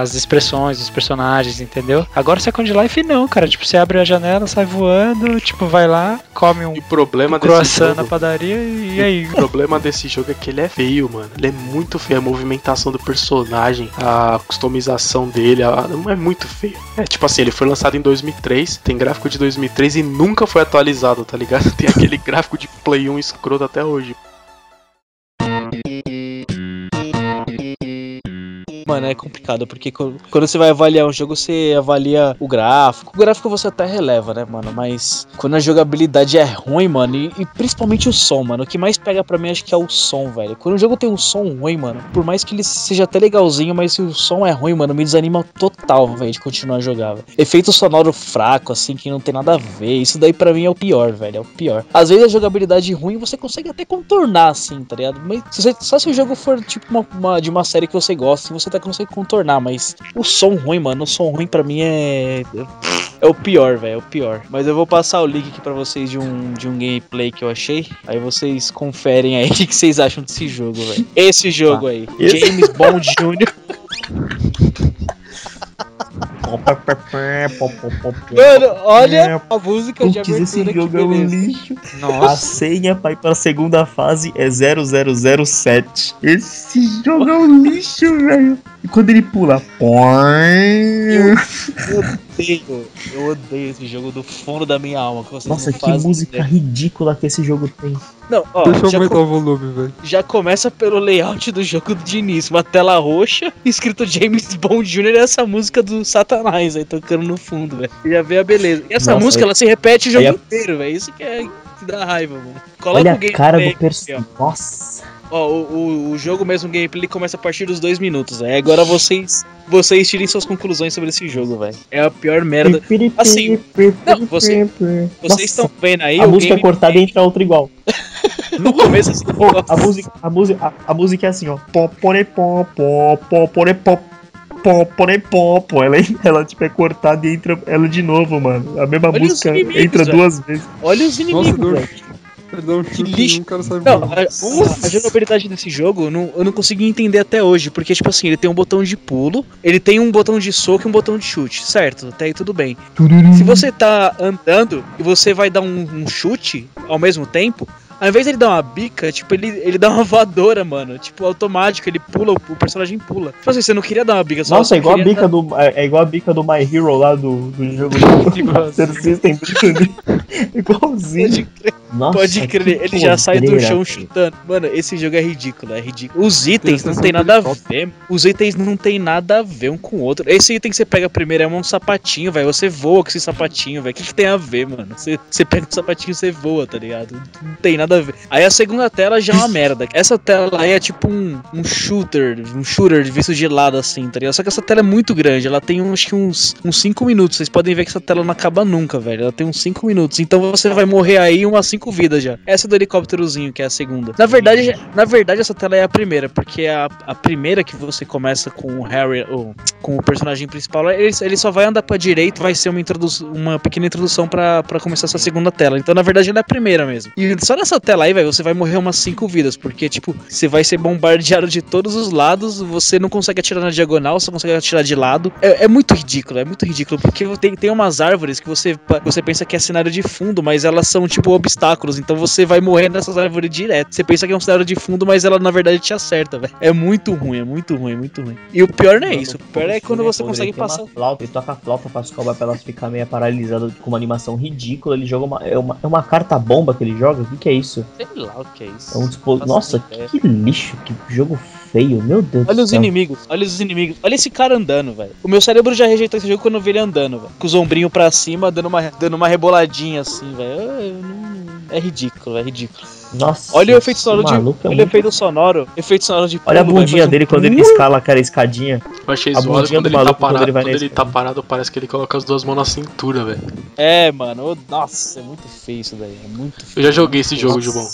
S6: As expressões dos personagens, entendeu? Agora Second Life não, cara. Tipo, você abre a janela, sai voando, tipo, vai lá, come um
S2: E problema desse
S6: croissant na
S2: jogo,
S6: padaria e aí?
S2: o problema desse jogo é que ele é feio, mano. Ele é muito feio. A movimentação do personagem, a customização dele, a- é muito feio. É tipo assim, ele foi lançado em 2003, tem gráfico de 2003 e nunca foi atualizado, tá ligado? Tem aquele gráfico de Play 1 escroto até hoje.
S4: Mano, é complicado, porque quando você vai avaliar um jogo, você avalia o gráfico. O gráfico você até releva, né, mano? Mas quando a jogabilidade é ruim, mano, e, e principalmente o som, mano, o que mais pega pra mim acho que é o som, velho. Quando o jogo tem um som ruim, mano, por mais que ele seja até legalzinho, mas se o som é ruim, mano, me desanima total, velho, de continuar a jogar. Efeito sonoro fraco, assim, que não tem nada a ver. Isso daí pra mim é o pior, velho, é o pior. Às vezes a jogabilidade ruim você consegue até contornar, assim, tá ligado? Mas se só se o jogo for, tipo, uma, uma- de uma série que você gosta, você até consegue contornar, mas o som ruim, mano, o som ruim pra mim é. É o pior, velho, é o pior. Mas eu vou passar o link aqui pra vocês de um, de um gameplay que eu achei. Aí vocês conferem aí o que, vocês acham desse jogo, velho. Esse jogo aí.
S3: Esse-
S4: James Bond Jr. Mano, olha a música de
S3: esse
S4: abertura que
S3: jogo é um lixo. A
S6: Nossa.
S3: senha pra ir pra segunda fase é 0007. Esse jogo é um lixo, velho. E quando ele pula.
S4: Eu odeio, eu odeio esse jogo do fundo da minha alma. Que vocês
S3: Nossa, que música
S4: ideia.
S3: ridícula que esse jogo tem.
S4: Não, ó,
S7: Deixa eu
S4: já,
S7: aumentar o volume, velho.
S4: já começa pelo layout do jogo de início. Uma tela roxa, escrito James Bond Jr. e essa música do Satanás aí tocando no fundo, velho. Já vê a beleza. E essa
S3: Nossa,
S4: música, ela se repete o jogo
S3: aí
S4: inteiro, velho. Isso que é que dá raiva, mano. Coloca
S3: Olha
S4: o
S3: a
S4: gameplay.
S3: cara do personagem. Nossa.
S4: Ó, o, o, o jogo mesmo, o gameplay, ele começa a partir dos dois minutos. Aí agora vocês, vocês tirem suas conclusões sobre esse jogo, velho. É a pior merda. Assim, não, você- Vocês estão vendo aí
S3: A música é cortada e entra outra igual.
S4: no começo. assim,
S3: Ô, a música, a música, a, a música é assim, ó. Pó, pó, pó, pó, pó, pó, pore, pó, pó. Ela, ela, tipo, é cortada e entra ela de novo, mano. A mesma
S4: Olha
S3: música
S4: inimigos,
S3: entra
S4: velho.
S3: duas vezes.
S4: Olha os
S7: Nossa,
S4: inimigos,
S7: deu um chute
S4: lixo. Não, a, a- a jogabilidade desse jogo eu não, eu não consegui entender até hoje, porque, tipo assim, ele tem um botão de pulo, ele tem um botão de soco e um botão de chute, certo? Até aí tudo bem. Se você tá andando e você vai dar um, um chute ao mesmo tempo, ao invés dele dar uma bica, tipo, ele, ele dá uma voadora, mano. Tipo, automático, ele pula, o personagem pula. Tipo assim, você não queria dar uma bica, só
S3: Nossa,
S4: você
S3: é igual a bica do. É é igual a bica do My Hero lá do, do jogo do Master System. Igualzinho.
S4: Pode crer,
S3: Nossa,
S4: pode crer. ele já sai do chão
S3: velho.
S4: chutando. Mano, esse jogo é ridículo, é ridículo. Os itens não tem nada a ver. Os itens não tem nada a ver um com o outro. Esse item que você pega primeiro é um sapatinho, velho. Você voa com esse sapatinho, velho. O que, que tem a ver, mano? Você, você pega um sapatinho e você voa, tá ligado? Não tem nada a ver. Aí a segunda tela já é uma merda. Essa tela aí é tipo um, um shooter, um shooter visto de lado assim, tá ligado? Só que essa tela é muito grande. Ela tem acho que uns 5 minutos. Vocês podem ver que essa tela não acaba nunca, velho. Ela tem uns 5 minutos. Então você vai morrer aí umas 5 vidas já. Essa é do helicópterozinho, que é a segunda. Na verdade, na verdade essa tela é a primeira, porque a, a primeira que você começa com o Harry, ou, com o personagem principal, ele, ele só vai andar pra direita, vai ser uma, uma pequena introdução pra, pra começar essa segunda tela. Então, na verdade, ela é a primeira mesmo. E só nessa tela aí, velho, você vai morrer umas 5 vidas, porque, tipo, você vai ser bombardeado de todos os lados, você não consegue atirar na diagonal, você consegue atirar de lado. É, é muito ridículo, é muito ridículo, porque tem, tem umas árvores que você, você pensa que é cenário de fundo, mas elas são, tipo, obstáculos, então você vai morrer nessas árvores direto. Você pensa que é um cenário de fundo, mas ela, na verdade, te acerta, velho. É muito ruim, é muito ruim, é muito ruim. E o pior não é isso, o pior é quando você consegue passar...
S3: Uma flauta, ele toca a flauta para as cobras pra elas ficarem meio paralisadas com uma animação ridícula. Ele joga uma. É uma, é uma carta bomba que ele joga? O que, que é isso?
S4: Sei lá o que é isso.
S3: É um Nossa, que, que lixo, que jogo feio, meu Deus
S4: Olha
S3: do
S4: os
S3: céu.
S4: inimigos, olha os inimigos. Olha esse cara andando, velho. O meu cérebro já rejeitou esse jogo quando eu vi ele andando, velho. Com os ombrinhos pra cima, dando uma, dando uma reboladinha assim, velho. É ridículo, é ridículo.
S3: Nossa,
S4: Olha o efeito sonoro de.
S3: é
S4: olha o efeito sonoro. Efeito sonoro de
S3: Olha a
S4: pulo,
S3: bundinha
S4: um
S3: dele quando ele escala aquela escadinha.
S2: Eu achei
S3: A
S2: zoado
S3: bundinha
S2: quando
S3: do
S2: ele tá
S3: maluco quando
S2: parado.
S3: ele vai
S2: Quando ele tá parado, parece que ele coloca as duas mãos na cintura, velho.
S4: É, mano. Nossa, é muito feio isso daí. É muito feio.
S2: Eu já joguei esse jogo. Gilbão.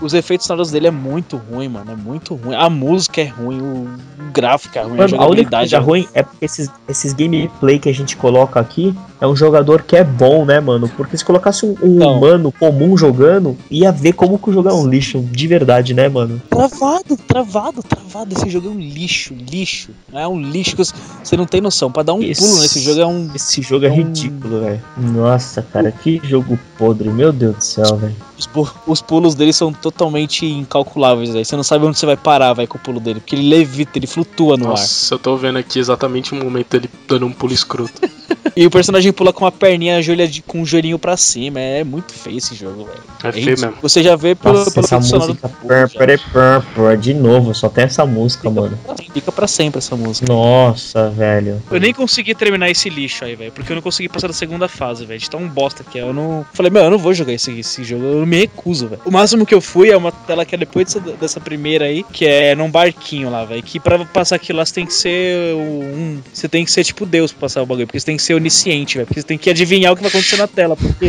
S4: Os efeitos sonoros dele é muito ruim, mano. É muito ruim. A música é ruim, o gráfico é ruim, a
S3: Mano, a única
S4: jogabilidade
S3: coisa
S4: é
S3: ruim é porque esses, esses gameplay que a gente coloca aqui é um jogador que é bom, né, mano? Porque se colocasse um, um
S4: Não.
S3: humano comum jogando, ia ver como que o jogo é um lixo, de verdade, né, mano?
S4: Travado, travado, travado. Esse jogo é um lixo, lixo. É um lixo que você não tem noção. Pra dar um
S3: Esse-
S4: pulo nesse jogo é um.
S3: Esse jogo é
S4: É um-
S3: ridículo, velho. Nossa, cara, que jogo podre, meu Deus do céu, velho.
S4: Os, os pulos dele são totalmente incalculáveis, velho. Você não sabe onde você vai parar, vai com o pulo dele. Porque ele levita, ele flutua no ar.
S2: Nossa, eu tô vendo aqui exatamente o momento dele dando um pulo escroto.
S4: E o personagem pula com a perninha ajoelha de- com o joelhinho pra cima. É muito feio esse jogo, velho.
S2: É feio mesmo.
S4: Você já vê pelo,
S3: Nossa,
S4: pelo
S3: essa música.
S4: do pulo,
S3: Pur,
S4: já.
S3: pur, pur, pur, de novo, só tem essa música, mano.
S4: Tem Fica pra sempre essa música.
S3: Nossa, velho.
S4: Eu nem consegui terminar esse lixo aí, velho. Porque eu não consegui passar da segunda fase, velho. De tão bosta que é. Eu não. Falei, meu, eu não vou jogar esse, esse jogo. Eu me recuso, velho. O máximo que eu fui é uma tela que é depois dessa, dessa primeira aí, que é num barquinho lá, velho. Que pra passar aquilo lá você tem que ser um. Você tem que ser tipo Deus pra passar o bagulho. Porque você tem que ser onisciente, velho. Porque você tem que adivinhar o que vai acontecer na tela. Porque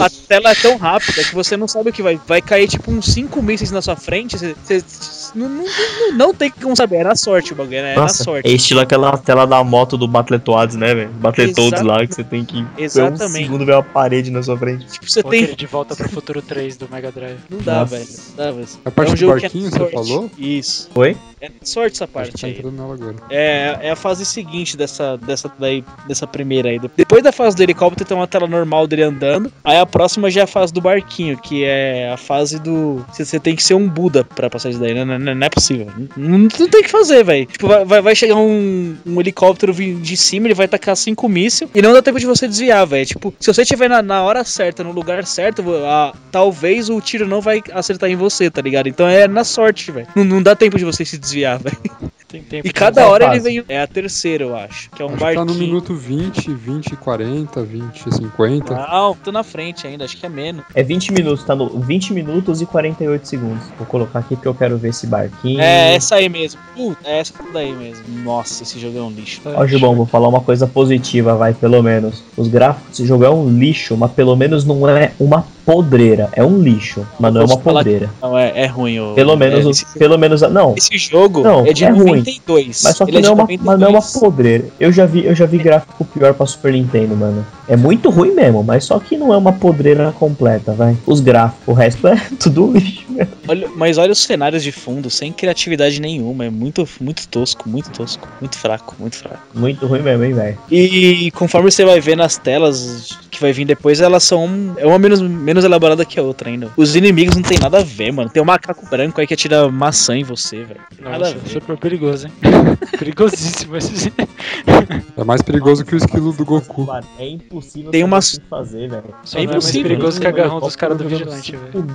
S4: a tela é tão rápida que você não sabe o que vai. Vai cair tipo uns 5 mísseis na sua frente. Você, você- não, não, não, não tem como saber. Na sorte o bagulho, né? Na
S3: Nossa,
S4: sorte.
S3: é estilo aquela tela da moto do Battletoads, né, velho? Battletoads lá, que você tem que...
S4: Exatamente.
S3: Um segundo ver uma parede na sua frente.
S4: Tipo, você
S6: Ou
S4: tem.
S6: de volta pro futuro 3 do Mega Drive.
S4: Não dá,
S3: Nossa.
S4: velho. Não dá, velho.
S7: A parte
S4: é um
S7: do
S4: é
S7: barquinho, você
S4: sorte.
S7: falou?
S4: Isso.
S3: Oi?
S4: É sorte essa
S7: que
S4: parte
S7: tá
S4: aí.
S7: entrando nela agora.
S4: É, é a fase seguinte dessa, dessa, daí, dessa primeira aí. Depois da fase do helicóptero tem uma tela normal dele andando. Aí a próxima já é a fase do barquinho, que é a fase do. Você tem que ser um Buda pra passar isso daí. Não, não, não é possível. Não, não tem o que fazer, velho. Tipo, vai, vai, vai chegar um, um helicóptero vindo de cima, ele vai tacar cinco mísseis e não dá tempo de você desviar, velho. Tipo, se você estiver na, na hora certa, no lugar certo, a- talvez o tiro não vai acertar em você, tá ligado? Então é na sorte, velho. Não, não dá tempo de você se desviar, velho.
S6: Tem tempo
S4: E cada hora ele vem. É a terceira, eu acho. Que é um
S7: Acho que tá
S4: barquinho.
S7: no minuto 20, 20, 40, 20, 50.
S4: Não, tô na frente ainda, acho que é menos.
S3: É 20 minutos, tá no 20 minutos e 48 segundos. Vou colocar aqui porque eu quero ver esse barquinho.
S4: É essa aí mesmo. Puta, é essa daí mesmo. Nossa, esse jogo é um lixo.
S3: Ó, Gilbão, vou falar uma coisa positiva, vai, pelo menos. Os gráficos desse jogo é um lixo, mas pelo menos não é uma podreira. É um lixo, mas não é uma podreira.
S4: Não, é, é ruim. ô-
S3: Pelo menos,
S4: é, esse,
S3: pelo menos, não.
S4: esse jogo
S3: Não,
S4: é de
S3: é ruim.
S4: 92.
S3: Mas só que
S4: Ele
S3: não é, uma,
S4: 92.
S3: mas não é uma podreira. Eu já vi, eu já vi gráfico pior pra Super Nintendo, mano. É muito ruim mesmo, mas só que não é uma podreira completa, vai. Os gráficos, o resto é tudo lixo.
S4: Olha- mas olha os cenários de fundo, sem criatividade nenhuma. É muito, muito tosco, muito tosco. Muito fraco, muito fraco.
S3: Muito ruim mesmo, hein, velho.
S4: E conforme você vai ver nas telas que vai vir depois, elas são. É uma menos, menos elaborada que a outra ainda. Os inimigos não tem nada a ver, mano. Tem um macaco branco aí que atira maçã em você, velho. Nada
S6: Nossa,
S4: ver.
S6: super perigoso, hein? Perigosíssimo esse.
S7: É mais perigoso que o esquilo do Goku.
S3: Mano, é impossível
S4: Tem
S3: o que fazer, velho.
S6: Só
S4: É
S6: não é mais
S4: impossível.
S6: perigoso que a agarrão dos caras do vigilante, velho.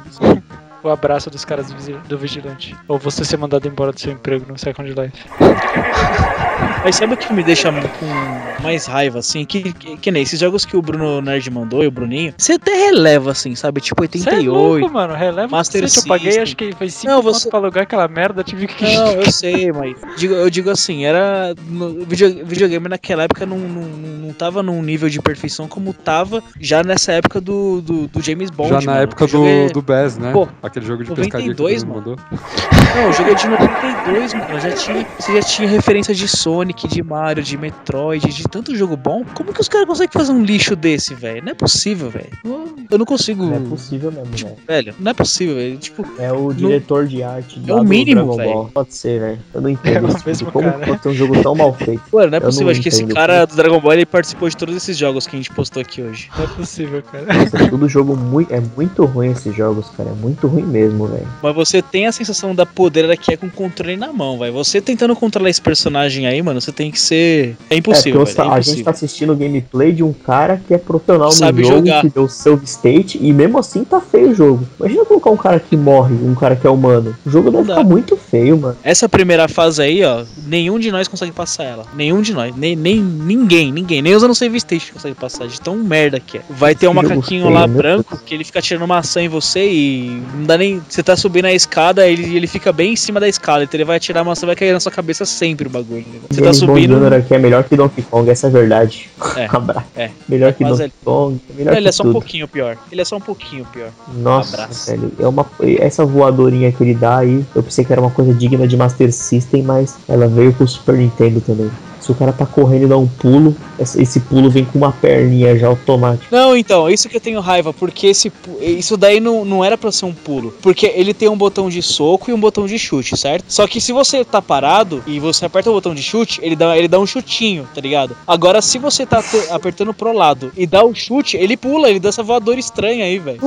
S6: O abraço dos caras do vigilante. Ou você ser mandado embora do seu emprego no Second Life.
S4: Mas sabe o que me deixa com mais raiva, assim? Que, que, que nem esses jogos que o Bruno Nerd mandou e o Bruninho, você até releva, assim, sabe? Tipo
S6: Cê é
S4: 88.
S6: louco, mano. Releva
S4: Master
S6: Master Eu paguei,
S4: System.
S6: acho que foi 5
S4: Não,
S6: conto
S4: você-
S6: pra alugar aquela merda. Tive que.
S4: Não, eu sei, mas digo- eu digo assim, era. No, video- videogame naquela época não, não, não tava num nível de perfeição como tava já nessa época do, do, do James Bond.
S7: Já na
S4: mano.
S7: época do,
S4: é-
S7: do BES, né?
S4: Pô,
S7: Aquele jogo de
S4: 92,
S7: pescaria que o Bruno
S4: mano.
S7: mandou.
S4: Não, o jogo é de 92, mano. Já tinha, você já tinha referência de Sonic, de Mario, de Metroid, de tanto jogo bom. Como que os caras conseguem fazer um lixo desse, velho? Não é possível, velho. Eu- não consigo.
S3: Não é possível mesmo, velho.
S4: Velho, não é possível, velho. Tipo,
S3: É o diretor de arte
S4: É o mínimo, velho.
S3: Pode ser, velho. Eu não
S6: É
S3: entendo
S6: o
S3: isso.
S6: mesmo
S3: tudo. Como pode ter um jogo tão mal feito?
S4: mano, não é
S3: Eu
S4: possível.
S3: não
S4: Acho que esse cara do Dragon Ball ele participou de todos esses jogos que a gente postou aqui hoje.
S6: Não é possível, cara.
S3: Nossa, é tudo jogo muito. É muito ruim esses jogos, cara. É muito ruim mesmo, velho.
S4: Mas você tem a sensação da poder que é com controle na mão, vai. Você tentando controlar esse personagem aí, mano, você tem que ser. É impossível,
S3: é.
S4: É
S3: a gente tá
S4: impossível.
S3: assistindo o gameplay de um cara que é profissional
S4: Sabe
S3: no jogo,
S4: jogar.
S3: que deu save state, e mesmo assim tá feio o jogo. Imagina colocar um cara que morre, um cara que é humano. O jogo deve
S4: Não
S3: ficar
S4: dá.
S3: muito feio, mano.
S4: Essa primeira fase aí, ó, nenhum de nós consegue passar ela. Nenhum de nós. Nem, nem ninguém, ninguém. Nem usando save station consegue passar. De tão merda que é. Vai ter um
S3: jogo
S4: macaquinho
S3: feio,
S4: lá
S3: né?
S4: branco que ele fica tirando maçã em você e não dá nem. Você tá subindo a escada, ele, ele fica bem em cima da escada. Então ele vai atirar a maçã vai cair na sua cabeça sempre o bagulho. né? Você tá
S3: Bond
S4: subindo.
S3: Jr. aqui é melhor que Donkey Kong, essa é a verdade.
S4: É,
S3: Abra-
S4: é.
S3: Melhor
S4: É
S3: que Donkey Kong, melhor
S4: Ele é só um
S3: tudo.
S4: pouquinho pior. Ele é só um pouquinho pior.
S3: Nossa,
S4: Abraço.
S3: velho, é uma, essa voadorinha que ele dá aí, eu pensei que era uma coisa digna de Master System, mas ela veio pro Super Nintendo também. Se o cara tá correndo e dá um pulo, esse pulo vem com uma perninha já automática.
S4: Não, então, isso que eu tenho raiva, porque esse isso daí não, não era pra ser um pulo. Porque ele tem um botão de soco e um botão de chute, certo? Só que se você tá parado e você aperta o botão de chute, ele dá, ele dá um chutinho, tá ligado? Agora, se você tá te- apertando pro lado e dá o chute, ele pula, ele dá essa voadora estranha aí, velho.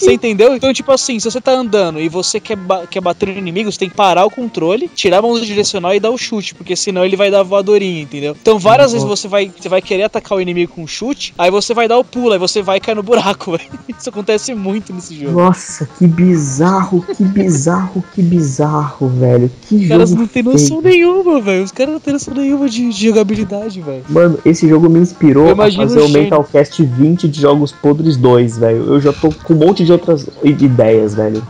S4: Você entendeu? Então, tipo assim, se você tá andando e você quer, ba- quer bater no inimigo, você tem que parar o controle, tirar a mão do direcional e dar o chute, porque senão ele vai dar voadorinha, entendeu? Então várias vezes você vai, você vai querer atacar o inimigo com um chute, aí você vai dar o pulo, aí você vai cair no buraco, velho. Isso acontece muito nesse jogo.
S1: Nossa, que bizarro, que bizarro, que bizarro, velho. Que
S4: Os caras não têm noção nenhuma, velho. Os caras não têm noção nenhuma de, de jogabilidade, velho.
S1: Mano, esse jogo me inspirou a fazer
S4: o
S1: o
S4: Shane.
S1: Mentalcast 20 de Jogos Podres 2, velho. Eu já tô com um monte de outras ideias, velho.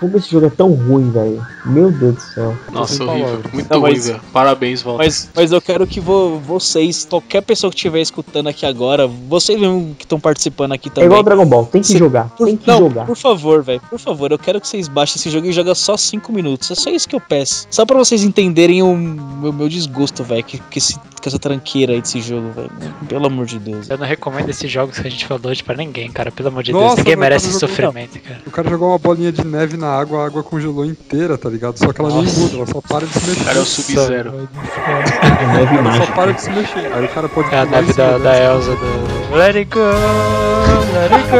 S1: Como esse jogo é tão ruim, velho. Meu Deus do céu.
S2: Nossa, horrível.
S7: palavras.
S2: Muito
S4: Não,
S2: ruim,
S4: mas-
S2: velho. Parabéns, Walter.
S4: Mas, mas eu quero que vo- vocês, qualquer pessoa que estiver escutando aqui agora, vocês mesmo que estão participando aqui
S1: É
S4: também.
S1: igual Dragon Ball, tem que
S4: Cê-
S1: jogar,
S4: Por,
S1: tem que
S4: não,
S1: jogar.
S4: por favor, velho. Por favor, eu quero que vocês baixem esse jogo e joguem só 5 minutos. É só isso que eu peço. Só pra vocês entenderem o meu, meu desgosto, velho, que, que esse- com essa tranqueira aí desse jogo, velho. Pelo amor de Deus.
S6: Eu não recomendo esses jogos que a gente falou hoje pra ninguém, cara. Pelo amor de
S7: Nossa,
S6: Deus, ninguém merece esse sofrimento, cara.
S7: O cara jogou uma bolinha de neve na água, a água congelou inteira, tá ligado? Só que ela nem
S6: Nossa.
S7: muda, ela só para de se mexer.
S2: Cara é o Sub-Zero.
S1: Neve
S7: Ela só para de se mexer. Aí o cara pode
S6: É a
S7: cima
S6: da,
S7: dela.
S6: da Elsa do. Let it go, let it go.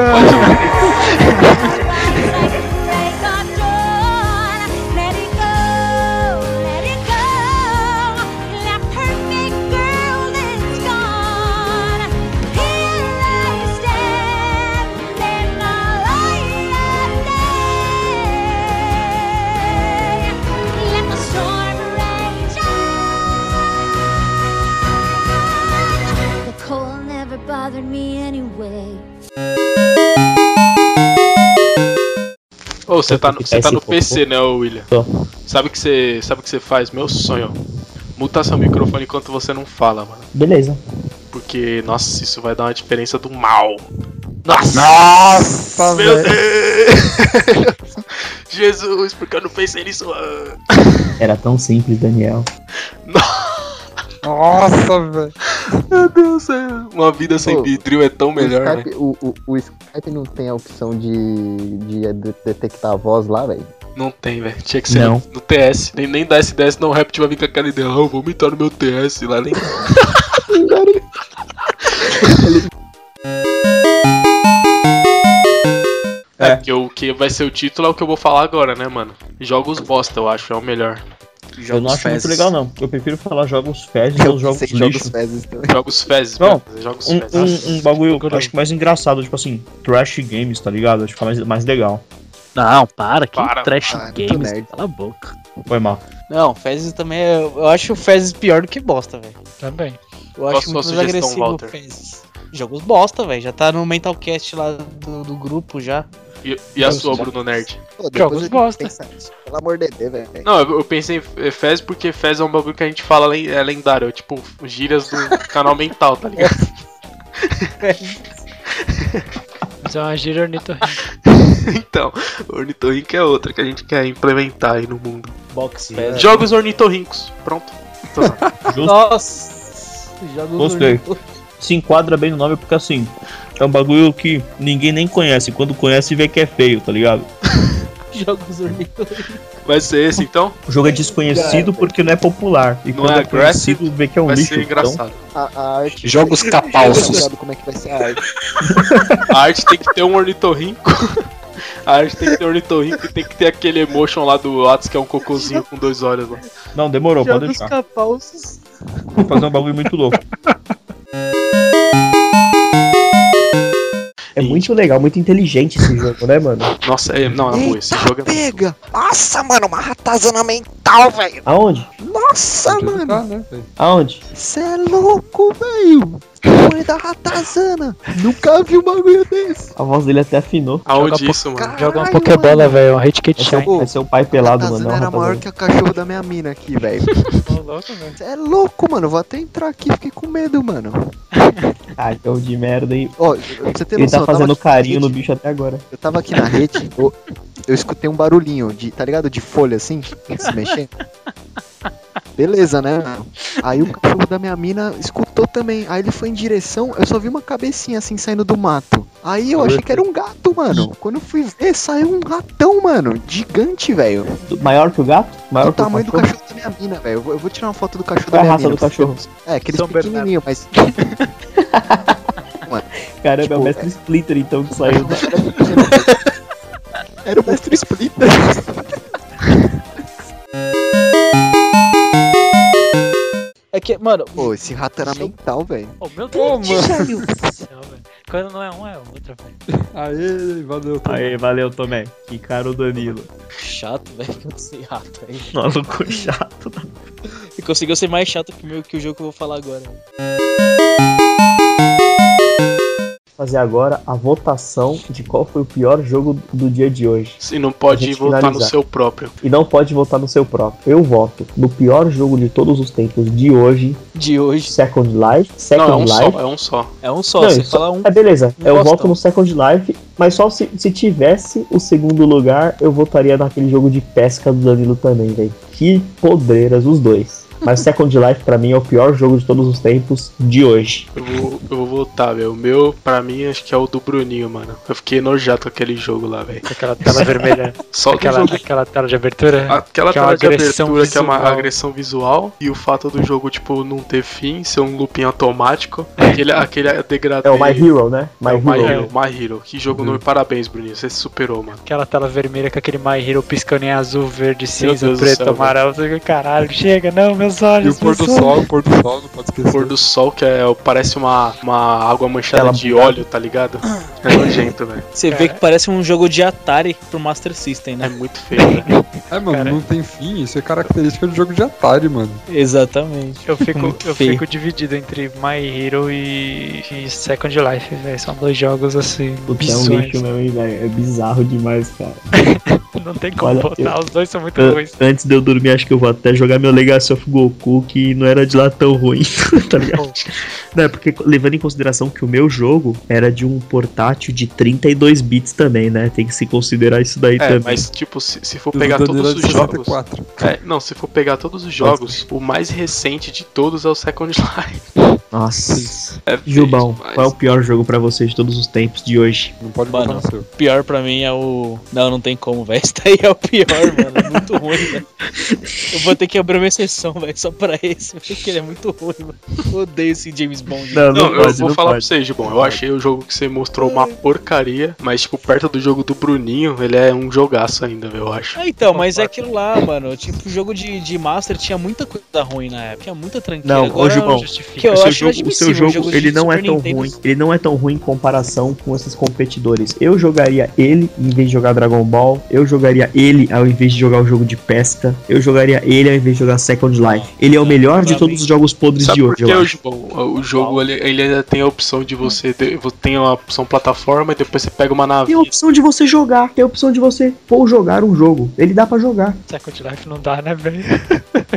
S2: Ô, você tá, no- você
S1: tá
S2: tá no
S1: cocô?
S2: PC, né, William?
S1: Tô.
S2: Sabe o que você, sabe o que você faz? Meu sonho. Muta seu microfone enquanto você não fala, mano.
S1: Beleza.
S2: Porque, nossa, isso vai dar uma diferença do mal. Nossa!
S7: Nossa,
S2: Meu
S7: velho.
S2: Deus! Jesus, porque eu não pensei nisso antes?
S1: Era tão simples, Daniel.
S7: Nossa, velho.
S2: Meu Deus, é- uma vida sem vidril é tão melhor,
S5: o,
S2: né?
S5: Skype, o, o, o Skype não tem a opção de, de de- detectar a voz lá, velho.
S2: Não tem, velho. Tinha que ser
S1: Não.
S2: no, no TS. Nem, nem dá SDS, não. O Rap vai vir com aquela ideia. Ah, eu vou imitar no meu TS lá. Nem... É, porque o que vai ser o título é o que eu vou falar agora, né, mano? Jogos bosta, eu acho, é o melhor.
S3: Eu não acho muito legal, não. Eu prefiro falar jogos fezes ou jogos
S5: sei
S3: lixo.
S5: jogos fezes também.
S2: Jogos fezes,
S3: Não,
S2: mano. Jogos
S3: Um,
S2: fezes.
S3: um, um bagulho que eu acho que mais engraçado, tipo assim, trash games, tá ligado? Acho que fica mais, mais legal.
S4: Não, para, que
S2: Para,
S4: trash
S5: para,
S4: games,
S5: nerd.
S4: cala a boca.
S3: Foi mal.
S4: Não, Fezes também é. Eu acho o Fezes pior do que bosta, velho.
S6: Também.
S4: Eu
S2: Qual
S4: acho muito mais agressivo
S2: Walter?
S4: Fezes. Jogos bosta, velho. Já tá no Mentalcast lá do, do grupo já.
S2: E, e a sua, Bruno Nerd?
S5: Pô,
S6: Jogos bosta.
S5: Pelo amor de Deus, velho.
S2: Não, eu, eu pensei em Fez porque Fez é um bagulho que a gente fala é lendário. É tipo gírias do canal mental, tá ligado?
S6: Mas é uma gíria ornitorrinca.
S2: então, ornitorrinco é outra que a gente quer implementar aí no mundo.
S4: Box Fezes.
S2: Jogos ornitorrincos. Pronto.
S3: Justo.
S4: Nossa! Jogos
S3: Gostei. Se enquadra bem no nome porque assim, é um bagulho que ninguém nem conhece. Quando conhece, vê que é feio, tá ligado?
S4: Jogos ornitorrincos.
S2: Vai ser esse então?
S3: O jogo é desconhecido porque não é popular. E
S2: Não
S3: quando
S2: é
S3: é conhecido, vê que é um
S2: Vai
S3: lixo.
S2: ser engraçado.
S5: A, a arte.
S8: Jogos capalços.
S5: ligado como é que vai ser a arte?
S2: A arte tem que ter um ornitorrinco. A arte tem que ter um ornitorrinco e tem que ter aquele emotion lá do Atos que é um cocôzinho com dois olhos lá.
S3: Então, não, demorou, pode
S4: Jogos
S3: deixar.
S4: capalços.
S3: Vou fazer um bagulho muito louco.
S1: É muito legal, muito inteligente esse jogo, né, mano?
S2: Nossa, é, não, amor, esse jogo é.
S5: pega! Nossa, mano, uma ratazana mental, velho!
S1: Aonde?
S5: Nossa,
S7: Onde ele
S5: mano!
S7: tá, né?
S1: Aonde?
S5: Você é louco, velho! Tamanho da ratazana! Nunca vi um bagulho desse!
S1: A voz dele até afinou.
S2: Aonde
S6: Joga
S2: isso, mano?
S5: Caralho,
S6: Joga uma. Pokébola, velho. Um hit kit
S1: Vai ser,
S6: shine.
S1: o, vai ser o pai pelado, mano.
S5: ratazana
S1: não,
S5: era maior que a cachorro da minha mina aqui, velho.
S6: louco, velho.
S5: Você é louco, mano. Vou até entrar aqui, fiquei com medo, mano.
S1: Cachorro de merda aí.
S5: Ó, você ter
S1: Ele
S5: noção,
S1: tá
S5: eu tava
S1: fazendo carinho no bicho até agora.
S5: Eu tava aqui na rede, eu, eu escutei um barulhinho de, tá ligado? De folha assim, se mexendo. Beleza, né? Aí o cachorro da minha mina escutou também. Aí ele foi em direção, eu só vi uma cabecinha assim saindo do mato. Aí eu achei que era um gato, mano. Quando eu fui ver, saiu um ratão, mano. Gigante, velho.
S1: Maior que o gato? Maior
S5: Do
S1: que o
S5: tamanho do
S1: cachorro?
S5: da minha mina, velho. Eu vou- tirar uma foto do cachorro
S1: Qual é
S5: da
S1: a
S5: minha
S1: raça
S5: mina.
S1: do cachorro?
S5: É, aqueles
S4: São Bernardo.
S5: pequenininhos, mas
S1: Caramba, é o
S5: Tipo,
S1: mestre Splinter então que saiu. da-
S5: era o mestre Splinter.
S4: É que, mano,
S5: Pô, esse rato era mental, velho.
S6: Oh, meu
S7: Pô,
S6: Deus
S7: mano.
S6: do céu, velho. Quando não é um, é outro, velho.
S7: Aê, valeu. Tom.
S3: Aí, valeu, Tomé. Que cara o Danilo.
S4: chato, velho, que eu não sei rato aí.
S3: Maluco chato.
S4: E conseguiu ser mais chato que o, meu, que o jogo que eu vou falar agora.
S1: Fazer agora a votação de qual foi o pior jogo do dia de hoje.
S2: E não pode
S1: gente
S2: voltar no
S1: finalizar.
S2: seu próprio.
S1: E não pode votar no seu próprio. Eu voto no pior jogo de todos os tempos de hoje,
S4: De hoje.
S1: Second Life.
S2: Não,
S1: Second
S2: é um
S1: Life.
S2: só, é um só.
S4: É um só,
S1: Não,
S4: você fala um.
S1: É beleza,
S4: Um
S1: eu
S4: bostão.
S1: voto no Second Life, mas só se, se tivesse o segundo lugar, eu votaria naquele jogo de pesca do Danilo também, velho. Que podreiras os dois. Mas Second Life pra mim é o pior jogo de todos os tempos de hoje.
S2: Eu vou, eu vou voltar, velho. O meu, pra mim, acho que é o do Bruninho, mano. Eu fiquei enojado com aquele jogo lá, velho.
S6: Aquela tela vermelha.
S2: Só
S6: aquela, aquela tela de abertura.
S2: Aquela
S6: é
S2: tela de
S6: agressão
S2: abertura que é uma
S6: visual.
S2: agressão visual e o fato do jogo, tipo, não ter fim, ser um looping automático. Aquele, aquele degradê.
S1: É o My Hero, né? My
S2: É o My
S1: Hero.
S2: Hero, My Hero. Que jogo
S6: Uhum.
S2: novo. Parabéns, Bruninho. Você se superou, mano.
S6: Aquela tela vermelha com aquele My Hero piscando em azul, verde, cinza, preto,
S2: céu,
S6: amarelo. Caralho, chega, não, meus
S7: E
S6: olhos.
S7: o pôr do sol, o pôr do sol, não pode esquecer.
S2: Pôr do sol, que é, parece uma, uma água manchada
S1: Ela
S2: de óleo, tá ligado? É nojento, velho.
S4: Você vê que parece um jogo de Atari pro Master System,
S2: É
S4: né?
S2: muito feio, velho.
S7: É, mano,
S6: Cara.
S7: não tem fim. Isso é característica do jogo de Atari, mano.
S4: Exatamente.
S6: Eu fico,
S4: Muito
S6: eu
S4: feio.
S6: fico dividido entre My Hero e, e Second Life, velho. São dois jogos assim,
S3: Puta, é um lixo mesmo, hein, velho. É bizarro demais, cara.
S6: Não tem como
S3: Olha,
S6: botar,
S3: eu-
S6: os dois são muito
S3: An-
S6: ruins.
S3: Antes de eu dormir, acho que eu vou até jogar meu Legacy of Goku, que não era de lá tão ruim, tá ligado? Não, é porque levando em consideração que o meu jogo era de um portátil de 32 bits também, né? Tem que se considerar isso daí
S2: É,
S3: também.
S2: mas tipo, se, se for pegar todos os
S7: de
S2: jogos.
S7: 64.
S2: É, não, se for pegar todos os jogos, o mais recente de todos é o Second Life.
S3: Nossa.
S2: É
S3: Jubão,
S2: demais.
S3: qual é o pior jogo pra você de todos os tempos de hoje?
S7: Não pode
S4: Mano. O pior pra mim é o. Não, não tem como, velho. Esse daí é o pior, mano. É muito ruim, velho. Eu vou ter que abrir uma exceção, velho, só pra esse, porque ele é muito ruim, mano. Eu odeio esse James Bond.
S3: Não,
S2: Não, eu
S3: pode,
S2: vou
S3: não
S2: falar
S3: pode.
S2: pra você, Gibon. Eu achei o jogo que você mostrou uma porcaria, mas, tipo, perto do jogo do Bruninho, ele é um jogaço ainda, eu acho.
S4: Ah, então, mas é aquilo lá, mano. Tipo, o jogo de, de Master tinha muita coisa ruim na época. Tinha muita tranqueira.
S3: Não, ô,
S4: Agora,
S3: Gibão,
S6: Justifica.
S4: que eu
S3: o seu
S4: acho
S3: jogo, o seu jogo,
S4: jogo
S3: ele não é tão
S4: Nintendo.
S3: ruim. Ele não é tão ruim em comparação com esses competidores. Eu jogaria ele em vez de jogar Dragon Ball. Eu jogaria ele ao invés de jogar o jogo de pesca. Eu jogaria ele ao invés de jogar Second Life. Ele é o melhor de todos os jogos podres
S2: Sabe
S3: de hoje, eu
S2: o,
S3: acho.
S2: O jogo ele, ele ainda tem a opção de você. ter- tem a opção plataforma e depois você pega uma nave.
S3: Tem a opção de você jogar, tem a opção de você ou jogar um jogo. Ele dá pra jogar.
S6: Second Life não dá, né, velho?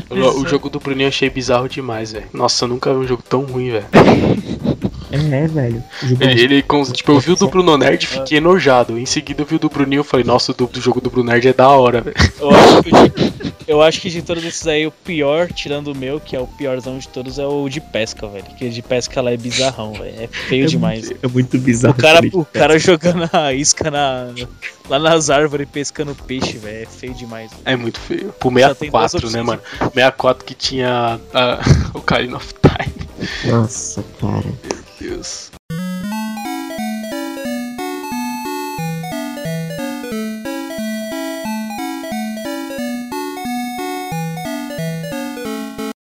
S2: O, o jogo do Bruninho eu achei bizarro demais, velho. Nossa, eu nunca vi um jogo tão ruim, velho.
S3: É, velho. Gibão,
S2: Ele, ele tipo, eu vi o do Bruno Nerd e fiquei enojado. Em seguida eu vi o do Bruninho e falei, nossa, o do, do jogo do Bruno Nerd é da hora, velho.
S4: Eu acho, que, de- eu acho que de todos esses aí, o pior, tirando o meu, que é o piorzão de todos, é o de pesca, velho. Que o de pesca lá é bizarrão, velho. É feio demais.
S3: é muito bizarro.
S4: O cara, o cara jogando a isca na, lá nas árvores pescando peixe, velho. É feio demais.
S2: É muito feio. Pro
S4: Só tem duas
S2: 64, né, mano? 64 que tinha ah, o Ocarina of Time.
S3: Nossa, cara.
S2: Deus.